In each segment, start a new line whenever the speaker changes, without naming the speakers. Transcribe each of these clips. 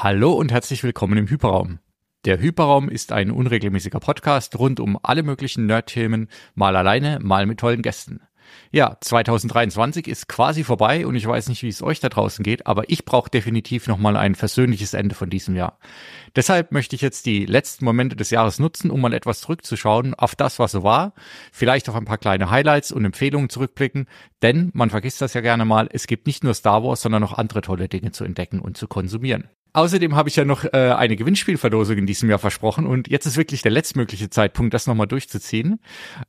Hallo und herzlich willkommen im Hyperraum. Der Hyperraum ist ein unregelmäßiger Podcast rund um alle möglichen Nerd-Themen, mal alleine, mal mit tollen Gästen. Ja, 2023 ist quasi vorbei und ich weiß nicht, wie es euch da draußen geht, aber ich brauche definitiv nochmal ein versöhnliches Ende von diesem Jahr. Deshalb möchte ich jetzt die letzten Momente des Jahres nutzen, um mal etwas zurückzuschauen auf das, was so war, vielleicht auf ein paar kleine Highlights und Empfehlungen zurückblicken, denn man vergisst das ja gerne mal, es gibt nicht nur Star Wars, sondern noch andere tolle Dinge zu entdecken und zu konsumieren. Außerdem habe ich ja noch äh, eine Gewinnspielverlosung in diesem Jahr versprochen und jetzt ist wirklich der letztmögliche Zeitpunkt, das nochmal durchzuziehen.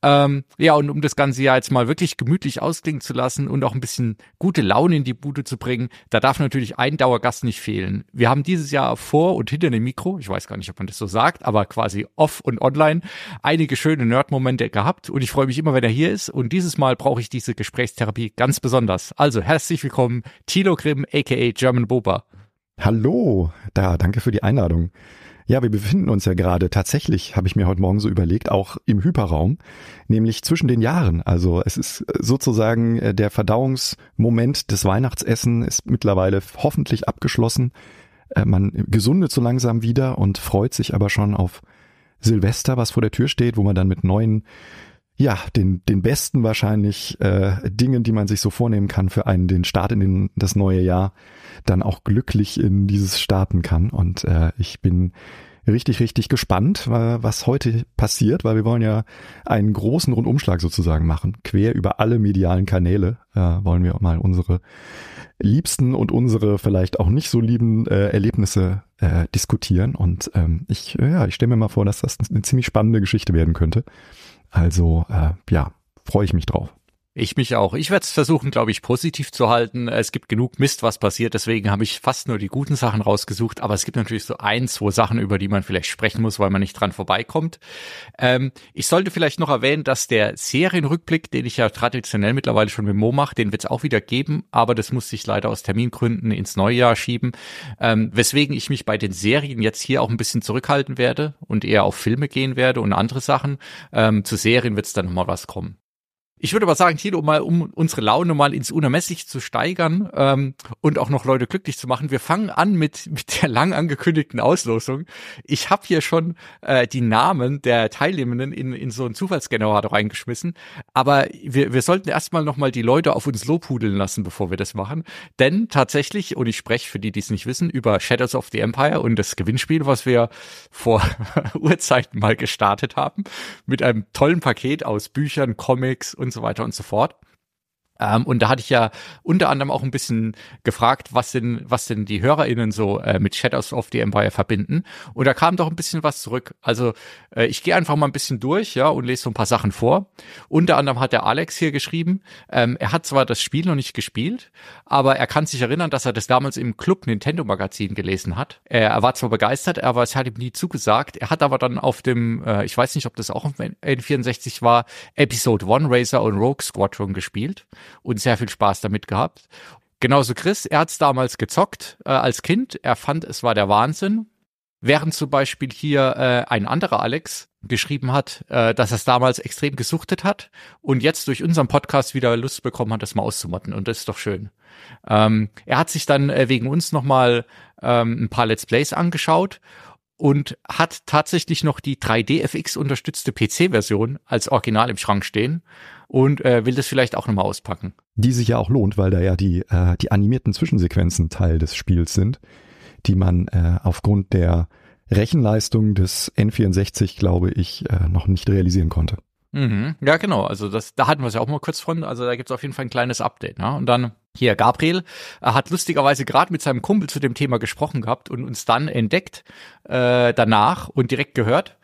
Ähm, ja, und um das ganze Jahr jetzt mal wirklich gemütlich ausklingen zu lassen und auch ein bisschen gute Laune in die Bude zu bringen, da darf natürlich ein Dauergast nicht fehlen. Wir haben dieses Jahr vor und hinter dem Mikro, ich weiß gar nicht, ob man das so sagt, aber quasi off und online, einige schöne Nerd-Momente gehabt und ich freue mich immer, wenn er hier ist und dieses Mal brauche ich diese Gesprächstherapie ganz besonders. Also herzlich willkommen, Tilo Grimm, aka German Boba.
Hallo, da, danke für die Einladung. Ja, wir befinden uns ja gerade tatsächlich, habe ich mir heute Morgen so überlegt, auch im Hyperraum, nämlich zwischen den Jahren. Also es ist sozusagen äh, der Verdauungsmoment des Weihnachtsessen ist mittlerweile hoffentlich abgeschlossen. Äh, man gesundet so langsam wieder und freut sich aber schon auf Silvester, was vor der Tür steht, wo man dann mit neuen ja, den, den besten wahrscheinlich äh, Dingen, die man sich so vornehmen kann für einen, den Start in den, das neue Jahr, dann auch glücklich in dieses starten kann. Und äh, ich bin richtig, richtig gespannt, was heute passiert, weil wir wollen ja einen großen Rundumschlag sozusagen machen. Quer über alle medialen Kanäle äh, wollen wir mal unsere liebsten und unsere vielleicht auch nicht so lieben äh, Erlebnisse äh, diskutieren. Und ähm, ich, ja, ich stelle mir mal vor, dass das eine ziemlich spannende Geschichte werden könnte. Also äh, ja, freue ich mich drauf.
Ich mich auch. Ich werde es versuchen, glaube ich, positiv zu halten. Es gibt genug Mist, was passiert. Deswegen habe ich fast nur die guten Sachen rausgesucht. Aber es gibt natürlich so ein, zwei Sachen, über die man vielleicht sprechen muss, weil man nicht dran vorbeikommt. Ähm, ich sollte vielleicht noch erwähnen, dass der Serienrückblick, den ich ja traditionell mittlerweile schon mit Mo mache, den wird es auch wieder geben. Aber das muss sich leider aus Termingründen ins neue Jahr schieben. Ähm, weswegen ich mich bei den Serien jetzt hier auch ein bisschen zurückhalten werde und eher auf Filme gehen werde und andere Sachen. Ähm, zu Serien wird es dann nochmal was kommen. Ich würde aber sagen, Tilo, mal um unsere Laune mal ins Unermessliche zu steigern ähm, und auch noch Leute glücklich zu machen, wir fangen an mit, mit der lang angekündigten Auslosung. Ich habe hier schon äh, die Namen der Teilnehmenden in, in so einen Zufallsgenerator reingeschmissen, aber wir, wir sollten erstmal nochmal die Leute auf uns lobhudeln lassen, bevor wir das machen. Denn tatsächlich, und ich spreche für die, die es nicht wissen, über Shadows of the Empire und das Gewinnspiel, was wir vor Urzeiten mal gestartet haben, mit einem tollen Paket aus Büchern, Comics und und so weiter und so fort. Ähm, und da hatte ich ja unter anderem auch ein bisschen gefragt, was denn, was denn die HörerInnen so äh, mit Shadows of the Empire verbinden. Und da kam doch ein bisschen was zurück. Also äh, ich gehe einfach mal ein bisschen durch, ja, und lese so ein paar Sachen vor. Unter anderem hat der Alex hier geschrieben, ähm, er hat zwar das Spiel noch nicht gespielt, aber er kann sich erinnern, dass er das damals im Club Nintendo Magazin gelesen hat. Er, er war zwar begeistert, aber es hat ihm nie zugesagt. Er hat aber dann auf dem, äh, ich weiß nicht, ob das auch auf N64 war, Episode One Racer und Rogue Squadron gespielt und sehr viel Spaß damit gehabt. Genauso Chris, er hat es damals gezockt äh, als Kind. Er fand, es war der Wahnsinn. Während zum Beispiel hier äh, ein anderer Alex geschrieben hat, äh, dass er es damals extrem gesuchtet hat und jetzt durch unseren Podcast wieder Lust bekommen hat, das mal auszumotten. Und das ist doch schön. Ähm, er hat sich dann äh, wegen uns nochmal ähm, ein paar Let's Plays angeschaut und hat tatsächlich noch die 3D-FX unterstützte PC-Version als Original im Schrank stehen und äh, will das vielleicht auch nochmal auspacken.
Die sich ja auch lohnt, weil da ja die, äh, die animierten Zwischensequenzen Teil des Spiels sind, die man äh, aufgrund der Rechenleistung des N64, glaube ich, äh, noch nicht realisieren konnte.
Mhm. Ja, genau. Also das, da hatten wir es ja auch mal kurz von. Also da gibt's auf jeden Fall ein kleines Update. Ne? Und dann hier Gabriel er hat lustigerweise gerade mit seinem Kumpel zu dem Thema gesprochen gehabt und uns dann entdeckt äh, danach und direkt gehört.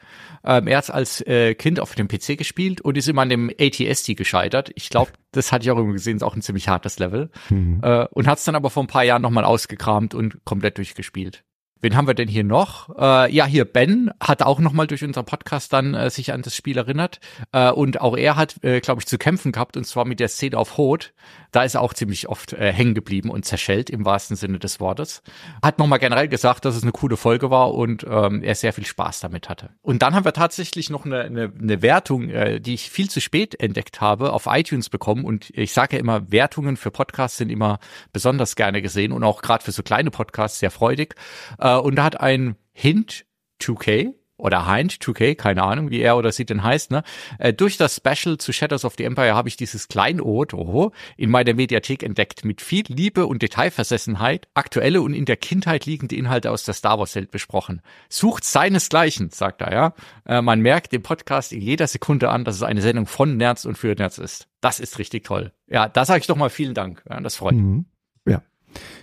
Ähm, er hat als äh, Kind auf dem PC gespielt und ist immer an dem ATST gescheitert. Ich glaube, das hatte ich auch immer gesehen, ist auch ein ziemlich hartes Level. Mhm. Äh, und hat es dann aber vor ein paar Jahren nochmal ausgekramt und komplett durchgespielt. Wen haben wir denn hier noch? Äh, ja, hier Ben hat auch nochmal durch unseren Podcast dann äh, sich an das Spiel erinnert. Äh, und auch er hat, äh, glaube ich, zu kämpfen gehabt, und zwar mit der Szene auf Hot. Da ist er auch ziemlich oft äh, hängen geblieben und zerschellt im wahrsten Sinne des Wortes. Hat nochmal generell gesagt, dass es eine coole Folge war und ähm, er sehr viel Spaß damit hatte. Und dann haben wir tatsächlich noch eine, eine, eine Wertung, äh, die ich viel zu spät entdeckt habe, auf iTunes bekommen. Und ich sage ja immer, Wertungen für Podcasts sind immer besonders gerne gesehen und auch gerade für so kleine Podcasts sehr freudig Äh, und da hat ein Hint 2K oder Hind 2K, keine Ahnung, wie er oder sie denn heißt, ne? Äh, durch das Special zu Shadows of the Empire habe ich dieses Kleinod oho, in meiner Mediathek entdeckt, mit viel Liebe und Detailversessenheit, aktuelle und in der Kindheit liegende Inhalte aus der Star Wars Welt besprochen. Sucht seinesgleichen, sagt er, ja. Äh, man merkt dem Podcast in jeder Sekunde an, dass es eine Sendung von Nerds und für Nerds ist. Das ist richtig toll. Ja, da sage ich doch mal vielen Dank. Ja, das freut. Mhm.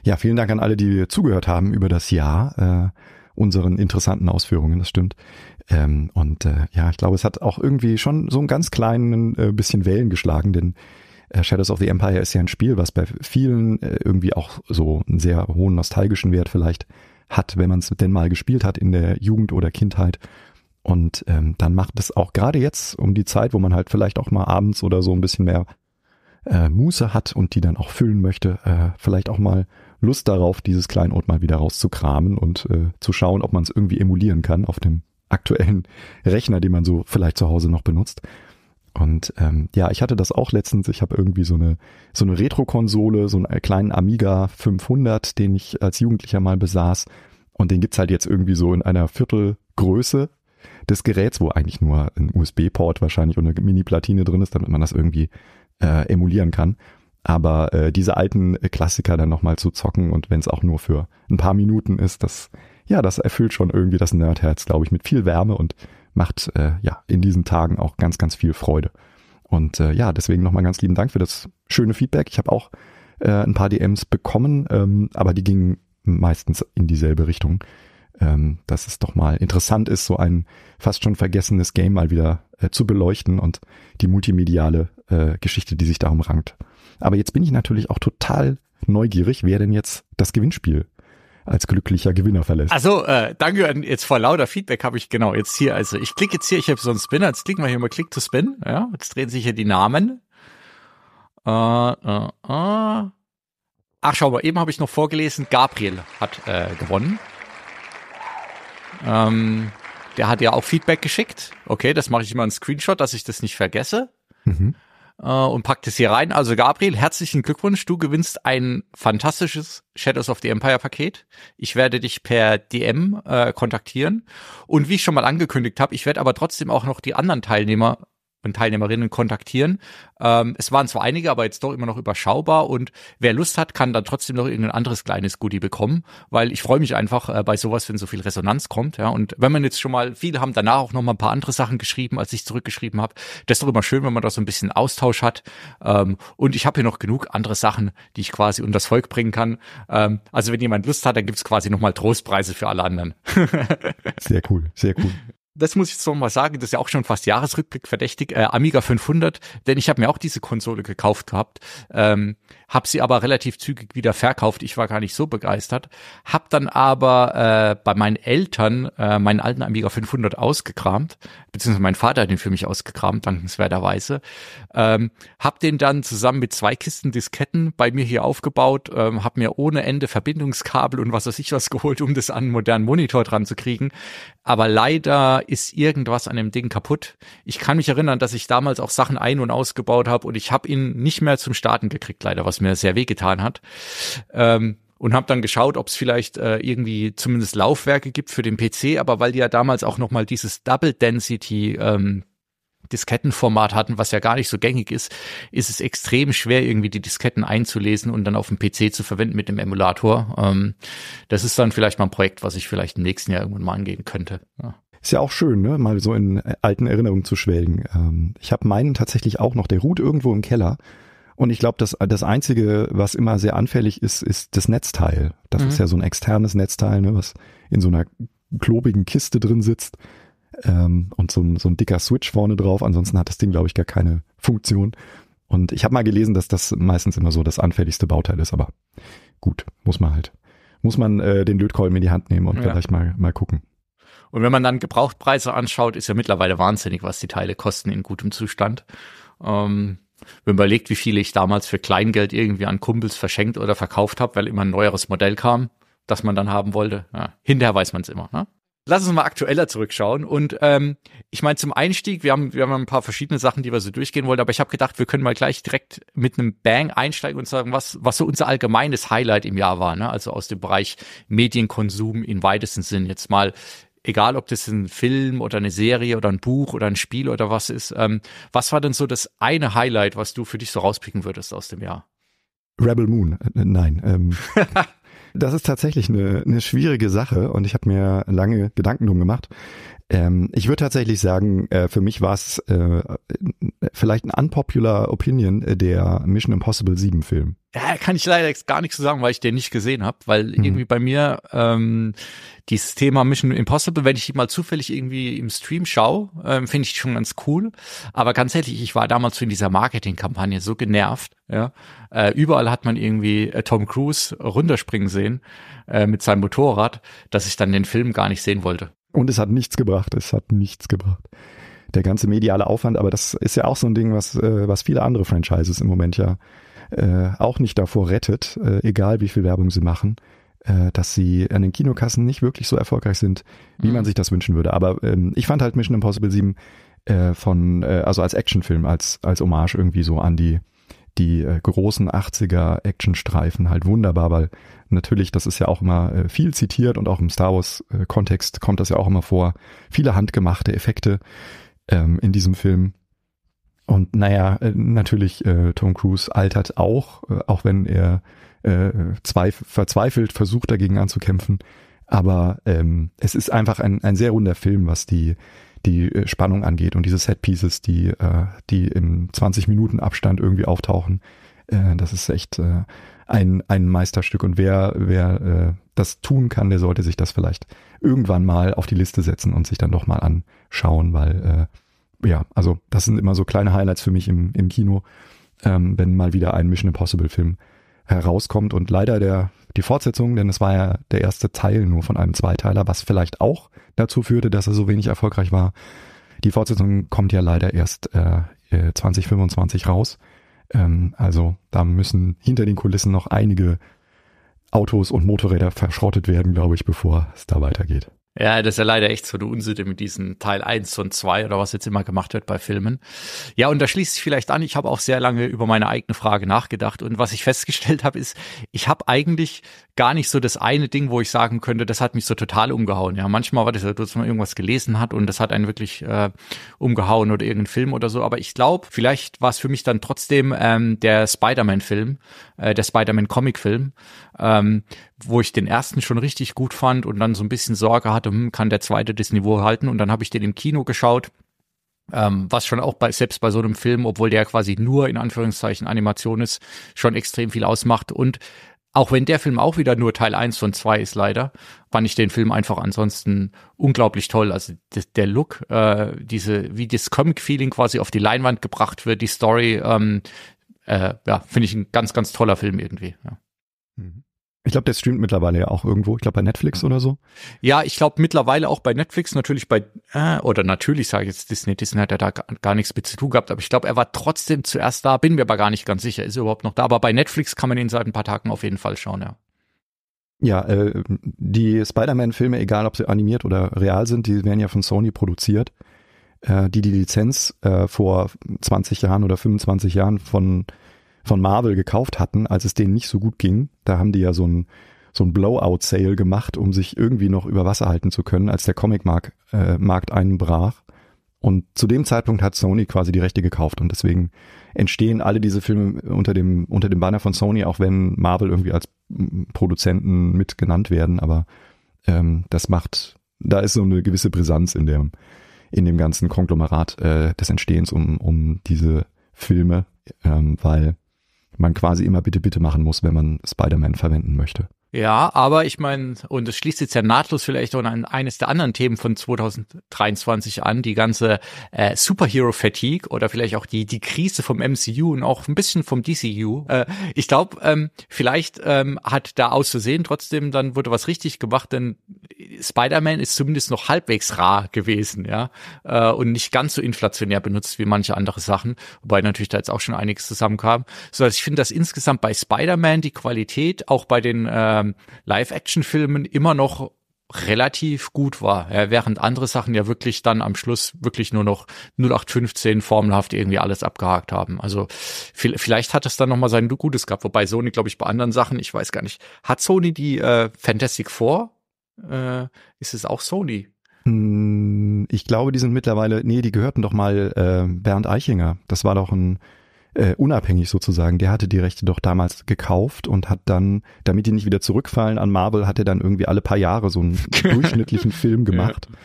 Ja. Vielen Dank an alle, die zugehört haben über das Jahr. Äh unseren interessanten Ausführungen, das stimmt. Ähm, und äh, ja, ich glaube, es hat auch irgendwie schon so ein ganz kleinen äh, bisschen Wellen geschlagen, denn äh, Shadows of the Empire ist ja ein Spiel, was bei vielen äh, irgendwie auch so einen sehr hohen nostalgischen Wert vielleicht hat, wenn man es denn mal gespielt hat in der Jugend oder Kindheit. Und ähm, dann macht es auch gerade jetzt um die Zeit, wo man halt vielleicht auch mal abends oder so ein bisschen mehr äh, Muße hat und die dann auch füllen möchte, äh, vielleicht auch mal Lust darauf, dieses Kleinod mal wieder rauszukramen und äh, zu schauen, ob man es irgendwie emulieren kann auf dem aktuellen Rechner, den man so vielleicht zu Hause noch benutzt. Und ähm, ja, ich hatte das auch letztens. Ich habe irgendwie so eine so eine Retro-Konsole, so einen kleinen Amiga 500, den ich als Jugendlicher mal besaß. Und den gibt's halt jetzt irgendwie so in einer Viertelgröße des Geräts, wo eigentlich nur ein USB-Port wahrscheinlich und eine Mini-Platine drin ist, damit man das irgendwie äh, emulieren kann. Aber äh, diese alten Klassiker dann nochmal zu zocken und wenn es auch nur für ein paar Minuten ist, das, ja, das erfüllt schon irgendwie das Nerdherz, glaube ich, mit viel Wärme und macht äh, ja in diesen Tagen auch ganz, ganz viel Freude. Und äh, ja, deswegen nochmal ganz lieben Dank für das schöne Feedback. Ich habe auch äh, ein paar DMs bekommen, ähm, aber die gingen meistens in dieselbe Richtung. Ähm, dass es doch mal interessant ist, so ein fast schon vergessenes Game mal wieder äh, zu beleuchten und die multimediale äh, Geschichte, die sich darum rankt. Aber jetzt bin ich natürlich auch total neugierig, wer denn jetzt das Gewinnspiel als glücklicher Gewinner verlässt.
Also, äh, danke, jetzt vor lauter Feedback habe ich genau jetzt hier, also ich klicke jetzt hier, ich habe so einen Spinner, jetzt klicken wir hier mal Click to Spin, ja, jetzt drehen sich hier die Namen. Äh, äh, äh. Ach, schau mal, eben habe ich noch vorgelesen, Gabriel hat äh, gewonnen. Ähm, der hat ja auch Feedback geschickt. Okay, das mache ich immer einen Screenshot, dass ich das nicht vergesse. Mhm äh, und packt es hier rein. Also Gabriel, herzlichen Glückwunsch. Du gewinnst ein fantastisches Shadows of the Empire Paket. Ich werde dich per DM äh, kontaktieren. Und wie ich schon mal angekündigt habe, ich werde aber trotzdem auch noch die anderen Teilnehmer und Teilnehmerinnen kontaktieren. Ähm, es waren zwar einige, aber jetzt doch immer noch überschaubar und wer Lust hat, kann dann trotzdem noch irgendein anderes kleines Goodie bekommen, weil ich freue mich einfach äh, bei sowas, wenn so viel Resonanz kommt. Ja, und wenn man jetzt schon mal, viele haben danach auch noch mal ein paar andere Sachen geschrieben, als ich zurückgeschrieben habe. Das ist doch immer schön, wenn man da so ein bisschen Austausch hat. Ähm, und ich habe hier noch genug andere Sachen, die ich quasi unter Volk bringen kann. Ähm, also wenn jemand Lust hat, dann gibt's quasi noch mal Trostpreise für alle anderen.
sehr cool, sehr cool
das muss ich jetzt noch mal sagen, das ist ja auch schon fast Jahresrückblick verdächtig, äh, Amiga 500, denn ich habe mir auch diese Konsole gekauft gehabt, ähm, habe sie aber relativ zügig wieder verkauft. Ich war gar nicht so begeistert, habe dann aber äh, bei meinen Eltern äh, meinen alten Amiga 500 ausgekramt, beziehungsweise mein Vater hat den für mich ausgekramt, dankenswerterweise. Ähm, habe den dann zusammen mit zwei Kisten Disketten bei mir hier aufgebaut, ähm, habe mir ohne Ende Verbindungskabel und was weiß ich was geholt, um das an einen modernen Monitor dran zu kriegen. Aber leider ist irgendwas an dem Ding kaputt. Ich kann mich erinnern, dass ich damals auch Sachen ein- und ausgebaut habe und ich habe ihn nicht mehr zum Starten gekriegt, leider, was mir sehr wehgetan hat. Ähm, und habe dann geschaut, ob es vielleicht äh, irgendwie zumindest Laufwerke gibt für den PC, aber weil die ja damals auch noch mal dieses Double Density ähm, Diskettenformat hatten, was ja gar nicht so gängig ist, ist es extrem schwer, irgendwie die Disketten einzulesen und dann auf dem PC zu verwenden mit dem Emulator. Ähm, das ist dann vielleicht mal ein Projekt, was ich vielleicht im nächsten Jahr irgendwann mal angehen könnte. Ja.
Ist ja auch schön, ne? mal so in alten Erinnerungen zu schwelgen. Ähm, ich habe meinen tatsächlich auch noch, der ruht irgendwo im Keller. Und ich glaube, das, das Einzige, was immer sehr anfällig ist, ist das Netzteil. Das mhm. ist ja so ein externes Netzteil, ne, was in so einer klobigen Kiste drin sitzt ähm, und so ein, so ein dicker Switch vorne drauf. Ansonsten hat das Ding, glaube ich, gar keine Funktion. Und ich habe mal gelesen, dass das meistens immer so das anfälligste Bauteil ist, aber gut, muss man halt, muss man äh, den Lötkolben in die Hand nehmen und ja. vielleicht mal, mal gucken.
Und wenn man dann Gebrauchtpreise anschaut, ist ja mittlerweile wahnsinnig, was die Teile kosten in gutem Zustand. Ähm, wenn man überlegt, wie viele ich damals für Kleingeld irgendwie an Kumpels verschenkt oder verkauft habe, weil immer ein neueres Modell kam, das man dann haben wollte. Ja, hinterher weiß man es immer. Ne? Lass uns mal aktueller zurückschauen. Und ähm, ich meine, zum Einstieg, wir haben, wir haben ein paar verschiedene Sachen, die wir so durchgehen wollen, aber ich habe gedacht, wir können mal gleich direkt mit einem Bang einsteigen und sagen, was, was so unser allgemeines Highlight im Jahr war, ne? Also aus dem Bereich Medienkonsum im weitesten Sinn. Jetzt mal, egal ob das ein Film oder eine Serie oder ein Buch oder ein Spiel oder was ist. Ähm, was war denn so das eine Highlight, was du für dich so rauspicken würdest aus dem Jahr?
Rebel Moon, äh, nein. Ähm, Das ist tatsächlich eine, eine schwierige Sache und ich habe mir lange Gedanken drum gemacht. Ähm, ich würde tatsächlich sagen, äh, für mich war es äh, vielleicht ein unpopular Opinion äh, der Mission Impossible 7 Film.
Ja, kann ich leider jetzt gar nichts zu sagen, weil ich den nicht gesehen habe, weil mhm. irgendwie bei mir ähm, dieses Thema Mission Impossible, wenn ich mal zufällig irgendwie im Stream schaue, ähm, finde ich schon ganz cool. Aber ganz ehrlich, ich war damals in dieser Marketingkampagne so genervt. Ja, äh, überall hat man irgendwie äh, Tom Cruise runterspringen sehen äh, mit seinem Motorrad, dass ich dann den Film gar nicht sehen wollte.
Und es hat nichts gebracht. Es hat nichts gebracht. Der ganze mediale Aufwand, aber das ist ja auch so ein Ding, was äh, was viele andere Franchises im Moment ja äh, auch nicht davor rettet, äh, egal wie viel Werbung sie machen, äh, dass sie an den Kinokassen nicht wirklich so erfolgreich sind, wie mhm. man sich das wünschen würde. Aber ähm, ich fand halt Mission Impossible 7 äh, von, äh, also als Actionfilm, als, als Hommage irgendwie so an die, die äh, großen 80er Actionstreifen halt wunderbar, weil natürlich, das ist ja auch immer äh, viel zitiert und auch im Star Wars äh, kommt das ja auch immer vor. Viele handgemachte Effekte ähm, in diesem Film. Und naja, äh, natürlich, äh, Tom Cruise altert auch, auch wenn er zweif verzweifelt versucht, dagegen anzukämpfen. Aber ähm, es ist einfach ein, ein sehr runder Film, was die, die Spannung angeht und diese Set-Pieces, die, die im 20-Minuten-Abstand irgendwie auftauchen. Das ist echt ein, ein Meisterstück. Und wer, wer äh, das tun kann, der sollte sich das vielleicht irgendwann mal auf die Liste setzen und sich dann doch mal anschauen, weil äh, ja, also das sind immer so kleine Highlights für mich im, im Kino, ähm, wenn mal wieder ein Mission Impossible Film herauskommt und leider der die Fortsetzung, denn es war ja der erste Teil nur von einem Zweiteiler, was vielleicht auch dazu führte, dass er so wenig erfolgreich war. Die Fortsetzung kommt ja leider erst äh, 2025 raus. Ähm, also da müssen hinter den Kulissen noch einige Autos und Motorräder verschrottet werden, glaube ich, bevor es da weitergeht.
Ja, das ist ja leider echt so eine Unsitte mit diesen Teil 1 und 2 oder was jetzt immer gemacht wird bei Filmen. Ja, und da schließt sich vielleicht an, ich habe auch sehr lange über meine eigene Frage nachgedacht und was ich festgestellt habe, ist, ich habe eigentlich gar nicht so das eine Ding, wo ich sagen könnte, das hat mich so total umgehauen. Ja, manchmal war das so, dass man irgendwas gelesen hat und das hat einen wirklich äh, umgehauen oder irgendein Film oder so. Aber ich glaube, vielleicht war es für mich dann trotzdem ähm, der Spider-Man-Film, äh, der Spider-Man-Comic-Film, ähm, wo ich den ersten schon richtig gut fand und dann so ein bisschen Sorge hatte, hm, kann der zweite das Niveau halten? Und dann habe ich den im Kino geschaut. Ähm, was schon auch bei, selbst bei so einem Film, obwohl der quasi nur in Anführungszeichen Animation ist, schon extrem viel ausmacht. Und auch wenn der Film auch wieder nur Teil 1 von 2 ist leider, fand ich den Film einfach ansonsten unglaublich toll. Also der Look, äh, diese, wie das Comic-Feeling quasi auf die Leinwand gebracht wird, die Story, ähm, äh, ja, finde ich ein ganz, ganz toller Film irgendwie. Ja.
Mhm. Ich glaube, der streamt mittlerweile ja auch irgendwo. Ich glaube bei Netflix oder so.
Ja, ich glaube mittlerweile auch bei Netflix, natürlich bei, äh, oder natürlich sage ich jetzt Disney, Disney hat ja da gar, gar nichts mit zu tun gehabt, aber ich glaube, er war trotzdem zuerst da, bin mir aber gar nicht ganz sicher, ist er überhaupt noch da. Aber bei Netflix kann man ihn seit ein paar Tagen auf jeden Fall schauen, ja.
Ja, äh, die Spider-Man-Filme, egal ob sie animiert oder real sind, die werden ja von Sony produziert, äh, die die Lizenz äh, vor 20 Jahren oder 25 Jahren von von Marvel gekauft hatten, als es denen nicht so gut ging. Da haben die ja so ein, so ein Blowout-Sale gemacht, um sich irgendwie noch über Wasser halten zu können, als der Comic-Markt äh, Markt einbrach. Und zu dem Zeitpunkt hat Sony quasi die Rechte gekauft und deswegen entstehen alle diese Filme unter dem, unter dem Banner von Sony, auch wenn Marvel irgendwie als Produzenten mit genannt werden, aber ähm, das macht, da ist so eine gewisse Brisanz in dem, in dem ganzen Konglomerat äh, des Entstehens um, um diese Filme, ähm, weil man quasi immer bitte, bitte machen muss, wenn man Spider-Man verwenden möchte.
Ja, aber ich meine, und es schließt jetzt ja nahtlos vielleicht auch an eines der anderen Themen von 2023 an, die ganze äh, Superhero-Fatigue oder vielleicht auch die, die Krise vom MCU und auch ein bisschen vom DCU. Äh, ich glaube, ähm, vielleicht ähm, hat da auszusehen, trotzdem dann wurde was richtig gemacht, denn Spider-Man ist zumindest noch halbwegs rar gewesen, ja, äh, und nicht ganz so inflationär benutzt wie manche andere Sachen, wobei natürlich da jetzt auch schon einiges zusammenkam. So dass ich finde, dass insgesamt bei Spider-Man die Qualität auch bei den äh, ähm, Live-Action-Filmen immer noch relativ gut war, ja, während andere Sachen ja wirklich dann am Schluss wirklich nur noch 0815 formelhaft irgendwie alles abgehakt haben. Also vielleicht hat es dann nochmal sein Gutes gehabt, wobei Sony, glaube ich, bei anderen Sachen, ich weiß gar nicht, hat Sony die äh, Fantastic Four? Äh, ist es auch Sony?
Hm, ich glaube, die sind mittlerweile, nee, die gehörten doch mal äh, Bernd Eichinger. Das war doch ein äh, unabhängig sozusagen. Der hatte die Rechte doch damals gekauft und hat dann, damit die nicht wieder zurückfallen an Marvel, hat er dann irgendwie alle paar Jahre so einen durchschnittlichen Film gemacht. Ja.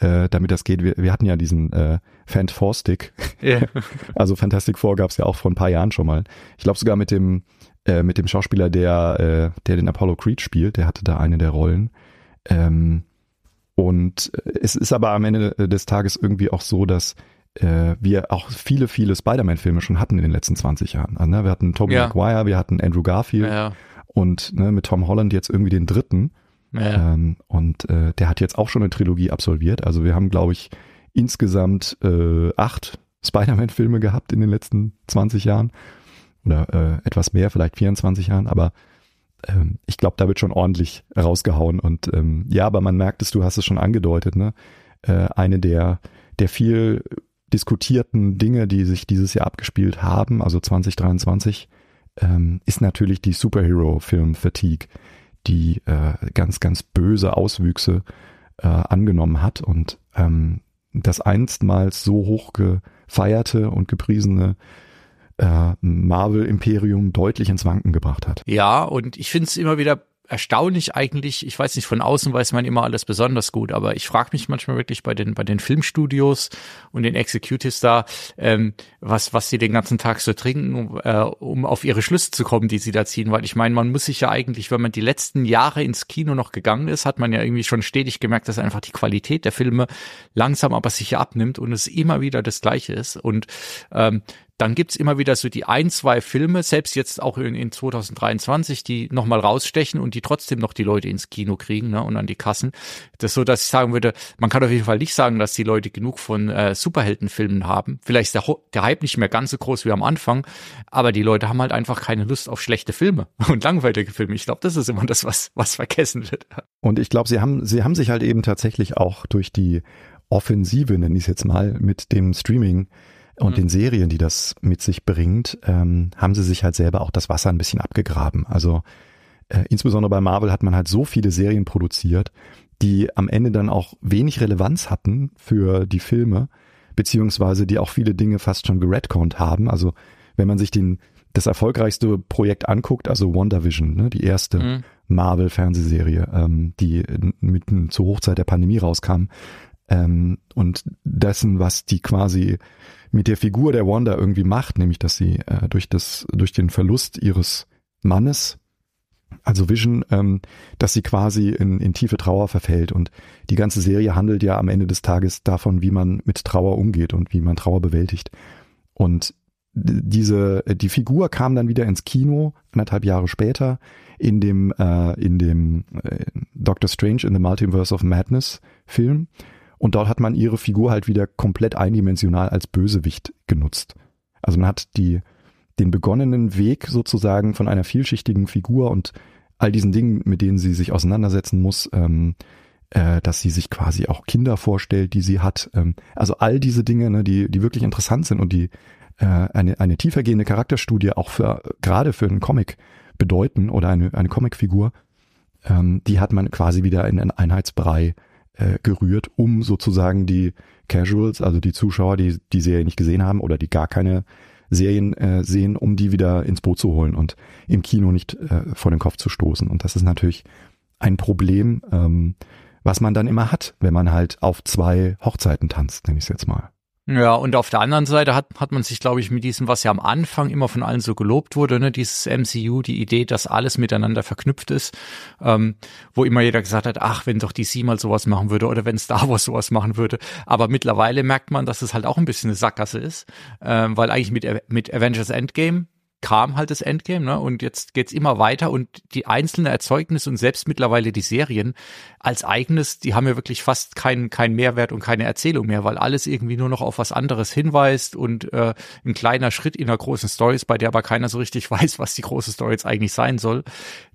Äh, damit das geht. Wir, wir hatten ja diesen äh, Fant Four Stick. Yeah. Also Fantastic Four gab es ja auch vor ein paar Jahren schon mal. Ich glaube sogar mit dem äh, mit dem Schauspieler, der äh, der den Apollo Creed spielt, der hatte da eine der Rollen. Ähm, und es ist aber am Ende des Tages irgendwie auch so, dass äh, wir auch viele, viele Spider-Man-Filme schon hatten in den letzten 20 Jahren. Also, ne, wir hatten Tobey ja. Maguire, wir hatten Andrew Garfield ja. und ne, mit Tom Holland jetzt irgendwie den dritten. Ja. Ähm, und äh, der hat jetzt auch schon eine Trilogie absolviert. Also wir haben, glaube ich, insgesamt äh, acht Spider-Man-Filme gehabt in den letzten 20 Jahren. Oder äh, etwas mehr, vielleicht 24 Jahren, aber ähm, ich glaube, da wird schon ordentlich rausgehauen. Und ähm, ja, aber man merkt es, du hast es schon angedeutet, ne? Äh, eine der, der viel diskutierten Dinge, die sich dieses Jahr abgespielt haben, also 2023, ähm, ist natürlich die Superhero-Film-Fatigue, die äh, ganz, ganz böse Auswüchse äh, angenommen hat und ähm, das einstmals so hoch gefeierte und gepriesene äh, Marvel-Imperium deutlich ins Wanken gebracht hat.
Ja, und ich finde es immer wieder erstaunlich eigentlich, ich weiß nicht, von außen weiß man immer alles besonders gut, aber ich frage mich manchmal wirklich bei den, bei den Filmstudios und den Executives da, ähm, was, was sie den ganzen Tag so trinken, um, äh, um auf ihre Schlüsse zu kommen, die sie da ziehen. Weil ich meine, man muss sich ja eigentlich, wenn man die letzten Jahre ins Kino noch gegangen ist, hat man ja irgendwie schon stetig gemerkt, dass einfach die Qualität der Filme langsam aber sicher abnimmt und es immer wieder das Gleiche ist. Und ähm, dann gibt's immer wieder so die ein, zwei Filme, selbst jetzt auch in, in 2023, die nochmal rausstechen und die trotzdem noch die Leute ins Kino kriegen ne, und an die Kassen. Das ist so, dass ich sagen würde, man kann auf jeden Fall nicht sagen, dass die Leute genug von äh, Superheldenfilmen haben. Vielleicht ist der, der Hype nicht mehr ganz so groß wie am Anfang, aber die Leute haben halt einfach keine Lust auf schlechte Filme und langweilige Filme. Ich glaube, das ist immer das, was, was vergessen wird.
Und ich glaube, sie haben, sie haben sich halt eben tatsächlich auch durch die Offensive, nenne ich es jetzt mal, mit dem Streaming und mhm. den Serien, die das mit sich bringt, ähm, haben sie sich halt selber auch das Wasser ein bisschen abgegraben. Also äh, insbesondere bei Marvel hat man halt so viele Serien produziert, die am Ende dann auch wenig Relevanz hatten für die Filme, beziehungsweise die auch viele Dinge fast schon geredconnt haben. Also wenn man sich den das erfolgreichste Projekt anguckt, also WandaVision, ne, die erste mhm. Marvel-Fernsehserie, ähm, die mitten zur Hochzeit der Pandemie rauskam, ähm, und dessen, was die quasi mit der Figur der Wanda irgendwie macht, nämlich dass sie äh, durch das durch den Verlust ihres Mannes, also Vision, ähm, dass sie quasi in, in tiefe Trauer verfällt und die ganze Serie handelt ja am Ende des Tages davon, wie man mit Trauer umgeht und wie man Trauer bewältigt. Und diese die Figur kam dann wieder ins Kino anderthalb Jahre später in dem äh, in dem äh, Doctor Strange in the Multiverse of Madness Film und dort hat man ihre Figur halt wieder komplett eindimensional als Bösewicht genutzt. Also man hat die, den begonnenen Weg sozusagen von einer vielschichtigen Figur und all diesen Dingen, mit denen sie sich auseinandersetzen muss, ähm, äh, dass sie sich quasi auch Kinder vorstellt, die sie hat. Ähm, also all diese Dinge, ne, die, die wirklich interessant sind und die äh, eine, eine tiefergehende Charakterstudie auch für gerade für einen Comic bedeuten oder eine, eine Comicfigur, ähm, die hat man quasi wieder in einen Einheitsbrei äh, gerührt, um sozusagen die Casuals, also die Zuschauer, die die Serie nicht gesehen haben oder die gar keine Serien äh, sehen, um die wieder ins Boot zu holen und im Kino nicht äh, vor den Kopf zu stoßen. Und das ist natürlich ein Problem, ähm, was man dann immer hat, wenn man halt auf zwei Hochzeiten tanzt, nenne ich es jetzt mal.
Ja, und auf der anderen Seite hat, hat man sich, glaube ich, mit diesem, was ja am Anfang immer von allen so gelobt wurde, ne, dieses MCU, die Idee, dass alles miteinander verknüpft ist, ähm, wo immer jeder gesagt hat, ach, wenn doch DC mal sowas machen würde oder wenn Star Wars sowas machen würde. Aber mittlerweile merkt man, dass es halt auch ein bisschen eine Sackgasse ist, ähm, weil eigentlich mit, mit Avengers Endgame kam halt das Endgame, ne? Und jetzt geht's immer weiter und die einzelnen Erzeugnisse und selbst mittlerweile die Serien als eigenes, die haben ja wirklich fast keinen keinen Mehrwert und keine Erzählung mehr, weil alles irgendwie nur noch auf was anderes hinweist und äh, ein kleiner Schritt in einer großen Story ist, bei der aber keiner so richtig weiß, was die große Story jetzt eigentlich sein soll.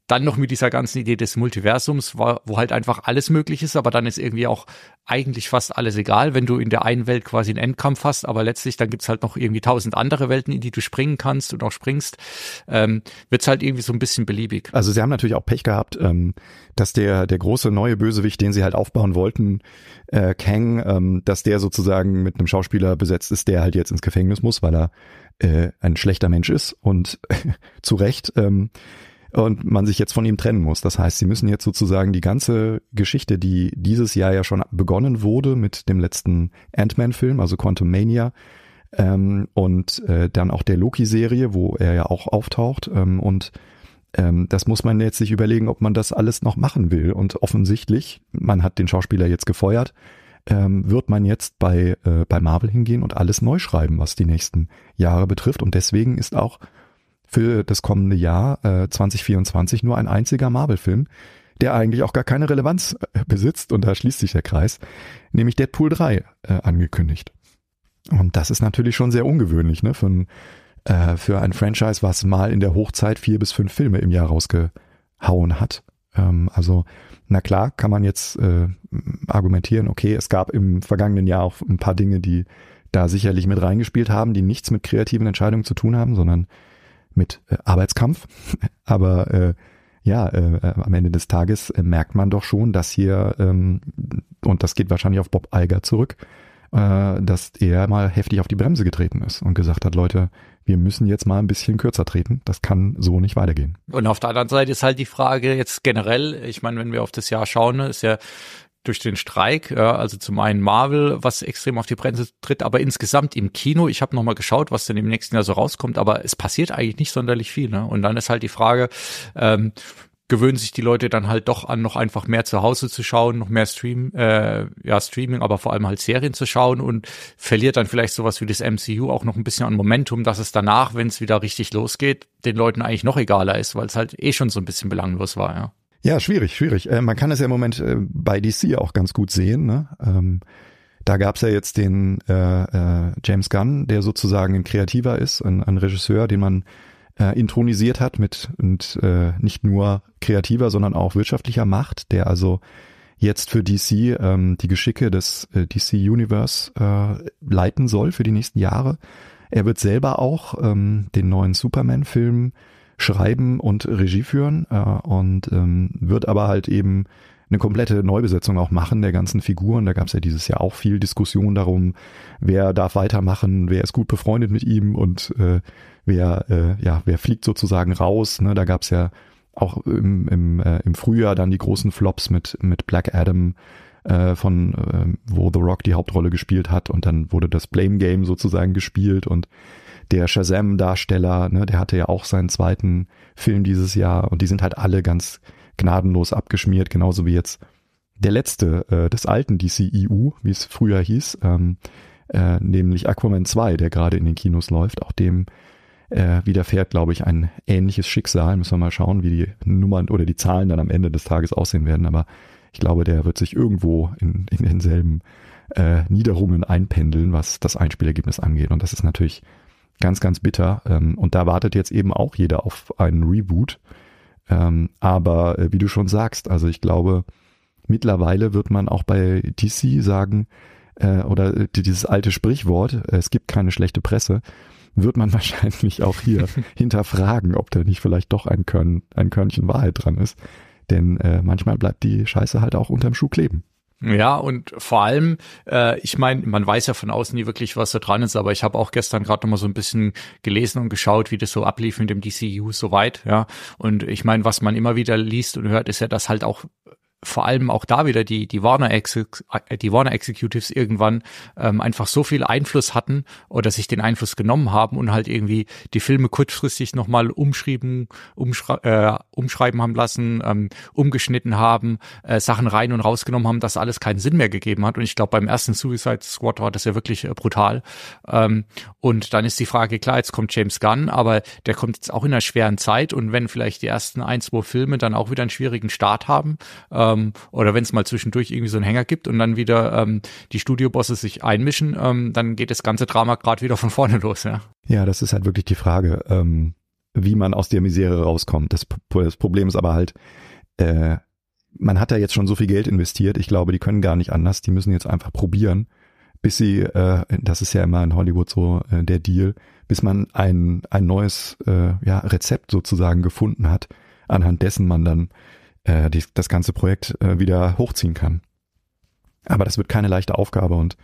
Dann noch mit dieser ganzen Idee des Multiversums, wo, halt einfach alles möglich ist, aber dann ist irgendwie auch eigentlich fast alles egal, wenn du in der einen Welt quasi einen Endkampf hast, aber letztlich dann gibt's halt noch irgendwie tausend andere Welten, in die du springen kannst und auch springst, ähm, wird's halt irgendwie so ein bisschen beliebig.
Also sie haben natürlich auch Pech gehabt, ähm, dass der der große neue Bösewicht, den sie halt aufbauen wollten, äh, Kang, ähm, dass der sozusagen mit einem Schauspieler besetzt ist, der halt jetzt ins Gefängnis muss, weil er äh, ein schlechter Mensch ist und zu Recht. Ähm, und man sich jetzt von ihm trennen muss. Das heißt, sie müssen jetzt sozusagen die ganze Geschichte, die dieses Jahr ja schon begonnen wurde mit dem letzten Ant-Man-Film, also Quantum Mania, ähm, und äh, dann auch der Loki-Serie, wo er ja auch auftaucht. Ähm, und ähm, das muss man jetzt sich überlegen, ob man das alles noch machen will. Und offensichtlich, man hat den Schauspieler jetzt gefeuert, ähm, wird man jetzt bei, äh, bei Marvel hingehen und alles neu schreiben, was die nächsten Jahre betrifft. Und deswegen ist auch für das kommende Jahr äh, 2024 nur ein einziger Marvel-Film, der eigentlich auch gar keine Relevanz äh, besitzt, und da schließt sich der Kreis, nämlich Deadpool 3 äh, angekündigt. Und das ist natürlich schon sehr ungewöhnlich, ne, für ein, äh, für ein Franchise, was mal in der Hochzeit vier bis fünf Filme im Jahr rausgehauen hat. Ähm, also, na klar, kann man jetzt äh, argumentieren, okay, es gab im vergangenen Jahr auch ein paar Dinge, die da sicherlich mit reingespielt haben, die nichts mit kreativen Entscheidungen zu tun haben, sondern mit äh, Arbeitskampf. Aber äh, ja, äh, äh, am Ende des Tages äh, merkt man doch schon, dass hier, ähm, und das geht wahrscheinlich auf Bob Alger zurück, äh, dass er mal heftig auf die Bremse getreten ist und gesagt hat, Leute, wir müssen jetzt mal ein bisschen kürzer treten. Das kann so nicht weitergehen.
Und auf der anderen Seite ist halt die Frage jetzt generell, ich meine, wenn wir auf das Jahr schauen, ist ja durch den Streik, ja, also zum einen Marvel, was extrem auf die Bremse tritt, aber insgesamt im Kino, ich habe nochmal geschaut, was denn im nächsten Jahr so rauskommt, aber es passiert eigentlich nicht sonderlich viel. Ne? Und dann ist halt die Frage, ähm, gewöhnen sich die Leute dann halt doch an, noch einfach mehr zu Hause zu schauen, noch mehr Stream, äh, ja, Streaming, aber vor allem halt Serien zu schauen und verliert dann vielleicht sowas wie das MCU auch noch ein bisschen an Momentum, dass es danach, wenn es wieder richtig losgeht, den Leuten eigentlich noch egaler ist, weil es halt eh schon so ein bisschen belanglos war, ja.
Ja, schwierig, schwierig. Äh, man kann es ja im Moment äh, bei DC auch ganz gut sehen. Ne? Ähm, da gab's ja jetzt den äh, äh, James Gunn, der sozusagen ein Kreativer ist, ein, ein Regisseur, den man äh, intronisiert hat mit und äh, nicht nur kreativer, sondern auch wirtschaftlicher Macht, der also jetzt für DC ähm, die Geschicke des äh, DC Universe äh, leiten soll für die nächsten Jahre. Er wird selber auch ähm, den neuen Superman-Film schreiben und Regie führen äh, und ähm, wird aber halt eben eine komplette Neubesetzung auch machen der ganzen Figuren. Da gab es ja dieses Jahr auch viel Diskussion darum, wer darf weitermachen, wer ist gut befreundet mit ihm und äh, wer äh, ja wer fliegt sozusagen raus. Ne? Da gab es ja auch im, im, äh, im Frühjahr dann die großen Flops mit mit Black Adam äh, von äh, wo The Rock die Hauptrolle gespielt hat und dann wurde das Blame Game sozusagen gespielt und der Shazam-Darsteller, ne, der hatte ja auch seinen zweiten Film dieses Jahr und die sind halt alle ganz gnadenlos abgeschmiert, genauso wie jetzt der letzte äh, des alten DCEU, wie es früher hieß, ähm, äh, nämlich Aquaman 2, der gerade in den Kinos läuft. Auch dem äh, widerfährt, glaube ich, ein ähnliches Schicksal. Müssen wir mal schauen, wie die Nummern oder die Zahlen dann am Ende des Tages aussehen werden. Aber ich glaube, der wird sich irgendwo in, in denselben äh, Niederungen einpendeln, was das Einspielergebnis angeht. Und das ist natürlich Ganz, ganz bitter. Ähm, und da wartet jetzt eben auch jeder auf einen Reboot. Ähm, aber äh, wie du schon sagst, also ich glaube, mittlerweile wird man auch bei DC sagen, äh, oder äh, dieses alte Sprichwort, es gibt keine schlechte Presse, wird man wahrscheinlich auch hier hinterfragen, ob da nicht vielleicht doch ein, Körn, ein Körnchen Wahrheit dran ist. Denn äh, manchmal bleibt die Scheiße halt auch unterm Schuh kleben.
Ja, und vor allem, äh, ich meine, man weiß ja von außen nie wirklich, was da dran ist, aber ich habe auch gestern gerade noch mal so ein bisschen gelesen und geschaut, wie das so ablief mit dem DCU soweit, ja. Und ich meine, was man immer wieder liest und hört, ist ja, dass halt auch vor allem auch da wieder die, die Warner, Exec die Warner Executives irgendwann ähm, einfach so viel Einfluss hatten oder sich den Einfluss genommen haben und halt irgendwie die Filme kurzfristig nochmal umschrieben, umschrei äh, umschreiben haben lassen, ähm, umgeschnitten haben, äh, Sachen rein und rausgenommen haben, dass alles keinen Sinn mehr gegeben hat. Und ich glaube, beim ersten Suicide Squad war das ja wirklich äh, brutal. Ähm, und dann ist die Frage, klar, jetzt kommt James Gunn, aber der kommt jetzt auch in einer schweren Zeit und wenn vielleicht die ersten ein, zwei Filme dann auch wieder einen schwierigen Start haben, äh, ähm, oder wenn es mal zwischendurch irgendwie so einen Hänger gibt und dann wieder ähm, die Studiobosse sich einmischen, ähm, dann geht das ganze Drama gerade wieder von vorne los, ja.
Ja, das ist halt wirklich die Frage. Ähm, wie man aus der Misere rauskommt. Das, das Problem ist aber halt, äh, man hat da jetzt schon so viel Geld investiert. Ich glaube, die können gar nicht anders. Die müssen jetzt einfach probieren, bis sie, äh, das ist ja immer in Hollywood so äh, der Deal, bis man ein, ein neues äh, ja, Rezept sozusagen gefunden hat, anhand dessen man dann äh, die, das ganze Projekt äh, wieder hochziehen kann. Aber das wird keine leichte Aufgabe und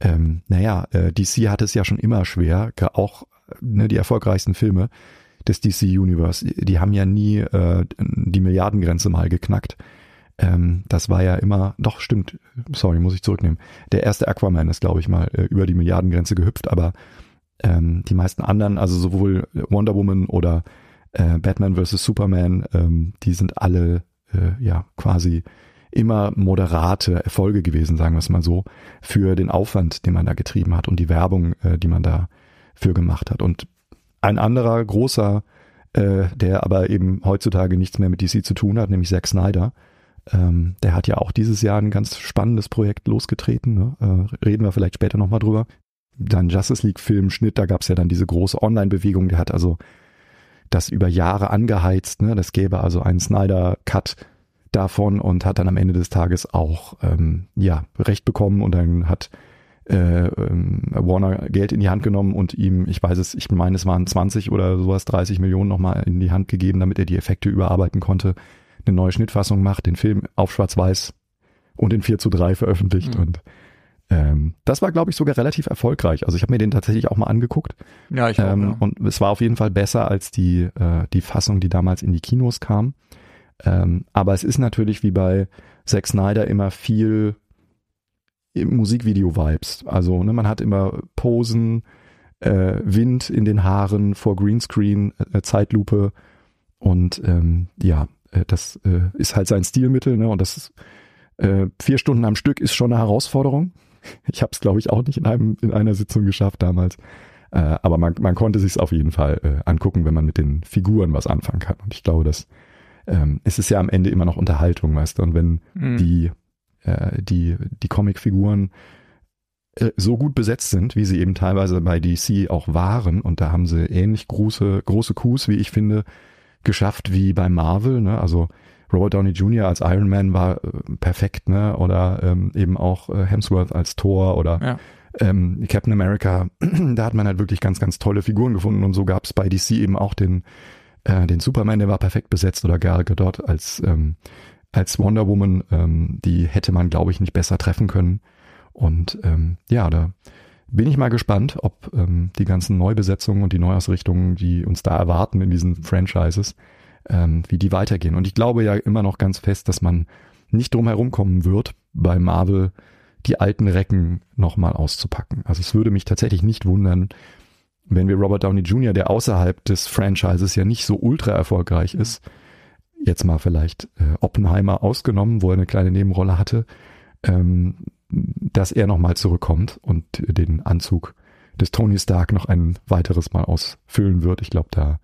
ähm, naja, äh, DC hat es ja schon immer schwer, auch ne, die erfolgreichsten Filme des DC Universe, die haben ja nie äh, die Milliardengrenze mal geknackt. Ähm, das war ja immer, doch stimmt, sorry, muss ich zurücknehmen. Der erste Aquaman ist, glaube ich, mal äh, über die Milliardengrenze gehüpft, aber ähm, die meisten anderen, also sowohl Wonder Woman oder äh, Batman vs. Superman, ähm, die sind alle äh, ja quasi immer moderate Erfolge gewesen, sagen wir es mal so, für den Aufwand, den man da getrieben hat und die Werbung, äh, die man da für gemacht hat. Und ein anderer großer, äh, der aber eben heutzutage nichts mehr mit DC zu tun hat, nämlich Zack Snyder, ähm, der hat ja auch dieses Jahr ein ganz spannendes Projekt losgetreten. Ne? Äh, reden wir vielleicht später nochmal drüber. Dann Justice League Filmschnitt, da gab es ja dann diese große Online-Bewegung, der hat also das über Jahre angeheizt. Ne? Das gäbe also einen Snyder-Cut davon und hat dann am Ende des Tages auch ähm, ja Recht bekommen und dann hat äh, ähm, Warner Geld in die Hand genommen und ihm, ich weiß es, ich meine, es waren 20 oder sowas, 30 Millionen nochmal in die Hand gegeben, damit er die Effekte überarbeiten konnte, eine neue Schnittfassung macht, den Film auf Schwarz-Weiß und in 4 zu 3 veröffentlicht mhm. und ähm, das war, glaube ich, sogar relativ erfolgreich. Also ich habe mir den tatsächlich auch mal angeguckt.
Ja, ich auch, ähm, ja.
Und es war auf jeden Fall besser als die, äh, die Fassung, die damals in die Kinos kam. Ähm, aber es ist natürlich wie bei Zack Snyder immer viel Musikvideo-Vibes. Also ne, man hat immer Posen, äh, Wind in den Haaren vor Greenscreen, äh, Zeitlupe und ähm, ja, äh, das äh, ist halt sein Stilmittel ne, und das ist, äh, vier Stunden am Stück ist schon eine Herausforderung. Ich habe es, glaube ich, auch nicht in, einem, in einer Sitzung geschafft damals. Äh, aber man, man konnte sich auf jeden Fall äh, angucken, wenn man mit den Figuren was anfangen kann. Und ich glaube, dass ähm, es ist ja am Ende immer noch Unterhaltung, weißt du. Und wenn mhm. die, äh, die, die Comicfiguren äh, so gut besetzt sind, wie sie eben teilweise bei DC auch waren, und da haben sie ähnlich große, große Coups, wie ich finde, geschafft wie bei Marvel, ne? Also Robert Downey Jr. als Iron Man war äh, perfekt, ne? Oder ähm, eben auch äh, Hemsworth als Thor oder ja. ähm, Captain America. da hat man halt wirklich ganz, ganz tolle Figuren gefunden und so gab es bei DC eben auch den äh, den Superman, der war perfekt besetzt oder Gal Gadot als ähm, als Wonder Woman. Ähm, die hätte man, glaube ich, nicht besser treffen können. Und ähm, ja, da bin ich mal gespannt, ob ähm, die ganzen Neubesetzungen und die Neuausrichtungen, die uns da erwarten in diesen Franchises, ähm, wie die weitergehen. Und ich glaube ja immer noch ganz fest, dass man nicht drum herum kommen wird, bei Marvel die alten Recken nochmal auszupacken. Also es würde mich tatsächlich nicht wundern, wenn wir Robert Downey Jr., der außerhalb des Franchises ja nicht so ultra erfolgreich ist, jetzt mal vielleicht äh, Oppenheimer ausgenommen, wo er eine kleine Nebenrolle hatte, ähm, dass er nochmal zurückkommt und den Anzug des Tony Stark noch ein weiteres Mal ausfüllen wird. Ich glaube, da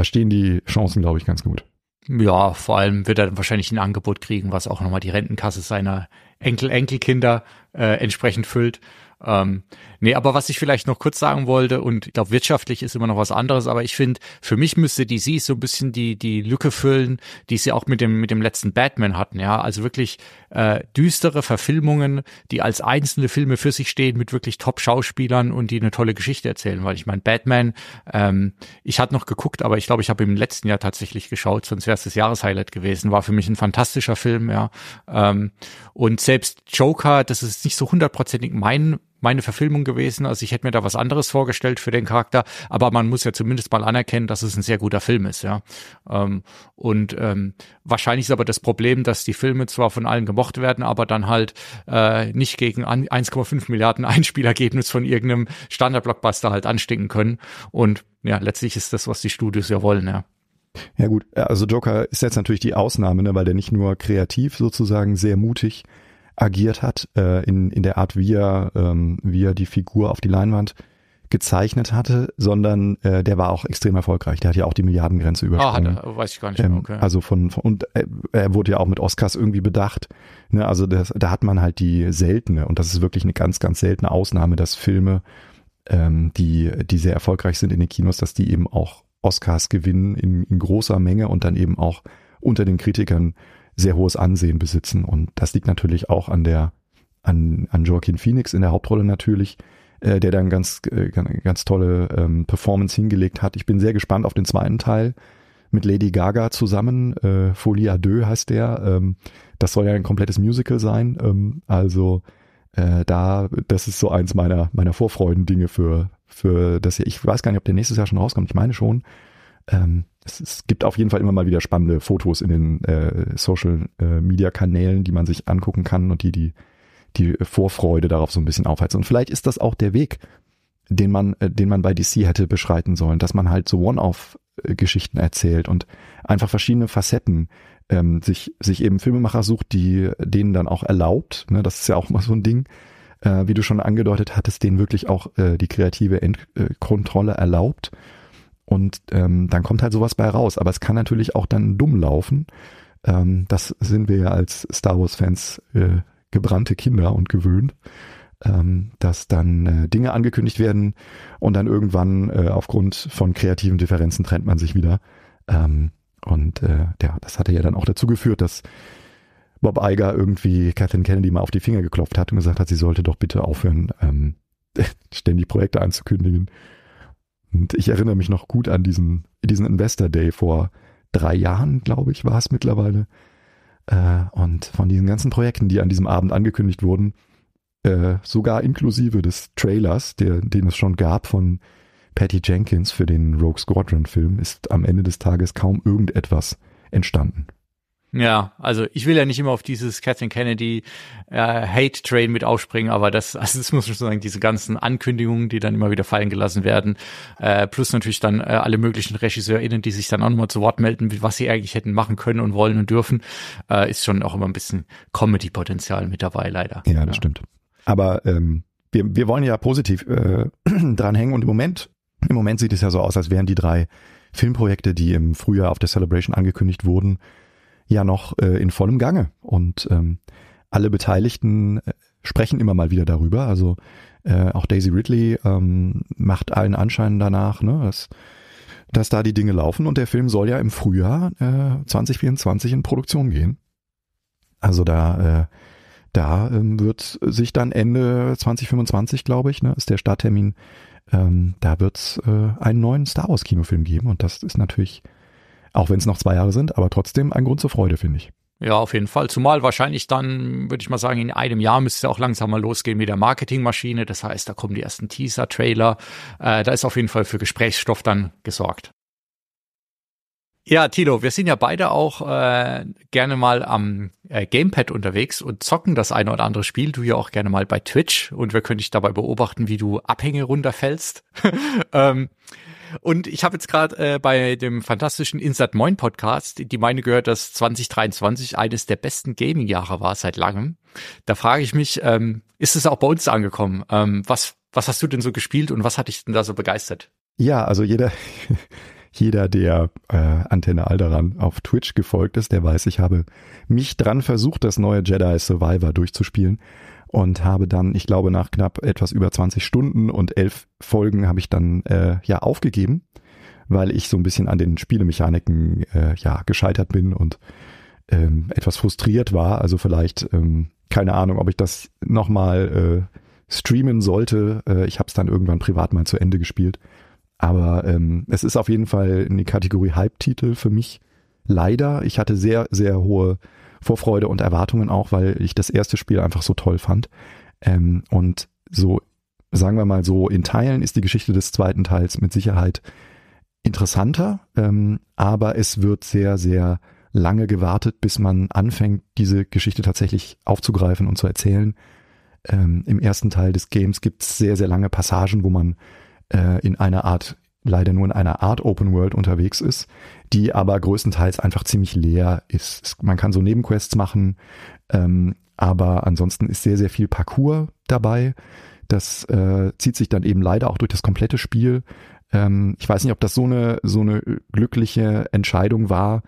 da stehen die Chancen, glaube ich, ganz gut.
Ja, vor allem wird er wahrscheinlich ein Angebot kriegen, was auch nochmal die Rentenkasse seiner Enkel, Enkelkinder äh, entsprechend füllt. Ähm, nee, aber was ich vielleicht noch kurz sagen wollte, und ich glaube, wirtschaftlich ist immer noch was anderes, aber ich finde, für mich müsste DC so ein bisschen die, die Lücke füllen, die sie auch mit dem, mit dem letzten Batman hatten, ja. Also wirklich äh, düstere Verfilmungen, die als einzelne Filme für sich stehen, mit wirklich Top-Schauspielern und die eine tolle Geschichte erzählen. Weil ich meine, Batman, ähm, ich hatte noch geguckt, aber ich glaube, ich habe im letzten Jahr tatsächlich geschaut, sonst wäre es das Jahreshighlight gewesen. War für mich ein fantastischer Film, ja. Ähm, und selbst Joker, das ist nicht so hundertprozentig mein meine Verfilmung gewesen. Also ich hätte mir da was anderes vorgestellt für den Charakter, aber man muss ja zumindest mal anerkennen, dass es ein sehr guter Film ist, ja. Ähm, und ähm, wahrscheinlich ist aber das Problem, dass die Filme zwar von allen gemocht werden, aber dann halt äh, nicht gegen 1,5 Milliarden Einspielergebnis von irgendeinem Standard-Blockbuster halt anstinken können. Und ja, letztlich ist das, was die Studios ja wollen, ja.
Ja gut, also Joker ist jetzt natürlich die Ausnahme, ne, weil der nicht nur kreativ sozusagen sehr mutig agiert hat, äh, in, in der Art, wie er, ähm, wie er die Figur auf die Leinwand gezeichnet hatte, sondern äh, der war auch extrem erfolgreich. Der hat ja auch die Milliardengrenze übersprungen.
Ah, hat er, weiß ich gar nicht mehr, ähm,
okay. Ähm, also von, von und äh, er wurde ja auch mit Oscars irgendwie bedacht. Ne? Also das, da hat man halt die seltene, und das ist wirklich eine ganz, ganz seltene Ausnahme, dass Filme, ähm, die, die sehr erfolgreich sind in den Kinos, dass die eben auch Oscars gewinnen in, in großer Menge und dann eben auch unter den Kritikern sehr hohes Ansehen besitzen. Und das liegt natürlich auch an der, an, an Joaquin Phoenix in der Hauptrolle natürlich, äh, der dann ganz, äh, ganz tolle ähm, Performance hingelegt hat. Ich bin sehr gespannt auf den zweiten Teil mit Lady Gaga zusammen. Äh, Folie à deux heißt der. Ähm, das soll ja ein komplettes Musical sein. Ähm, also äh, da, das ist so eins meiner, meiner Vorfreudendinge für, für das hier. Ich weiß gar nicht, ob der nächstes Jahr schon rauskommt. Ich meine schon. Ähm, es, es, gibt auf jeden Fall immer mal wieder spannende Fotos in den äh, Social äh, Media Kanälen, die man sich angucken kann und die die die Vorfreude darauf so ein bisschen aufheizt. Und vielleicht ist das auch der Weg, den man äh, den man bei DC hätte beschreiten sollen, dass man halt so One-off-Geschichten erzählt und einfach verschiedene Facetten ähm, sich sich eben Filmemacher sucht, die denen dann auch erlaubt. Ne, das ist ja auch mal so ein Ding. Äh, wie du schon angedeutet hattest, denen wirklich auch äh, die kreative Endkontrolle erlaubt und ähm, dann kommt halt sowas bei raus. Aber es kann natürlich auch dann dumm laufen. Ähm, das sind wir ja als Star Wars-Fans äh, gebrannte Kinder und gewöhnt, ähm, dass dann äh, Dinge angekündigt werden und dann irgendwann äh, aufgrund von kreativen Differenzen trennt man sich wieder. Ähm, und äh, ja, das hatte ja dann auch dazu geführt, dass Bob Iger irgendwie Kathleen Kennedy mal auf die Finger geklopft hat und gesagt hat, sie sollte doch bitte aufhören, ähm, ständig Projekte anzukündigen. Und ich erinnere mich noch gut an diesen, diesen Investor Day vor drei Jahren, glaube ich, war es mittlerweile. Äh, und von diesen ganzen Projekten, die an diesem Abend angekündigt wurden, äh, sogar inklusive des Trailers, der, den es schon gab von Patty Jenkins für den Rogue Squadron Film, ist am Ende des Tages kaum irgendetwas entstanden.
Ja, also ich will ja nicht immer auf dieses Kathleen Kennedy äh, Hate Train mit aufspringen, aber das, also das muss man schon sagen, diese ganzen Ankündigungen, die dann immer wieder fallen gelassen werden, äh, plus natürlich dann äh, alle möglichen RegisseurInnen, die sich dann auch nochmal zu Wort melden, was sie eigentlich hätten machen können und wollen und dürfen, äh, ist schon auch immer ein bisschen Comedy-Potenzial mit dabei, leider.
Ja, das ja. stimmt. Aber ähm, wir, wir wollen ja positiv äh, dranhängen und im Moment, im Moment sieht es ja so aus, als wären die drei Filmprojekte, die im Frühjahr auf der Celebration angekündigt wurden, ja noch äh, in vollem Gange. Und ähm, alle Beteiligten äh, sprechen immer mal wieder darüber. Also äh, auch Daisy Ridley ähm, macht allen Anschein danach, ne, dass, dass da die Dinge laufen. Und der Film soll ja im Frühjahr äh, 2024 in Produktion gehen. Also da, äh, da ähm, wird sich dann Ende 2025, glaube ich, ne, ist der Starttermin, ähm, da wird es äh, einen neuen Star Wars Kinofilm geben. Und das ist natürlich auch wenn es noch zwei Jahre sind, aber trotzdem ein Grund zur Freude, finde ich.
Ja, auf jeden Fall. Zumal wahrscheinlich dann, würde ich mal sagen, in einem Jahr müsste es auch langsam mal losgehen mit der Marketingmaschine. Das heißt, da kommen die ersten Teaser-Trailer. Äh, da ist auf jeden Fall für Gesprächsstoff dann gesorgt. Ja, Tilo, wir sind ja beide auch äh, gerne mal am äh, Gamepad unterwegs und zocken das eine oder andere Spiel. Du ja auch gerne mal bei Twitch und wir können dich dabei beobachten, wie du Abhänge runterfällst. ähm, und ich habe jetzt gerade äh, bei dem fantastischen Insert Moin Podcast die meine gehört, dass 2023 eines der besten Gaming-Jahre war seit langem. Da frage ich mich, ähm, ist es auch bei uns angekommen? Ähm, was, was hast du denn so gespielt und was hat dich denn da so begeistert?
Ja, also jeder, jeder, der äh, Antenne Alderan auf Twitch gefolgt ist, der weiß, ich habe mich dran versucht, das neue Jedi Survivor durchzuspielen und habe dann, ich glaube, nach knapp etwas über 20 Stunden und elf Folgen habe ich dann äh, ja aufgegeben, weil ich so ein bisschen an den Spielemechaniken äh, ja gescheitert bin und ähm, etwas frustriert war. Also vielleicht ähm, keine Ahnung, ob ich das nochmal äh, streamen sollte. Äh, ich habe es dann irgendwann privat mal zu Ende gespielt. Aber ähm, es ist auf jeden Fall in die Kategorie Hype-Titel für mich. Leider, ich hatte sehr, sehr hohe Vorfreude und Erwartungen auch, weil ich das erste Spiel einfach so toll fand. Ähm, und so, sagen wir mal so, in Teilen ist die Geschichte des zweiten Teils mit Sicherheit interessanter, ähm, aber es wird sehr, sehr lange gewartet, bis man anfängt, diese Geschichte tatsächlich aufzugreifen und zu erzählen. Ähm, Im ersten Teil des Games gibt es sehr, sehr lange Passagen, wo man äh, in einer Art leider nur in einer Art Open World unterwegs ist, die aber größtenteils einfach ziemlich leer ist. Man kann so Nebenquests machen, ähm, aber ansonsten ist sehr, sehr viel Parcours dabei. Das äh, zieht sich dann eben leider auch durch das komplette Spiel. Ähm, ich weiß nicht, ob das so eine, so eine glückliche Entscheidung war,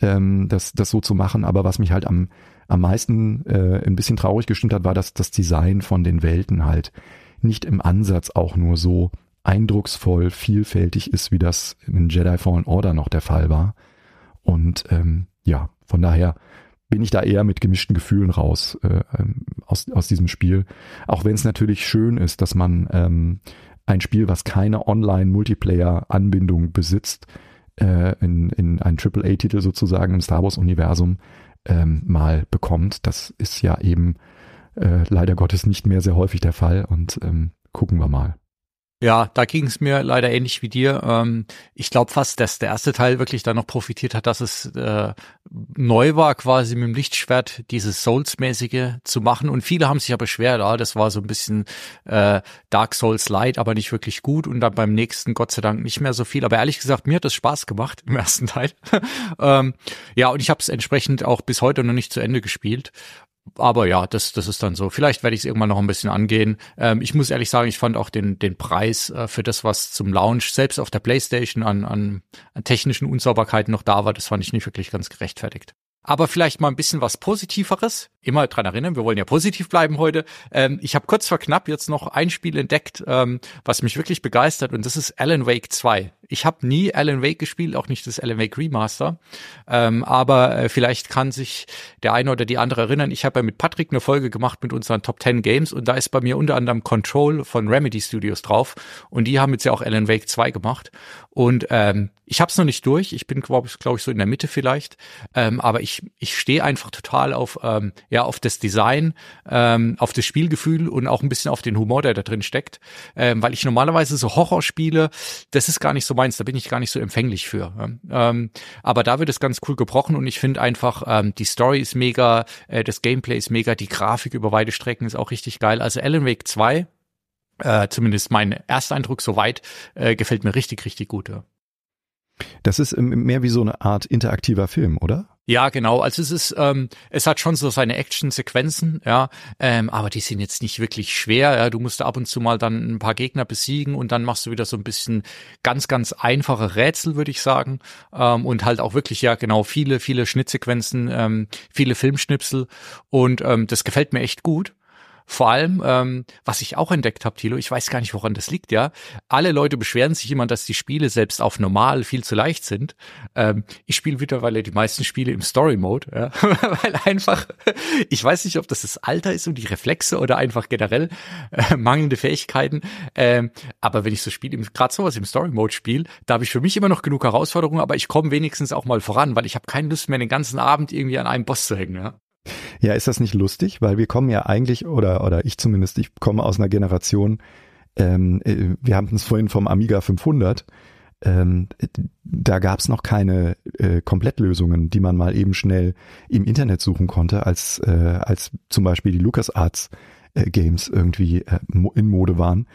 ähm, das, das so zu machen, aber was mich halt am, am meisten äh, ein bisschen traurig gestimmt hat, war, dass das Design von den Welten halt nicht im Ansatz auch nur so eindrucksvoll vielfältig ist, wie das in Jedi Fallen Order noch der Fall war. Und ähm, ja, von daher bin ich da eher mit gemischten Gefühlen raus äh, ähm, aus, aus diesem Spiel. Auch wenn es natürlich schön ist, dass man ähm, ein Spiel, was keine Online-Multiplayer-Anbindung besitzt, äh, in, in einen AAA-Titel sozusagen im Star Wars-Universum ähm, mal bekommt. Das ist ja eben äh, leider Gottes nicht mehr sehr häufig der Fall und ähm, gucken wir mal.
Ja, da ging es mir leider ähnlich wie dir. Ähm, ich glaube fast, dass der erste Teil wirklich da noch profitiert hat, dass es äh, neu war, quasi mit dem Lichtschwert dieses Souls-mäßige zu machen. Und viele haben sich ja beschwert, ah, das war so ein bisschen äh, Dark Souls Light, aber nicht wirklich gut. Und dann beim nächsten Gott sei Dank nicht mehr so viel. Aber ehrlich gesagt, mir hat das Spaß gemacht im ersten Teil. ähm, ja, und ich habe es entsprechend auch bis heute noch nicht zu Ende gespielt aber ja, das, das ist dann so. Vielleicht werde ich es irgendwann noch ein bisschen angehen. Ähm, ich muss ehrlich sagen, ich fand auch den, den Preis äh, für das, was zum Launch selbst auf der PlayStation an, an, an technischen Unsauberkeiten noch da war, das fand ich nicht wirklich ganz gerechtfertigt. Aber vielleicht mal ein bisschen was Positiveres. Immer dran erinnern, wir wollen ja positiv bleiben heute. Ähm, ich habe kurz vor knapp jetzt noch ein Spiel entdeckt, ähm, was mich wirklich begeistert und das ist Alan Wake 2. Ich habe nie Alan Wake gespielt, auch nicht das Alan Wake Remaster. Ähm, aber äh, vielleicht kann sich der eine oder die andere erinnern. Ich habe ja mit Patrick eine Folge gemacht mit unseren Top 10 Games und da ist bei mir unter anderem Control von Remedy Studios drauf und die haben jetzt ja auch Alan Wake 2 gemacht. Und ähm, ich habe es noch nicht durch. Ich bin, glaube ich, glaub ich, so in der Mitte vielleicht. Ähm, aber ich, ich stehe einfach total auf, ähm, ja, auf das Design, ähm, auf das Spielgefühl und auch ein bisschen auf den Humor, der da drin steckt. Ähm, weil ich normalerweise so Horrorspiele, das ist gar nicht so meins, da bin ich gar nicht so empfänglich für. Ähm, aber da wird es ganz cool gebrochen und ich finde einfach, ähm, die Story ist mega, äh, das Gameplay ist mega, die Grafik über weite Strecken ist auch richtig geil. Also Alan Wake 2, äh, zumindest mein Ersteindruck soweit, äh, gefällt mir richtig, richtig gut. Ja.
Das ist mehr wie so eine Art interaktiver Film, oder?
Ja, genau. Also es ist, ähm, es hat schon so seine Action-Sequenzen, ja, ähm, aber die sind jetzt nicht wirklich schwer. Ja. Du musst ab und zu mal dann ein paar Gegner besiegen und dann machst du wieder so ein bisschen ganz, ganz einfache Rätsel, würde ich sagen, ähm, und halt auch wirklich ja genau viele, viele Schnittsequenzen, ähm, viele Filmschnipsel und ähm, das gefällt mir echt gut. Vor allem, ähm, was ich auch entdeckt habe, Thilo, ich weiß gar nicht, woran das liegt, ja. Alle Leute beschweren sich immer, dass die Spiele selbst auf normal viel zu leicht sind. Ähm, ich spiele mittlerweile die meisten Spiele im Story-Mode, ja. weil einfach, ich weiß nicht, ob das das Alter ist und die Reflexe oder einfach generell äh, mangelnde Fähigkeiten. Ähm, aber wenn ich so spiele, gerade sowas im Story-Mode spiele, da habe ich für mich immer noch genug Herausforderungen, aber ich komme wenigstens auch mal voran, weil ich habe keine Lust mehr, den ganzen Abend irgendwie an einem Boss zu hängen, ja.
Ja, ist das nicht lustig? Weil wir kommen ja eigentlich, oder, oder ich zumindest, ich komme aus einer Generation, ähm, äh, wir haben es vorhin vom Amiga 500, ähm, da gab es noch keine äh, Komplettlösungen, die man mal eben schnell im Internet suchen konnte, als, äh, als zum Beispiel die LucasArts äh, Games irgendwie äh, in Mode waren.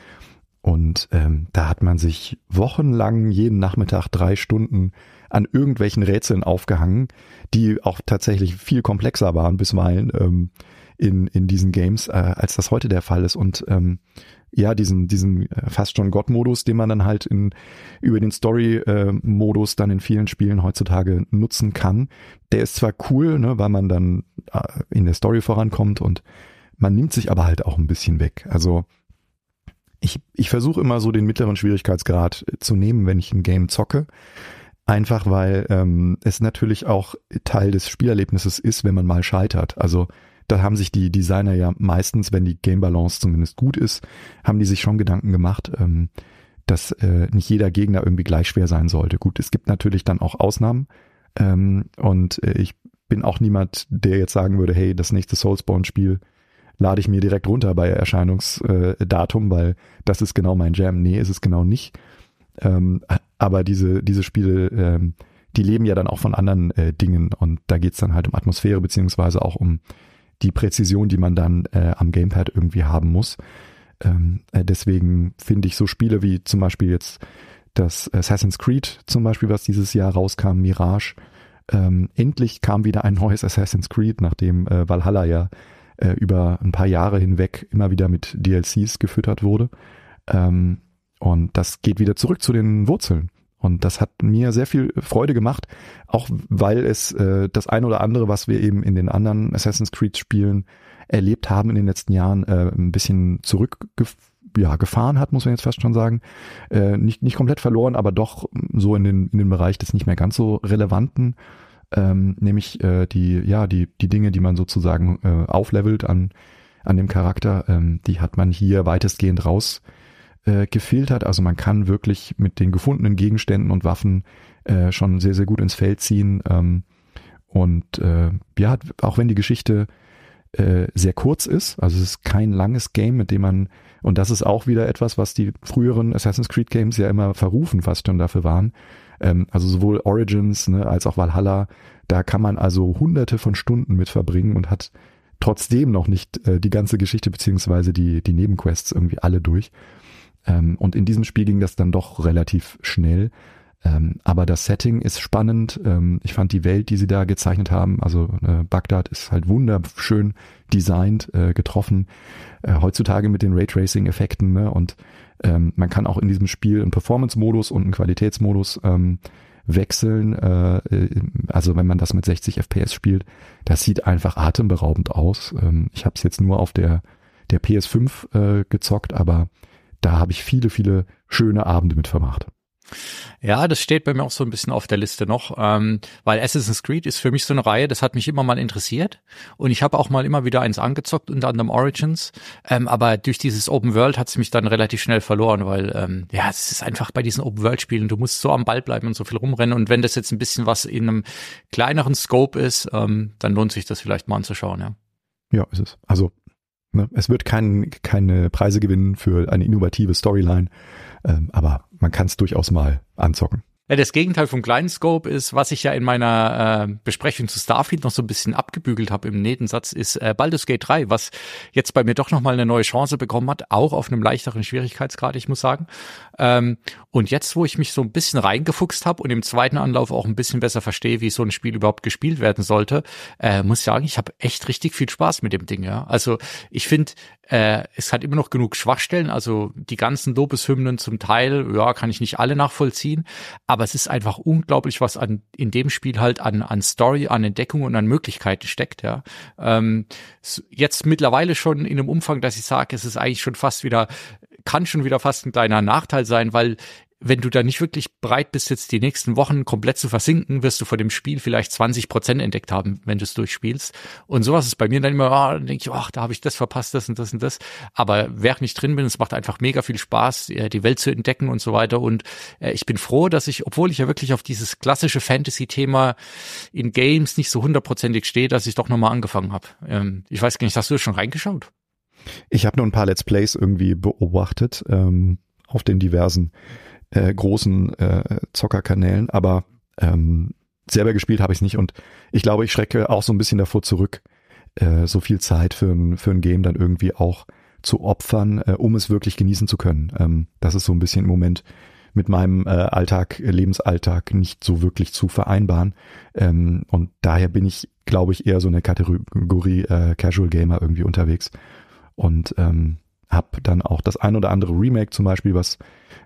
Und ähm, da hat man sich wochenlang jeden Nachmittag drei Stunden an irgendwelchen Rätseln aufgehangen, die auch tatsächlich viel komplexer waren bisweilen ähm, in, in diesen Games, äh, als das heute der Fall ist. Und ähm, ja, diesen, diesen äh, fast schon Gott-Modus, den man dann halt in, über den Story-Modus dann in vielen Spielen heutzutage nutzen kann. Der ist zwar cool, ne, weil man dann äh, in der Story vorankommt und man nimmt sich aber halt auch ein bisschen weg. Also ich, ich versuche immer so den mittleren Schwierigkeitsgrad zu nehmen, wenn ich ein Game zocke. Einfach weil ähm, es natürlich auch Teil des Spielerlebnisses ist, wenn man mal scheitert. Also da haben sich die Designer ja meistens, wenn die Game Balance zumindest gut ist, haben die sich schon Gedanken gemacht, ähm, dass äh, nicht jeder Gegner irgendwie gleich schwer sein sollte. Gut, es gibt natürlich dann auch Ausnahmen ähm, und äh, ich bin auch niemand, der jetzt sagen würde, hey, das nächste Soulspawn-Spiel lade ich mir direkt runter bei Erscheinungsdatum, weil das ist genau mein Jam. Nee, ist es genau nicht. Ähm, aber diese, diese Spiele, ähm, die leben ja dann auch von anderen äh, Dingen und da geht's dann halt um Atmosphäre beziehungsweise auch um die Präzision, die man dann äh, am Gamepad irgendwie haben muss. Ähm, äh, deswegen finde ich so Spiele wie zum Beispiel jetzt das Assassin's Creed zum Beispiel, was dieses Jahr rauskam, Mirage. Ähm, endlich kam wieder ein neues Assassin's Creed, nachdem äh, Valhalla ja äh, über ein paar Jahre hinweg immer wieder mit DLCs gefüttert wurde. Ähm, und das geht wieder zurück zu den Wurzeln. Und das hat mir sehr viel Freude gemacht, auch weil es äh, das ein oder andere, was wir eben in den anderen Assassin's Creed Spielen erlebt haben in den letzten Jahren, äh, ein bisschen zurückgeführt ja, hat, muss man jetzt fast schon sagen. Äh, nicht, nicht komplett verloren, aber doch so in den, in den Bereich des nicht mehr ganz so relevanten. Ähm, nämlich äh, die, ja, die, die Dinge, die man sozusagen äh, auflevelt an, an dem Charakter, ähm, die hat man hier weitestgehend raus äh, gefiltert. Also man kann wirklich mit den gefundenen Gegenständen und Waffen äh, schon sehr, sehr gut ins Feld ziehen. Ähm, und äh, ja, auch wenn die Geschichte äh, sehr kurz ist, also es ist kein langes Game, mit dem man, und das ist auch wieder etwas, was die früheren Assassin's Creed Games ja immer verrufen fast schon dafür waren. Ähm, also sowohl Origins ne, als auch Valhalla, da kann man also hunderte von Stunden mit verbringen und hat trotzdem noch nicht äh, die ganze Geschichte beziehungsweise die, die Nebenquests irgendwie alle durch. Ähm, und in diesem Spiel ging das dann doch relativ schnell. Ähm, aber das Setting ist spannend. Ähm, ich fand die Welt, die sie da gezeichnet haben, also äh, Bagdad ist halt wunderschön designt, äh, getroffen. Äh, heutzutage mit den Raytracing-Effekten ne? und ähm, man kann auch in diesem Spiel einen Performance-Modus und einen Qualitätsmodus ähm, wechseln. Äh, äh also wenn man das mit 60 FPS spielt, das sieht einfach atemberaubend aus. Ähm, ich habe es jetzt nur auf der der PS5 äh, gezockt, aber da habe ich viele, viele schöne Abende mit vermacht.
Ja, das steht bei mir auch so ein bisschen auf der Liste noch, ähm, weil Assassin's Creed ist für mich so eine Reihe, das hat mich immer mal interessiert und ich habe auch mal immer wieder eins angezockt, unter anderem Origins, ähm, aber durch dieses Open World hat es mich dann relativ schnell verloren, weil ähm, ja, es ist einfach bei diesen Open World Spielen, du musst so am Ball bleiben und so viel rumrennen und wenn das jetzt ein bisschen was in einem kleineren Scope ist, ähm, dann lohnt sich das vielleicht mal anzuschauen, ja.
Ja, ist es. Also? Es wird kein, keine Preise gewinnen für eine innovative Storyline, ähm, aber man kann es durchaus mal anzocken.
Das Gegenteil vom kleinen Scope ist, was ich ja in meiner äh, Besprechung zu Starfield noch so ein bisschen abgebügelt habe im Nebensatz, ist äh, Baldur's Gate 3, was jetzt bei mir doch nochmal eine neue Chance bekommen hat, auch auf einem leichteren Schwierigkeitsgrad, ich muss sagen. Ähm, und jetzt, wo ich mich so ein bisschen reingefuchst habe und im zweiten Anlauf auch ein bisschen besser verstehe, wie so ein Spiel überhaupt gespielt werden sollte, äh, muss ich sagen, ich habe echt richtig viel Spaß mit dem Ding. Ja, Also ich finde, äh, es hat immer noch genug Schwachstellen, also die ganzen Lobeshymnen zum Teil, ja, kann ich nicht alle nachvollziehen, aber es ist einfach unglaublich, was an in dem Spiel halt an an Story, an Entdeckung und an Möglichkeiten steckt, ja. Ähm, jetzt mittlerweile schon in einem Umfang, dass ich sage, es ist eigentlich schon fast wieder kann schon wieder fast ein kleiner Nachteil sein, weil wenn du da nicht wirklich bereit bist, jetzt die nächsten Wochen komplett zu versinken, wirst du vor dem Spiel vielleicht 20 Prozent entdeckt haben, wenn du es durchspielst. Und sowas ist bei mir dann immer, oh, dann denke ich, ach, da habe ich das verpasst, das und das und das. Aber während ich drin bin, es macht einfach mega viel Spaß, äh, die Welt zu entdecken und so weiter. Und äh, ich bin froh, dass ich, obwohl ich ja wirklich auf dieses klassische Fantasy-Thema in Games nicht so hundertprozentig stehe, dass ich doch nochmal angefangen habe. Ähm, ich weiß gar nicht, hast du schon reingeschaut?
Ich habe nur ein paar Let's Plays irgendwie beobachtet ähm, auf den diversen äh, großen äh, Zockerkanälen, aber ähm, selber gespielt habe ich nicht und ich glaube, ich schrecke auch so ein bisschen davor zurück, äh, so viel Zeit für ein, für ein Game dann irgendwie auch zu opfern, äh, um es wirklich genießen zu können. Ähm, das ist so ein bisschen im Moment mit meinem äh, Alltag, Lebensalltag nicht so wirklich zu vereinbaren. Ähm, und daher bin ich, glaube ich, eher so eine Kategorie äh, Casual Gamer irgendwie unterwegs. Und ähm, habe dann auch das ein oder andere Remake zum Beispiel, was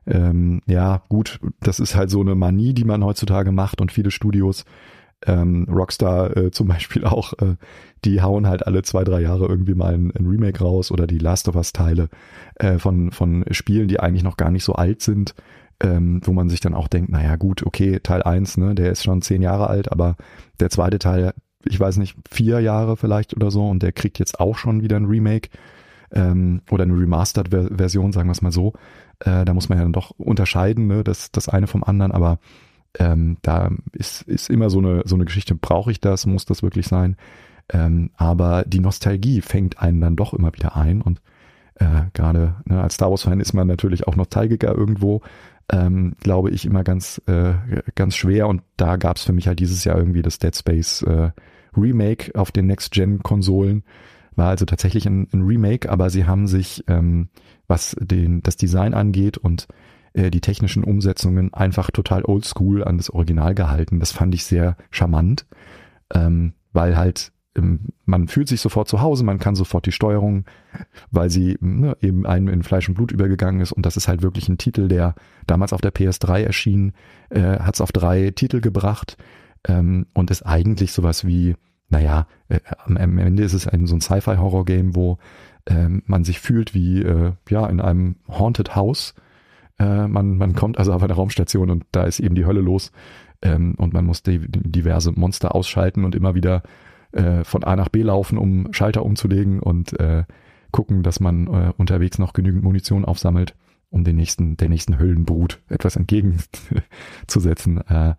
ähm, ja gut, das ist halt so eine Manie, die man heutzutage macht und viele Studios, ähm, Rockstar äh, zum Beispiel auch, äh, die hauen halt alle zwei, drei Jahre irgendwie mal ein, ein Remake raus oder die Last of Us Teile äh, von, von Spielen, die eigentlich noch gar nicht so alt sind, ähm, wo man sich dann auch denkt, naja gut, okay, Teil eins, ne, der ist schon zehn Jahre alt, aber der zweite Teil, ich weiß nicht, vier Jahre vielleicht oder so und der kriegt jetzt auch schon wieder ein Remake ähm, oder eine Remastered-Version, sagen wir es mal so. Äh, da muss man ja dann doch unterscheiden, ne, das, das eine vom anderen, aber ähm, da ist, ist immer so eine, so eine Geschichte, brauche ich das, muss das wirklich sein? Ähm, aber die Nostalgie fängt einen dann doch immer wieder ein. Und äh, gerade ne, als Star Wars-Fan ist man natürlich auch Nostalgiker irgendwo, ähm, glaube ich, immer ganz, äh, ganz schwer. Und da gab es für mich halt dieses Jahr irgendwie das Dead Space äh, Remake auf den Next-Gen-Konsolen, war also tatsächlich ein, ein Remake, aber sie haben sich, ähm, was den, das Design angeht und äh, die technischen Umsetzungen einfach total oldschool an das Original gehalten. Das fand ich sehr charmant, ähm, weil halt ähm, man fühlt sich sofort zu Hause, man kann sofort die Steuerung, weil sie ne, eben einem in Fleisch und Blut übergegangen ist und das ist halt wirklich ein Titel, der damals auf der PS3 erschien, äh, hat es auf drei Titel gebracht ähm, und ist eigentlich sowas wie naja, äh, am, Ende ist es ein so ein Sci-Fi-Horror-Game, wo äh, man sich fühlt wie äh, ja in einem Haunted House. Äh, man, man kommt also auf eine Raumstation und da ist eben die Hölle los ähm, und man muss die, diverse Monster ausschalten und immer wieder äh, von A nach B laufen, um Schalter umzulegen und äh, gucken, dass man äh, unterwegs noch genügend Munition aufsammelt, um den nächsten, der nächsten Höllenbrut etwas entgegenzusetzen. Äh,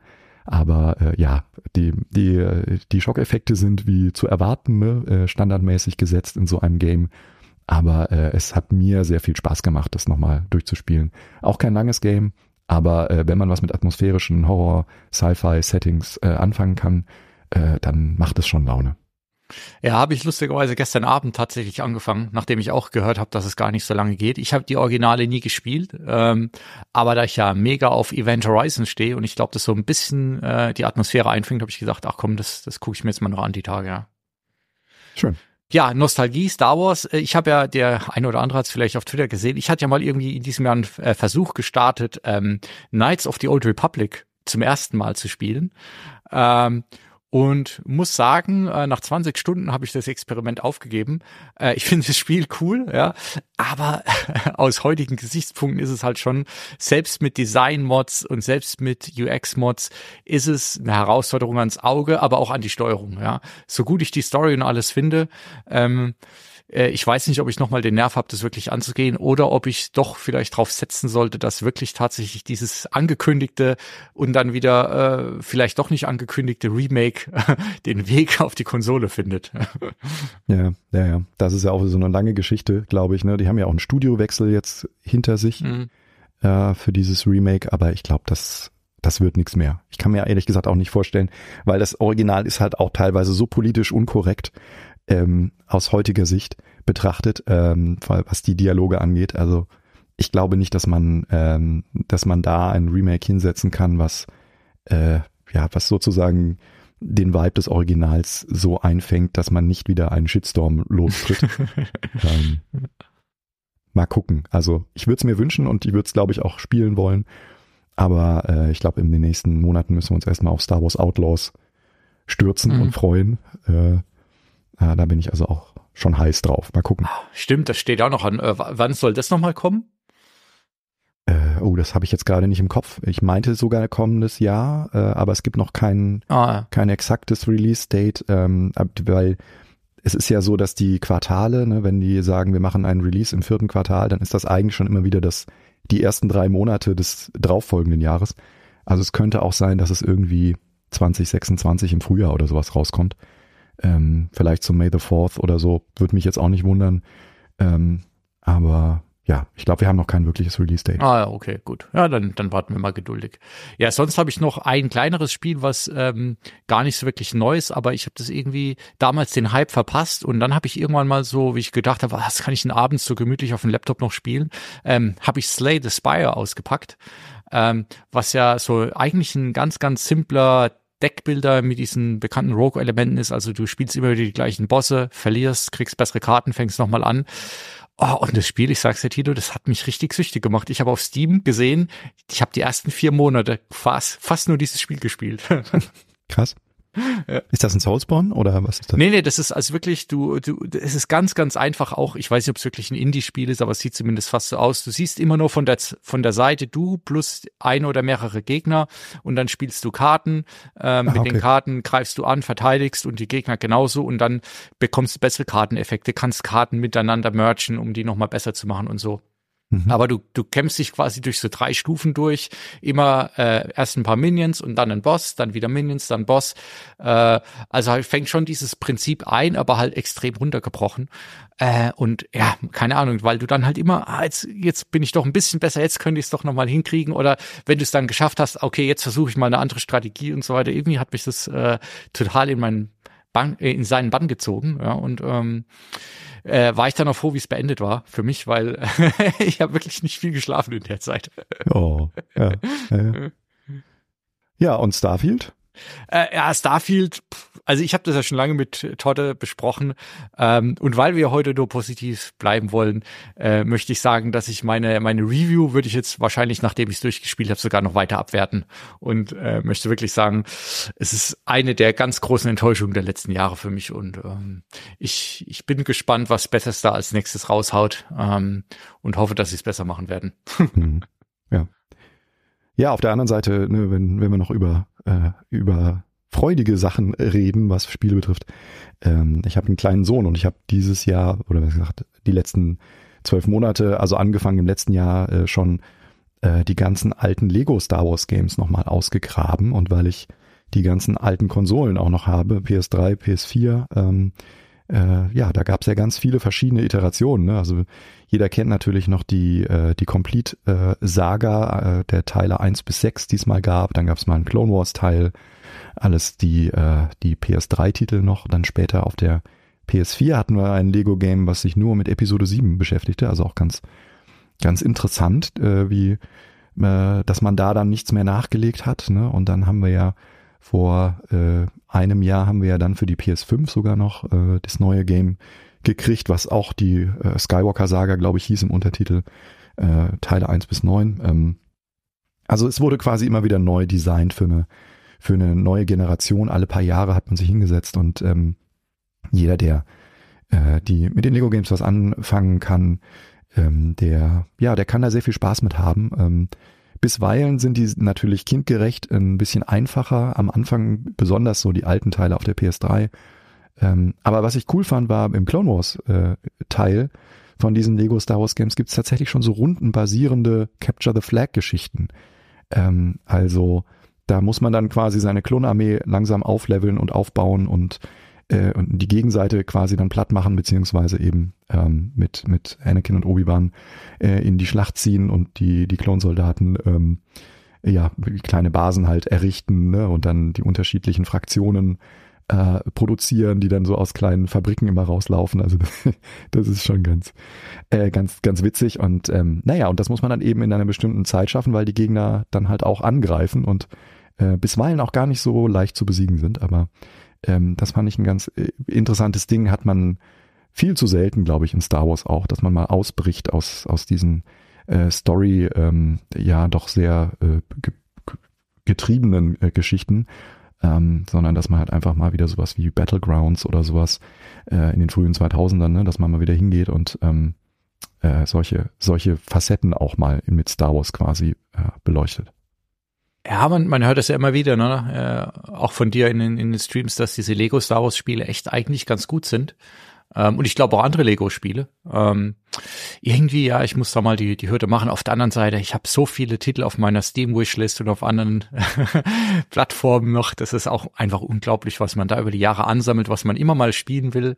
aber äh, ja, die, die, die Schockeffekte sind wie zu erwarten, ne? äh, standardmäßig gesetzt in so einem Game. Aber äh, es hat mir sehr viel Spaß gemacht, das nochmal durchzuspielen. Auch kein langes Game, aber äh, wenn man was mit atmosphärischen Horror, Sci-Fi-Settings äh, anfangen kann, äh, dann macht es schon Laune.
Ja, habe ich lustigerweise gestern Abend tatsächlich angefangen, nachdem ich auch gehört habe, dass es gar nicht so lange geht. Ich habe die Originale nie gespielt, ähm, aber da ich ja mega auf Event Horizon stehe und ich glaube, das so ein bisschen äh, die Atmosphäre einfängt, habe ich gesagt, ach komm, das, das gucke ich mir jetzt mal noch an die Tage. Ja.
Schön.
Ja, Nostalgie, Star Wars. Äh, ich habe ja, der eine oder andere hat es vielleicht auf Twitter gesehen, ich hatte ja mal irgendwie in diesem Jahr einen äh, Versuch gestartet, ähm, Knights of the Old Republic zum ersten Mal zu spielen. Ähm, und muss sagen, äh, nach 20 Stunden habe ich das Experiment aufgegeben. Äh, ich finde das Spiel cool, ja, aber aus heutigen Gesichtspunkten ist es halt schon, selbst mit Design-Mods und selbst mit UX-Mods ist es eine Herausforderung ans Auge, aber auch an die Steuerung, ja. So gut ich die Story und alles finde, ähm, äh, ich weiß nicht, ob ich nochmal den Nerv habe, das wirklich anzugehen oder ob ich doch vielleicht drauf setzen sollte, dass wirklich tatsächlich dieses angekündigte und dann wieder äh, vielleicht doch nicht angekündigte Remake den Weg auf die Konsole findet.
ja, ja, ja. Das ist ja auch so eine lange Geschichte, glaube ich. Ne? Die haben ja auch einen Studiowechsel jetzt hinter sich mhm. äh, für dieses Remake, aber ich glaube, das das wird nichts mehr. Ich kann mir ehrlich gesagt auch nicht vorstellen, weil das Original ist halt auch teilweise so politisch unkorrekt, ähm, aus heutiger Sicht betrachtet, ähm, was die Dialoge angeht. Also ich glaube nicht, dass man, ähm, dass man da ein Remake hinsetzen kann, was äh, ja, was sozusagen den Vibe des Originals so einfängt, dass man nicht wieder einen Shitstorm lostritt. ähm, mal gucken. Also ich würde es mir wünschen und ich würde es, glaube ich, auch spielen wollen. Aber äh, ich glaube, in den nächsten Monaten müssen wir uns erstmal auf Star Wars Outlaws stürzen mhm. und freuen. Äh, ja, da bin ich also auch schon heiß drauf. Mal gucken.
Stimmt, das steht auch noch an. Äh, wann soll das nochmal kommen?
Äh, oh, das habe ich jetzt gerade nicht im Kopf. Ich meinte sogar kommendes Jahr, äh, aber es gibt noch kein, ah, ja. kein exaktes Release-Date, ähm, weil es ist ja so, dass die Quartale, ne, wenn die sagen, wir machen einen Release im vierten Quartal, dann ist das eigentlich schon immer wieder das, die ersten drei Monate des darauffolgenden Jahres. Also es könnte auch sein, dass es irgendwie 2026 im Frühjahr oder sowas rauskommt. Ähm, vielleicht zum May the Fourth oder so, würde mich jetzt auch nicht wundern. Ähm, aber ja, ich glaube, wir haben noch kein wirkliches Release-Date.
Ah, okay, gut. Ja, dann, dann warten wir mal geduldig. Ja, sonst habe ich noch ein kleineres Spiel, was ähm, gar nicht so wirklich neu ist, aber ich habe das irgendwie damals den Hype verpasst und dann habe ich irgendwann mal so, wie ich gedacht habe, was kann ich denn abends so gemütlich auf dem Laptop noch spielen, ähm, habe ich Slay the Spire ausgepackt, ähm, was ja so eigentlich ein ganz, ganz simpler Deckbilder mit diesen bekannten Rogue-Elementen ist. Also du spielst immer wieder die gleichen Bosse, verlierst, kriegst bessere Karten, fängst nochmal an. Oh, und das Spiel, ich sag's dir, Tito, das hat mich richtig süchtig gemacht. Ich habe auf Steam gesehen, ich habe die ersten vier Monate fast, fast nur dieses Spiel gespielt.
Krass. Ja. Ist das ein Soulspawn oder was ist das?
Nee, nee, das ist also wirklich, du, du, es ist ganz, ganz einfach auch, ich weiß nicht, ob es wirklich ein Indie-Spiel ist, aber es sieht zumindest fast so aus. Du siehst immer nur von der, von der Seite du plus ein oder mehrere Gegner und dann spielst du Karten. Ähm, ah, mit okay. den Karten greifst du an, verteidigst und die Gegner genauso und dann bekommst du bessere Karteneffekte, kannst Karten miteinander merchen, um die nochmal besser zu machen und so. Mhm. Aber du, du kämpfst dich quasi durch so drei Stufen durch. Immer äh, erst ein paar Minions und dann ein Boss, dann wieder Minions, dann Boss. Äh, also halt fängt schon dieses Prinzip ein, aber halt extrem runtergebrochen. Äh, und ja, keine Ahnung, weil du dann halt immer, ah, jetzt, jetzt bin ich doch ein bisschen besser, jetzt könnte ich es doch nochmal hinkriegen. Oder wenn du es dann geschafft hast, okay, jetzt versuche ich mal eine andere Strategie und so weiter. Irgendwie hat mich das äh, total in meinen Bann, äh, in seinen Bann gezogen. Ja, und ähm, äh, war ich dann auch froh, wie es beendet war für mich, weil ich habe wirklich nicht viel geschlafen in der Zeit.
Oh, ja. Ja, ja. ja und Starfield?
Äh, ja, Starfield, also ich habe das ja schon lange mit Todde besprochen. Ähm, und weil wir heute nur positiv bleiben wollen, äh, möchte ich sagen, dass ich meine, meine Review würde ich jetzt wahrscheinlich, nachdem ich es durchgespielt habe, sogar noch weiter abwerten. Und äh, möchte wirklich sagen, es ist eine der ganz großen Enttäuschungen der letzten Jahre für mich. Und ähm, ich, ich bin gespannt, was Bethesda als nächstes raushaut ähm, und hoffe, dass sie es besser machen werden.
Mhm. ja. Ja, auf der anderen Seite, ne, wenn, wenn wir noch über, äh, über freudige Sachen reden, was Spiele betrifft. Ähm, ich habe einen kleinen Sohn und ich habe dieses Jahr, oder was gesagt, die letzten zwölf Monate, also angefangen im letzten Jahr äh, schon äh, die ganzen alten Lego Star Wars Games nochmal ausgegraben und weil ich die ganzen alten Konsolen auch noch habe, PS3, PS4, ähm, äh, ja, da gab es ja ganz viele verschiedene Iterationen. Ne? Also jeder kennt natürlich noch die, äh, die Complete-Saga äh, der Teile 1 bis 6, die es mal gab. Dann gab es mal einen Clone Wars-Teil, alles die, äh, die PS3-Titel noch. Dann später auf der PS4 hatten wir ein Lego-Game, was sich nur mit Episode 7 beschäftigte. Also auch ganz, ganz interessant, äh, wie äh, dass man da dann nichts mehr nachgelegt hat. Ne? Und dann haben wir ja vor äh, einem Jahr haben wir ja dann für die PS5 sogar noch äh, das neue Game gekriegt, was auch die äh, Skywalker-Saga, glaube ich, hieß im Untertitel, äh, Teile 1 bis 9. Ähm, also es wurde quasi immer wieder neu designt für eine, für eine neue Generation. Alle paar Jahre hat man sich hingesetzt und ähm, jeder, der äh, die mit den Lego Games was anfangen kann, ähm, der, ja, der kann da sehr viel Spaß mit haben. Ähm, Bisweilen sind die natürlich kindgerecht ein bisschen einfacher. Am Anfang besonders so die alten Teile auf der PS3. Ähm, aber was ich cool fand, war im Clone Wars äh, Teil von diesen Lego Star Wars Games gibt es tatsächlich schon so rundenbasierende Capture the Flag Geschichten. Ähm, also da muss man dann quasi seine Klonarmee langsam aufleveln und aufbauen und äh, und die Gegenseite quasi dann platt machen, beziehungsweise eben ähm, mit, mit Anakin und Obi-Wan äh, in die Schlacht ziehen und die, die Klonsoldaten ähm, ja, kleine Basen halt errichten ne? und dann die unterschiedlichen Fraktionen äh, produzieren, die dann so aus kleinen Fabriken immer rauslaufen. Also das ist schon ganz, äh, ganz, ganz witzig. Und ähm, naja, und das muss man dann eben in einer bestimmten Zeit schaffen, weil die Gegner dann halt auch angreifen und äh, bisweilen auch gar nicht so leicht zu besiegen sind. Aber ähm, das fand ich ein ganz äh, interessantes Ding, hat man viel zu selten, glaube ich, in Star Wars auch, dass man mal ausbricht aus, aus diesen äh, Story, ähm, ja, doch sehr äh, ge getriebenen äh, Geschichten, ähm, sondern dass man halt einfach mal wieder sowas wie Battlegrounds oder sowas äh, in den frühen 2000ern, ne, dass man mal wieder hingeht und ähm, äh, solche, solche Facetten auch mal mit Star Wars quasi äh, beleuchtet.
Ja, man, man hört das ja immer wieder, ne? Äh, auch von dir in, in, in den Streams, dass diese Lego Star Wars Spiele echt eigentlich ganz gut sind. Ähm, und ich glaube auch andere Lego-Spiele. Ähm, irgendwie, ja, ich muss da mal die, die Hürde machen. Auf der anderen Seite, ich habe so viele Titel auf meiner Steam-Wishlist und auf anderen Plattformen noch. Das ist auch einfach unglaublich, was man da über die Jahre ansammelt, was man immer mal spielen will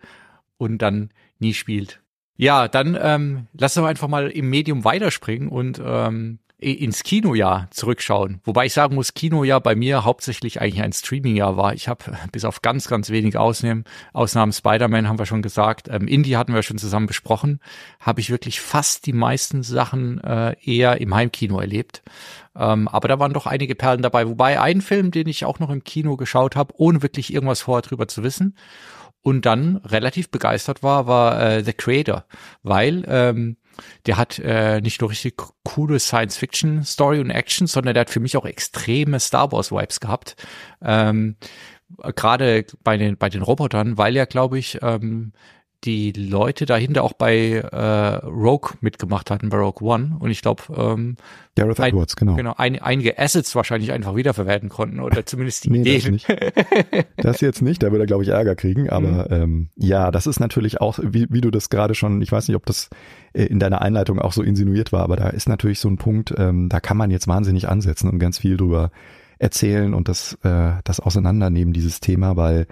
und dann nie spielt. Ja, dann ähm, lass uns einfach mal im Medium weiterspringen und ähm, ins Kinojahr zurückschauen. Wobei ich sagen muss, Kinojahr bei mir hauptsächlich eigentlich ein Streamingjahr war. Ich habe bis auf ganz, ganz wenig Ausnahmen, Ausnahmen Spider-Man haben wir schon gesagt, ähm, Indie hatten wir schon zusammen besprochen, habe ich wirklich fast die meisten Sachen äh, eher im Heimkino erlebt. Ähm, aber da waren doch einige Perlen dabei. Wobei ein Film, den ich auch noch im Kino geschaut habe, ohne wirklich irgendwas vorher drüber zu wissen und dann relativ begeistert war, war äh, The Creator, weil ähm, der hat äh, nicht nur richtig coole Science-Fiction-Story und Action, sondern der hat für mich auch extreme Star Wars-Vibes gehabt. Ähm, Gerade bei den, bei den Robotern, weil er, glaube ich, ähm, die Leute dahinter auch bei äh, Rogue mitgemacht hatten, bei Rogue One. Und ich glaube, ähm,
Gareth ein, Edwards, genau.
Genau, ein, einige Assets wahrscheinlich einfach wiederverwerten konnten oder zumindest die
nee,
Ideen.
Das, nicht. das jetzt nicht, da würde er, glaube ich, Ärger kriegen. Aber mhm. ähm, ja, das ist natürlich auch, wie, wie du das gerade schon, ich weiß nicht, ob das äh, in deiner Einleitung auch so insinuiert war, aber da ist natürlich so ein Punkt, ähm, da kann man jetzt wahnsinnig ansetzen und ganz viel drüber erzählen und das, äh, das auseinandernehmen, dieses Thema, weil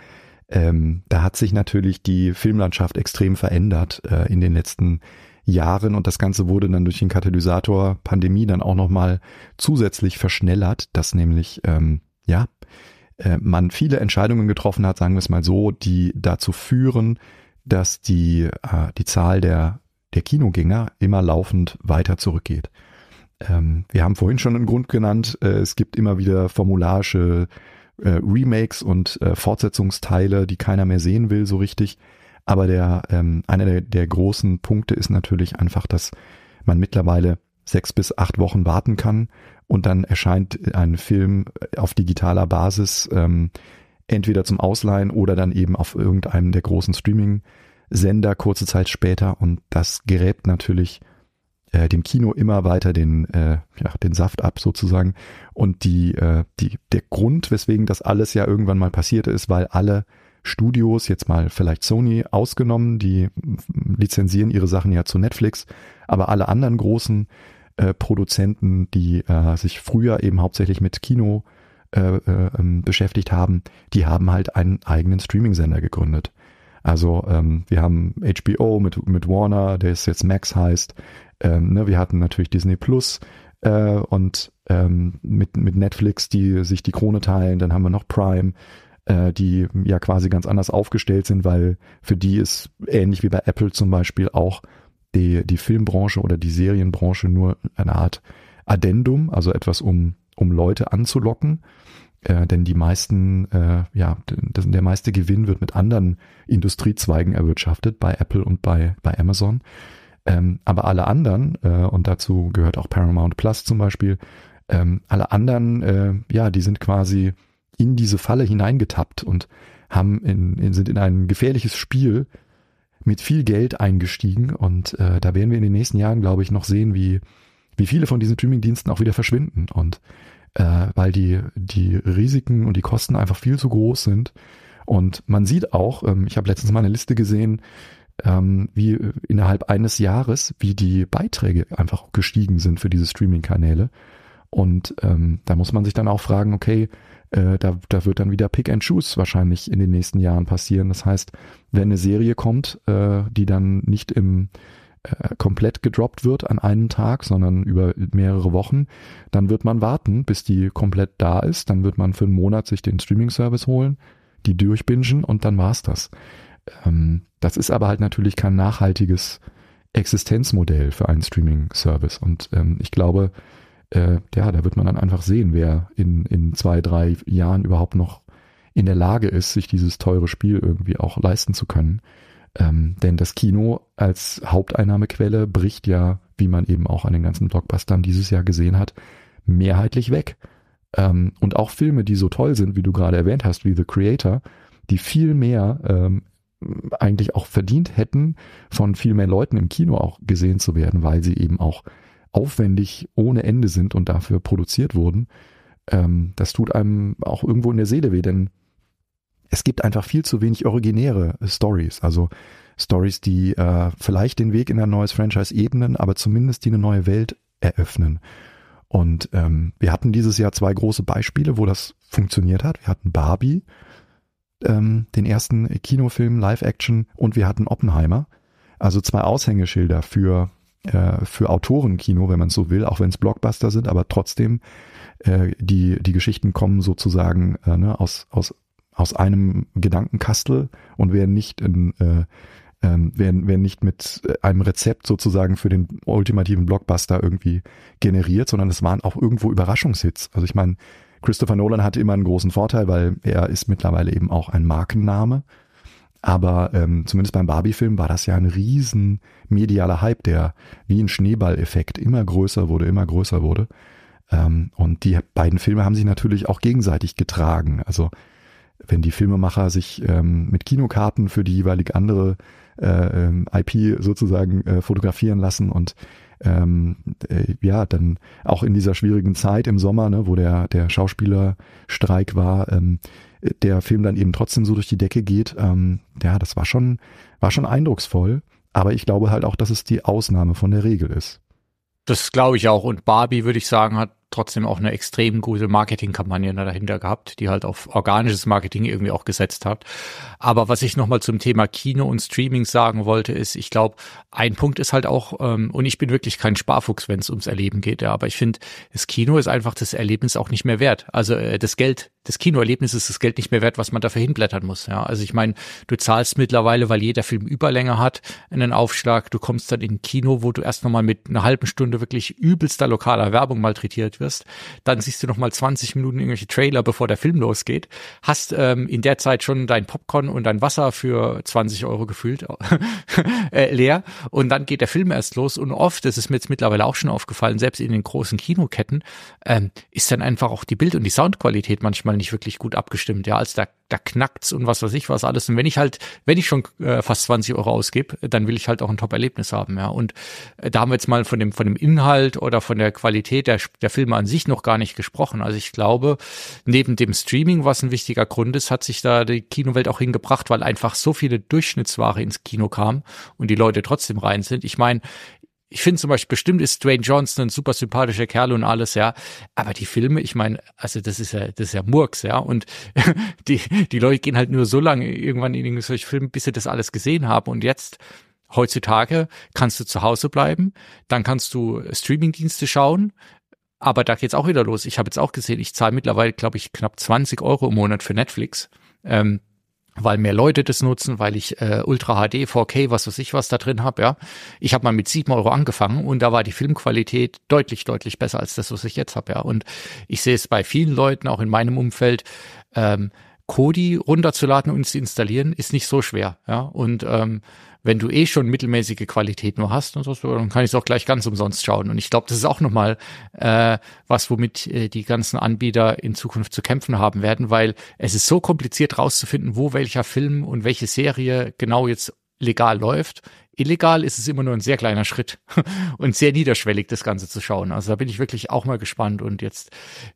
ähm, da hat sich natürlich die Filmlandschaft extrem verändert äh, in den letzten Jahren und das Ganze wurde dann durch den Katalysator Pandemie dann auch nochmal zusätzlich verschnellert, dass nämlich, ähm, ja, äh, man viele Entscheidungen getroffen hat, sagen wir es mal so, die dazu führen, dass die, äh, die Zahl der, der Kinogänger immer laufend weiter zurückgeht. Ähm, wir haben vorhin schon einen Grund genannt, äh, es gibt immer wieder formularische äh, Remakes und äh, Fortsetzungsteile, die keiner mehr sehen will, so richtig. Aber der, ähm, einer der, der großen Punkte ist natürlich einfach, dass man mittlerweile sechs bis acht Wochen warten kann und dann erscheint ein Film auf digitaler Basis ähm, entweder zum Ausleihen oder dann eben auf irgendeinem der großen Streaming-Sender kurze Zeit später und das gräbt natürlich äh, dem Kino immer weiter den, äh, ja, den Saft ab sozusagen. Und die, äh, die, der Grund, weswegen das alles ja irgendwann mal passiert ist, weil alle Studios, jetzt mal vielleicht Sony ausgenommen, die lizenzieren ihre Sachen ja zu Netflix, aber alle anderen großen äh, Produzenten, die äh, sich früher eben hauptsächlich mit Kino äh, äh, ähm, beschäftigt haben, die haben halt einen eigenen Streaming-Sender gegründet. Also ähm, wir haben HBO mit, mit Warner, der es jetzt Max heißt. Ähm, ne, wir hatten natürlich Disney Plus äh, und ähm, mit, mit Netflix, die sich die Krone teilen. Dann haben wir noch Prime, äh, die ja quasi ganz anders aufgestellt sind, weil für die ist ähnlich wie bei Apple zum Beispiel auch die, die Filmbranche oder die Serienbranche nur eine Art Addendum, also etwas, um, um Leute anzulocken. Äh, denn die meisten, äh, ja, das, der meiste Gewinn wird mit anderen Industriezweigen erwirtschaftet, bei Apple und bei, bei Amazon. Ähm, aber alle anderen, äh, und dazu gehört auch Paramount Plus zum Beispiel, ähm, alle anderen, äh, ja, die sind quasi in diese Falle hineingetappt und haben in, in, sind in ein gefährliches Spiel mit viel Geld eingestiegen. Und äh, da werden wir in den nächsten Jahren, glaube ich, noch sehen, wie, wie viele von diesen Streaming-Diensten auch wieder verschwinden. Und äh, weil die, die Risiken und die Kosten einfach viel zu groß sind. Und man sieht auch, ähm, ich habe letztens mal eine Liste gesehen, ähm, wie innerhalb eines Jahres, wie die Beiträge einfach gestiegen sind für diese Streaming-Kanäle. Und ähm, da muss man sich dann auch fragen, okay, äh, da, da wird dann wieder Pick and Choose wahrscheinlich in den nächsten Jahren passieren. Das heißt, wenn eine Serie kommt, äh, die dann nicht im äh, komplett gedroppt wird an einem Tag, sondern über mehrere Wochen, dann wird man warten, bis die komplett da ist. Dann wird man für einen Monat sich den Streaming-Service holen, die durchbingen und dann war's das. Ähm, das ist aber halt natürlich kein nachhaltiges Existenzmodell für einen Streaming-Service. Und ähm, ich glaube, äh, ja, da wird man dann einfach sehen, wer in, in zwei, drei Jahren überhaupt noch in der Lage ist, sich dieses teure Spiel irgendwie auch leisten zu können. Ähm, denn das Kino als Haupteinnahmequelle bricht ja, wie man eben auch an den ganzen Blockbustern dieses Jahr gesehen hat, mehrheitlich weg. Ähm, und auch Filme, die so toll sind, wie du gerade erwähnt hast, wie The Creator, die viel mehr ähm, eigentlich auch verdient hätten, von viel mehr Leuten im Kino auch gesehen zu werden, weil sie eben auch aufwendig ohne Ende sind und dafür produziert wurden. Ähm, das tut einem auch irgendwo in der Seele weh, denn es gibt einfach viel zu wenig originäre Stories. Also Stories, die äh, vielleicht den Weg in ein neues Franchise ebnen, aber zumindest die eine neue Welt eröffnen. Und ähm, wir hatten dieses Jahr zwei große Beispiele, wo das funktioniert hat. Wir hatten Barbie, ähm, den ersten Kinofilm Live-Action und wir hatten Oppenheimer. Also zwei Aushängeschilder für, äh, für Autorenkino, wenn man so will, auch wenn es Blockbuster sind, aber trotzdem äh, die, die Geschichten kommen sozusagen äh, ne, aus, aus, aus einem Gedankenkastel und werden nicht in äh, ähm, werden, werden nicht mit einem Rezept sozusagen für den ultimativen Blockbuster irgendwie generiert, sondern es waren auch irgendwo Überraschungshits. Also ich meine, Christopher Nolan hatte immer einen großen Vorteil, weil er ist mittlerweile eben auch ein Markenname. Aber ähm, zumindest beim Barbie-Film war das ja ein riesen medialer Hype, der wie ein Schneeballeffekt immer größer wurde, immer größer wurde. Ähm, und die beiden Filme haben sich natürlich auch gegenseitig getragen. Also wenn die Filmemacher sich ähm, mit Kinokarten für die jeweilige andere äh, ähm, IP sozusagen äh, fotografieren lassen und ähm, äh, ja, dann auch in dieser schwierigen Zeit im Sommer, ne, wo der, der Schauspielerstreik war, ähm, der Film dann eben trotzdem so durch die Decke geht, ähm, ja, das war schon, war schon eindrucksvoll. Aber ich glaube halt auch, dass es die Ausnahme von der Regel ist.
Das glaube ich auch. Und Barbie, würde ich sagen, hat trotzdem auch eine extrem gute Marketingkampagne dahinter gehabt, die halt auf organisches Marketing irgendwie auch gesetzt hat. Aber was ich nochmal zum Thema Kino und Streaming sagen wollte, ist, ich glaube, ein Punkt ist halt auch, ähm, und ich bin wirklich kein Sparfuchs, wenn es ums Erleben geht, ja, aber ich finde, das Kino ist einfach das Erlebnis auch nicht mehr wert. Also äh, das Geld, das Kinoerlebnis ist das Geld nicht mehr wert, was man dafür hinblättern muss. Ja, also ich meine, du zahlst mittlerweile, weil jeder Film Überlänge hat, einen Aufschlag. Du kommst dann in ein Kino, wo du erst nochmal mit einer halben Stunde wirklich übelster lokaler Werbung malträtiert wirst. Dann siehst du noch mal 20 Minuten irgendwelche Trailer, bevor der Film losgeht. Hast ähm, in der Zeit schon dein Popcorn und dein Wasser für 20 Euro gefühlt äh, leer. Und dann geht der Film erst los. Und oft, das ist mir jetzt mittlerweile auch schon aufgefallen, selbst in den großen Kinoketten, ähm, ist dann einfach auch die Bild- und die Soundqualität manchmal nicht wirklich gut abgestimmt. Ja, als da, da knackt's und was weiß ich was alles. Und wenn ich halt, wenn ich schon äh, fast 20 Euro ausgebe, dann will ich halt auch ein Top-Erlebnis haben. Ja, und äh, da haben wir jetzt mal von dem von dem Inhalt oder von der Qualität der, der Filme an sich noch gar nicht gesprochen. Also ich glaube, neben dem Streaming, was ein wichtiger Grund ist, hat sich da die Kinowelt auch hingebracht, weil einfach so viele Durchschnittsware ins Kino kam und die Leute trotzdem rein sind. Ich meine, ich finde zum Beispiel, bestimmt ist Dwayne Johnson ein super sympathischer Kerl und alles, ja. Aber die Filme, ich meine, also das ist ja, das ist ja Murks, ja. Und die, die Leute gehen halt nur so lange irgendwann in solche Filme, bis sie das alles gesehen haben. Und jetzt, heutzutage, kannst du zu Hause bleiben, dann kannst du Streamingdienste schauen, aber da geht's auch wieder los. Ich habe jetzt auch gesehen, ich zahle mittlerweile, glaube ich, knapp 20 Euro im Monat für Netflix. Ähm, weil mehr Leute das nutzen, weil ich äh, Ultra HD, 4K, was weiß ich was da drin habe, ja. Ich habe mal mit sieben Euro angefangen und da war die Filmqualität deutlich, deutlich besser als das, was ich jetzt habe, ja. Und ich sehe es bei vielen Leuten, auch in meinem Umfeld, ähm, Kodi runterzuladen und zu installieren, ist nicht so schwer, ja. Und ähm, wenn du eh schon mittelmäßige Qualität nur hast, und so, dann kann ich es auch gleich ganz umsonst schauen. Und ich glaube, das ist auch nochmal äh, was, womit äh, die ganzen Anbieter in Zukunft zu kämpfen haben werden, weil es ist so kompliziert rauszufinden, wo welcher Film und welche Serie genau jetzt legal läuft. Illegal ist es immer nur ein sehr kleiner Schritt und sehr niederschwellig, das Ganze zu schauen. Also da bin ich wirklich auch mal gespannt. Und jetzt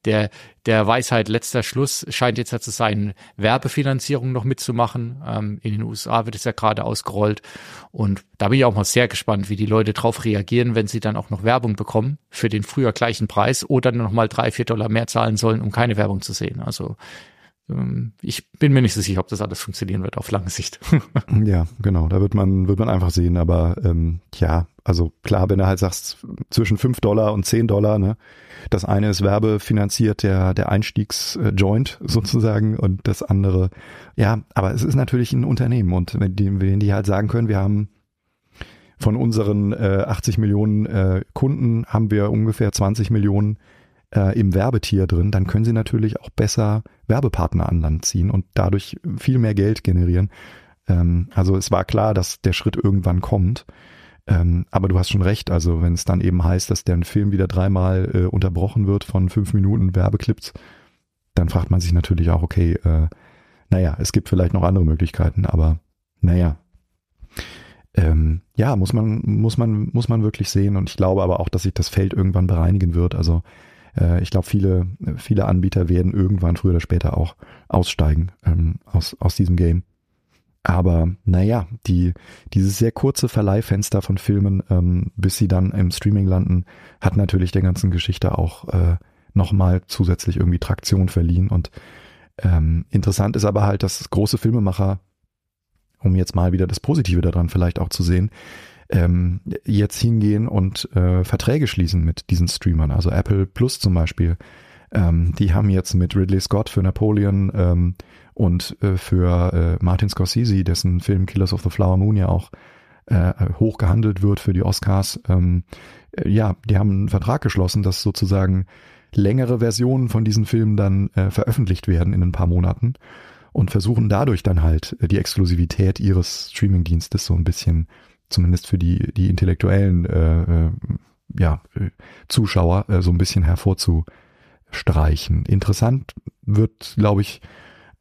der, der Weisheit letzter Schluss scheint jetzt ja zu sein, Werbefinanzierung noch mitzumachen. Ähm, in den USA wird es ja gerade ausgerollt. Und da bin ich auch mal sehr gespannt, wie die Leute drauf reagieren, wenn sie dann auch noch Werbung bekommen für den früher gleichen Preis oder noch mal drei, vier Dollar mehr zahlen sollen, um keine Werbung zu sehen. Also ich bin mir nicht so sicher, ob das alles funktionieren wird auf lange Sicht.
ja, genau, da wird man, wird man einfach sehen, aber ähm, ja, also klar, wenn du halt sagst, zwischen fünf Dollar und zehn Dollar, ne? Das eine ist werbefinanziert, der, der Einstiegsjoint sozusagen, und das andere, ja, aber es ist natürlich ein Unternehmen und wenn die, wenn die halt sagen können, wir haben von unseren äh, 80 Millionen äh, Kunden haben wir ungefähr 20 Millionen äh, im Werbetier drin, dann können sie natürlich auch besser Werbepartner an Land ziehen und dadurch viel mehr Geld generieren. Ähm, also es war klar, dass der Schritt irgendwann kommt. Ähm, aber du hast schon recht, also wenn es dann eben heißt, dass der Film wieder dreimal äh, unterbrochen wird von fünf Minuten Werbeclips, dann fragt man sich natürlich auch, okay, äh, naja, es gibt vielleicht noch andere Möglichkeiten, aber naja. Ähm, ja, muss man, muss man, muss man wirklich sehen und ich glaube aber auch, dass sich das Feld irgendwann bereinigen wird. Also ich glaube, viele, viele Anbieter werden irgendwann früher oder später auch aussteigen ähm, aus, aus diesem Game. Aber naja, die, dieses sehr kurze Verleihfenster von Filmen, ähm, bis sie dann im Streaming landen, hat natürlich der ganzen Geschichte auch äh, nochmal zusätzlich irgendwie Traktion verliehen. Und ähm, interessant ist aber halt, dass große Filmemacher, um jetzt mal wieder das Positive daran vielleicht auch zu sehen, ähm, jetzt hingehen und äh, Verträge schließen mit diesen Streamern. Also Apple Plus zum Beispiel. Ähm, die haben jetzt mit Ridley Scott für Napoleon ähm, und äh, für äh, Martin Scorsese, dessen Film Killers of the Flower Moon ja auch äh, hoch gehandelt wird für die Oscars. Ähm, äh, ja, die haben einen Vertrag geschlossen, dass sozusagen längere Versionen von diesen Filmen dann äh, veröffentlicht werden in ein paar Monaten und versuchen dadurch dann halt äh, die Exklusivität ihres Streamingdienstes so ein bisschen zumindest für die, die intellektuellen äh, äh, ja, Zuschauer äh, so ein bisschen hervorzustreichen. Interessant wird, glaube ich,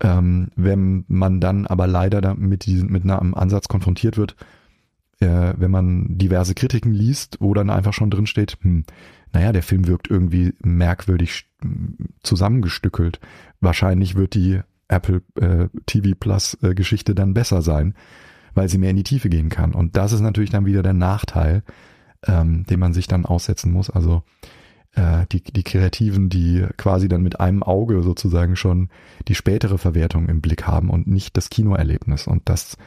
ähm, wenn man dann aber leider da mit, mit einem Ansatz konfrontiert wird, äh, wenn man diverse Kritiken liest, wo dann einfach schon drin steht, hm, naja, der Film wirkt irgendwie merkwürdig zusammengestückelt. Wahrscheinlich wird die Apple äh, TV Plus äh, Geschichte dann besser sein weil sie mehr in die Tiefe gehen kann. Und das ist natürlich dann wieder der Nachteil, ähm, den man sich dann aussetzen muss. Also äh, die, die Kreativen, die quasi dann mit einem Auge sozusagen schon die spätere Verwertung im Blick haben und nicht das Kinoerlebnis. Und das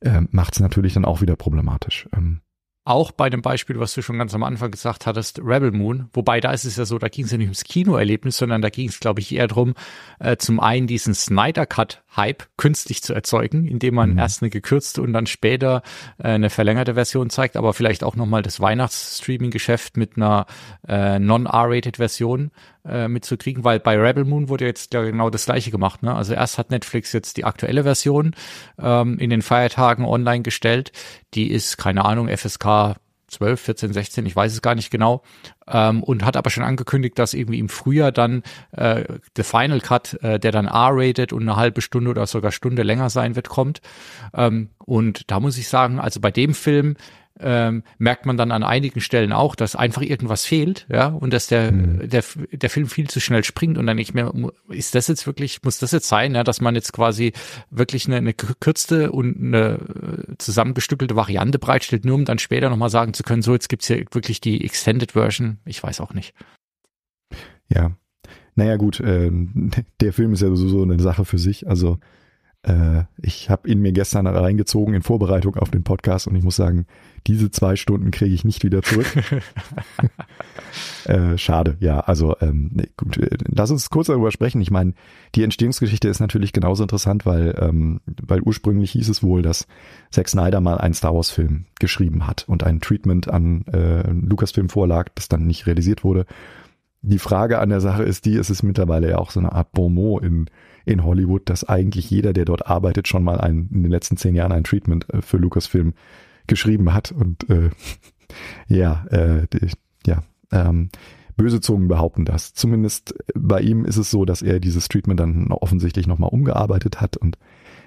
äh, macht es natürlich dann auch wieder problematisch. Ähm,
auch bei dem Beispiel, was du schon ganz am Anfang gesagt hattest, Rebel Moon, wobei da ist es ja so, da ging es ja nicht ums Kinoerlebnis, sondern da ging es, glaube ich, eher darum, äh, zum einen diesen Snyder Cut Hype künstlich zu erzeugen, indem man mhm. erst eine gekürzte und dann später äh, eine verlängerte Version zeigt, aber vielleicht auch nochmal das Weihnachtsstreaming-Geschäft mit einer äh, non-R-rated Version äh, mitzukriegen, weil bei Rebel Moon wurde jetzt ja genau das gleiche gemacht. Ne? Also erst hat Netflix jetzt die aktuelle Version ähm, in den Feiertagen online gestellt. Die ist, keine Ahnung, FSK 12, 14, 16, ich weiß es gar nicht genau, ähm, und hat aber schon angekündigt, dass irgendwie im Frühjahr dann äh, der Final Cut, äh, der dann R-rated und eine halbe Stunde oder sogar Stunde länger sein wird, kommt. Ähm, und da muss ich sagen, also bei dem Film ähm, merkt man dann an einigen Stellen auch, dass einfach irgendwas fehlt, ja, und dass der, mhm. der, der Film viel zu schnell springt und dann nicht mehr, ist das jetzt wirklich, muss das jetzt sein, ja, dass man jetzt quasi wirklich eine, eine gekürzte und eine äh, zusammengestückelte Variante bereitstellt, nur um dann später nochmal sagen zu können, so, jetzt gibt's hier wirklich die Extended Version, ich weiß auch nicht.
Ja, naja gut, äh, der Film ist ja sowieso eine Sache für sich, also äh, ich habe ihn mir gestern reingezogen in Vorbereitung auf den Podcast und ich muss sagen, diese zwei Stunden kriege ich nicht wieder zurück. äh, schade, ja. Also ähm, nee, gut, äh, lass uns kurz darüber sprechen. Ich meine, die Entstehungsgeschichte ist natürlich genauso interessant, weil ähm, weil ursprünglich hieß es wohl, dass Zack Snyder mal einen Star Wars Film geschrieben hat und ein Treatment an äh, Lucasfilm vorlag, das dann nicht realisiert wurde. Die Frage an der Sache ist die, es ist mittlerweile ja auch so eine Art Bonmot in in Hollywood, dass eigentlich jeder, der dort arbeitet, schon mal ein, in den letzten zehn Jahren ein Treatment äh, für Lucasfilm geschrieben hat. Und äh, ja, äh, die, ja, ähm, böse Zungen behaupten das. Zumindest bei ihm ist es so, dass er dieses Treatment dann offensichtlich nochmal umgearbeitet hat und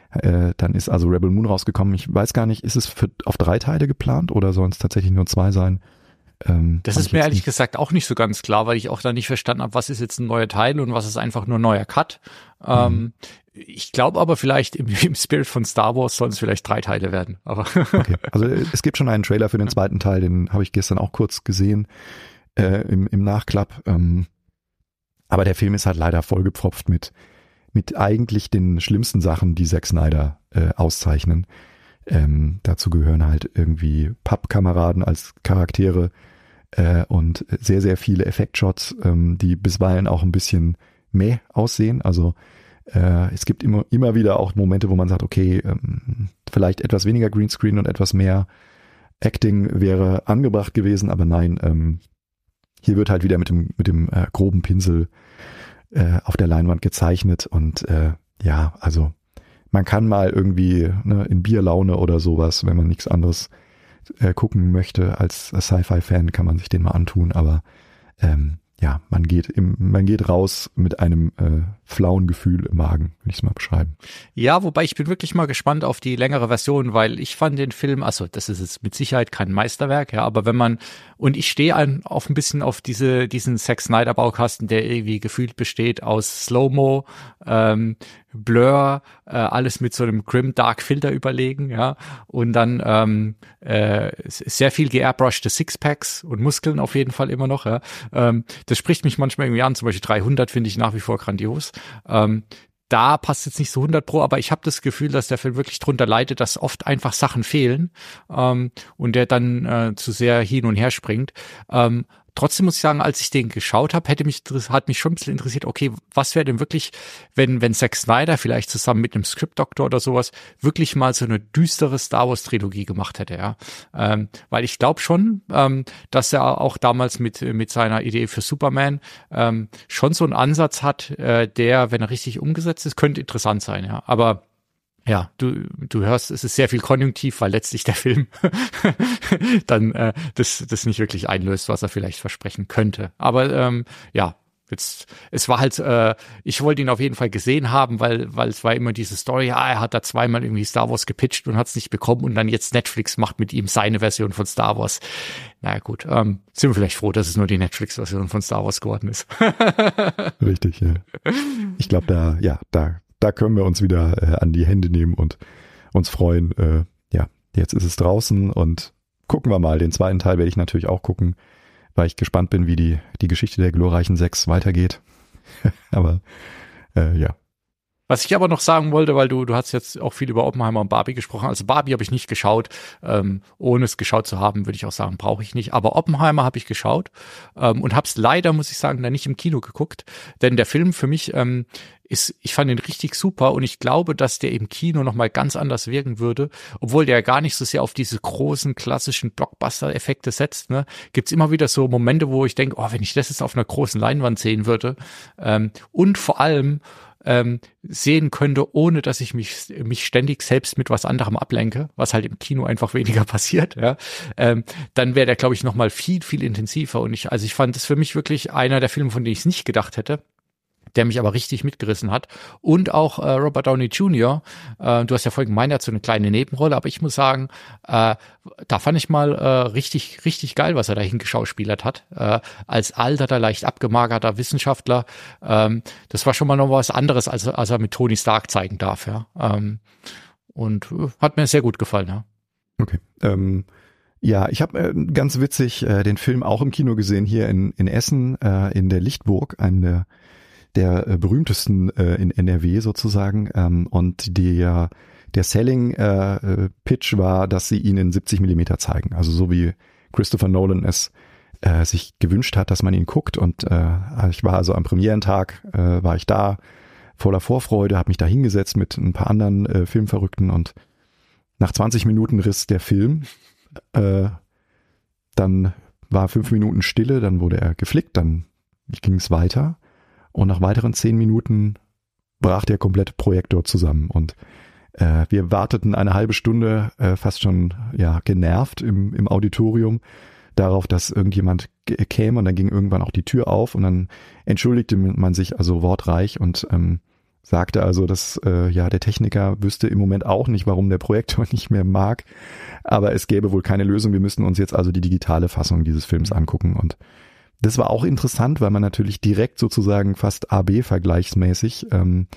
äh, dann ist also Rebel Moon rausgekommen. Ich weiß gar nicht, ist es für, auf drei Teile geplant oder sollen es tatsächlich nur zwei sein?
Ähm, das ist mir ehrlich nicht. gesagt auch nicht so ganz klar, weil ich auch da nicht verstanden habe, was ist jetzt ein neuer Teil und was ist einfach nur ein neuer Cut. Mhm. Ähm, ich glaube aber vielleicht im, im, Spirit von Star Wars sollen es vielleicht drei Teile werden. Aber
okay. Also es gibt schon einen Trailer für den zweiten Teil, den habe ich gestern auch kurz gesehen äh, im, im Nachklapp. Ähm, aber der Film ist halt leider vollgepfropft mit mit eigentlich den schlimmsten Sachen, die Zack Snyder äh, auszeichnen. Ähm, dazu gehören halt irgendwie Pappkameraden als Charaktere, äh, und sehr, sehr viele Effektshots, ähm, die bisweilen auch ein bisschen meh aussehen. Also äh, es gibt immer, immer wieder auch Momente, wo man sagt, okay, ähm, vielleicht etwas weniger Greenscreen und etwas mehr Acting wäre angebracht gewesen, aber nein, ähm, hier wird halt wieder mit dem, mit dem äh, groben Pinsel äh, auf der Leinwand gezeichnet und äh, ja, also man kann mal irgendwie ne, in Bierlaune oder sowas, wenn man nichts anderes äh, gucken möchte als Sci-Fi-Fan, kann man sich den mal antun, aber ähm, ja, man geht im, man geht raus mit einem äh, flauen Gefühl im Magen, will ich es mal beschreiben.
Ja, wobei ich bin wirklich mal gespannt auf die längere Version, weil ich fand den Film, also das ist jetzt mit Sicherheit kein Meisterwerk, ja, aber wenn man und ich stehe ein, auf ein bisschen auf diese diesen Zack Snyder Baukasten, der irgendwie gefühlt besteht aus Slow-Mo, ähm, Blur, äh, alles mit so einem Grim Dark Filter überlegen, ja, und dann ähm, äh, sehr viel geairbrushte Sixpacks und Muskeln auf jeden Fall immer noch, ja. Ähm, das spricht mich manchmal irgendwie an, zum Beispiel 300 finde ich nach wie vor grandios. Ähm, da passt jetzt nicht so 100 pro, aber ich habe das Gefühl, dass der Film wirklich drunter leidet, dass oft einfach Sachen fehlen ähm, und der dann äh, zu sehr hin und her springt. Ähm, Trotzdem muss ich sagen, als ich den geschaut habe, hätte mich hat mich schon ein bisschen interessiert, okay, was wäre denn wirklich, wenn wenn Zack Snyder vielleicht zusammen mit einem Script Doctor oder sowas wirklich mal so eine düstere Star Wars Trilogie gemacht hätte, ja, ähm, weil ich glaube schon, ähm, dass er auch damals mit mit seiner Idee für Superman ähm, schon so einen Ansatz hat, äh, der, wenn er richtig umgesetzt ist, könnte interessant sein, ja, aber ja, du, du hörst, es ist sehr viel Konjunktiv, weil letztlich der Film dann äh, das, das nicht wirklich einlöst, was er vielleicht versprechen könnte. Aber ähm, ja, jetzt, es war halt, äh, ich wollte ihn auf jeden Fall gesehen haben, weil, weil es war immer diese Story, ah, er hat da zweimal irgendwie Star Wars gepitcht und hat es nicht bekommen und dann jetzt Netflix macht mit ihm seine Version von Star Wars. naja, gut, ähm, sind wir vielleicht froh, dass es nur die Netflix-Version von Star Wars geworden ist.
Richtig, ja. Ich glaube, da, ja, da da können wir uns wieder äh, an die Hände nehmen und uns freuen. Äh, ja, jetzt ist es draußen und gucken wir mal. Den zweiten Teil werde ich natürlich auch gucken, weil ich gespannt bin, wie die, die Geschichte der glorreichen Sechs weitergeht. Aber äh, ja.
Was ich aber noch sagen wollte, weil du, du hast jetzt auch viel über Oppenheimer und Barbie gesprochen. Also Barbie habe ich nicht geschaut. Ähm, ohne es geschaut zu haben, würde ich auch sagen, brauche ich nicht. Aber Oppenheimer habe ich geschaut ähm, und habe es leider, muss ich sagen, dann nicht im Kino geguckt. Denn der Film für mich ähm, ist, ich fand ihn richtig super und ich glaube, dass der im Kino nochmal ganz anders wirken würde, obwohl der gar nicht so sehr auf diese großen klassischen Blockbuster-Effekte setzt. Ne? Gibt immer wieder so Momente, wo ich denke, oh, wenn ich das jetzt auf einer großen Leinwand sehen würde. Ähm, und vor allem ähm, sehen könnte, ohne dass ich mich, mich ständig selbst mit was anderem ablenke, was halt im Kino einfach weniger passiert, ja, ähm, dann wäre der, glaube ich, nochmal viel, viel intensiver. Und ich, also ich fand es für mich wirklich einer der Filme, von denen ich es nicht gedacht hätte der mich aber richtig mitgerissen hat. Und auch äh, Robert Downey Jr., äh, du hast ja vorhin gemeint, er hat so eine kleine Nebenrolle, aber ich muss sagen, äh, da fand ich mal äh, richtig, richtig geil, was er dahin geschauspielert hat. Äh, als alterter, leicht abgemagerter Wissenschaftler. Ähm, das war schon mal noch was anderes, als, als er mit Tony Stark zeigen darf, ja. Ähm, und äh, hat mir sehr gut gefallen, ja.
Okay. Ähm ja, ich habe äh, ganz witzig äh, den Film auch im Kino gesehen hier in, in Essen, äh, in der Lichtburg, einem der der äh, berühmtesten äh, in NRW sozusagen. Ähm, und der, der Selling äh, äh, war, dass sie ihn in 70 Millimeter zeigen. Also so wie Christopher Nolan es äh, sich gewünscht hat, dass man ihn guckt. Und äh, ich war also am Premierentag, äh, war ich da voller Vorfreude, habe mich da hingesetzt mit ein paar anderen äh, Filmverrückten und nach 20 Minuten riss der Film. Äh, dann war fünf Minuten Stille, dann wurde er geflickt, dann ging es weiter. Und nach weiteren zehn Minuten brach der komplette Projektor zusammen. Und äh, wir warteten eine halbe Stunde äh, fast schon ja genervt im, im Auditorium darauf, dass irgendjemand käme. Und dann ging irgendwann auch die Tür auf. Und dann entschuldigte man sich also wortreich und ähm, sagte also, dass äh, ja der Techniker wüsste im Moment auch nicht, warum der Projektor nicht mehr mag, aber es gäbe wohl keine Lösung. Wir müssten uns jetzt also die digitale Fassung dieses Films angucken. Und das war auch interessant, weil man natürlich direkt sozusagen fast AB-vergleichsmäßig ähm,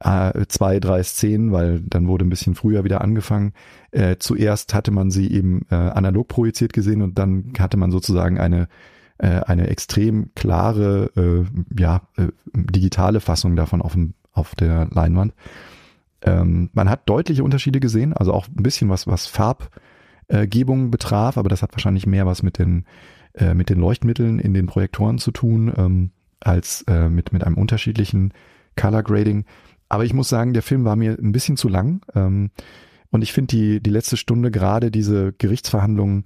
äh, zwei, drei Szenen, weil dann wurde ein bisschen früher wieder angefangen. Äh, zuerst hatte man sie eben äh, analog projiziert gesehen und dann hatte man sozusagen eine äh, eine extrem klare, äh, ja äh, digitale Fassung davon auf dem auf der Leinwand. Ähm, man hat deutliche Unterschiede gesehen, also auch ein bisschen was was Farbgebung betraf, aber das hat wahrscheinlich mehr was mit den äh, mit den Leuchtmitteln in den Projektoren zu tun, ähm, als äh, mit, mit einem unterschiedlichen Color Grading. Aber ich muss sagen, der Film war mir ein bisschen zu lang. Ähm, und ich finde die, die letzte Stunde, gerade diese Gerichtsverhandlungen,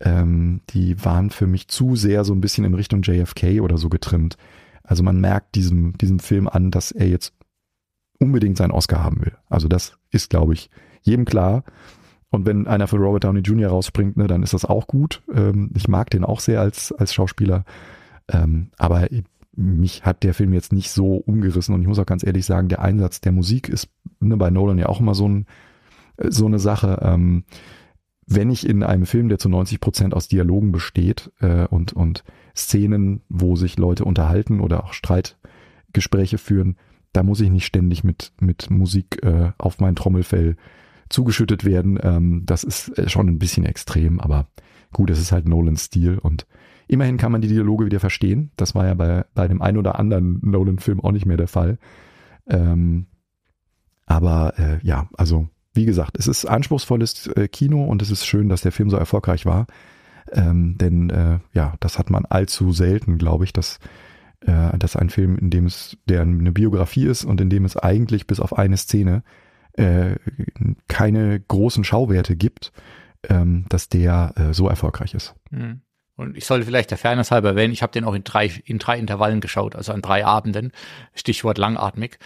ähm, die waren für mich zu sehr so ein bisschen in Richtung JFK oder so getrimmt. Also man merkt diesem, diesem Film an, dass er jetzt unbedingt seinen Oscar haben will. Also das ist, glaube ich, jedem klar. Und wenn einer für Robert Downey Jr. rausspringt, ne, dann ist das auch gut. Ähm, ich mag den auch sehr als, als Schauspieler. Ähm, aber mich hat der Film jetzt nicht so umgerissen und ich muss auch ganz ehrlich sagen, der Einsatz der Musik ist ne, bei Nolan ja auch immer so, ein, so eine Sache. Ähm, wenn ich in einem Film, der zu 90 Prozent aus Dialogen besteht äh, und, und Szenen, wo sich Leute unterhalten oder auch Streitgespräche führen, da muss ich nicht ständig mit, mit Musik äh, auf mein Trommelfell zugeschüttet werden. Ähm, das ist äh, schon ein bisschen extrem, aber gut, es ist halt Nolans Stil und immerhin kann man die Dialoge wieder verstehen. Das war ja bei, bei dem ein oder anderen Nolan-Film auch nicht mehr der Fall. Ähm, aber äh, ja, also wie gesagt, es ist anspruchsvolles äh, Kino und es ist schön, dass der Film so erfolgreich war. Ähm, denn äh, ja, das hat man allzu selten, glaube ich, dass, äh, dass ein Film, in dem es, der eine Biografie ist und in dem es eigentlich bis auf eine Szene äh, keine großen Schauwerte gibt, ähm, dass der äh, so erfolgreich ist.
Mhm. Und ich sollte vielleicht der Fairness halber erwähnen, ich habe den auch in drei, in drei Intervallen geschaut, also an drei Abenden. Stichwort langatmig.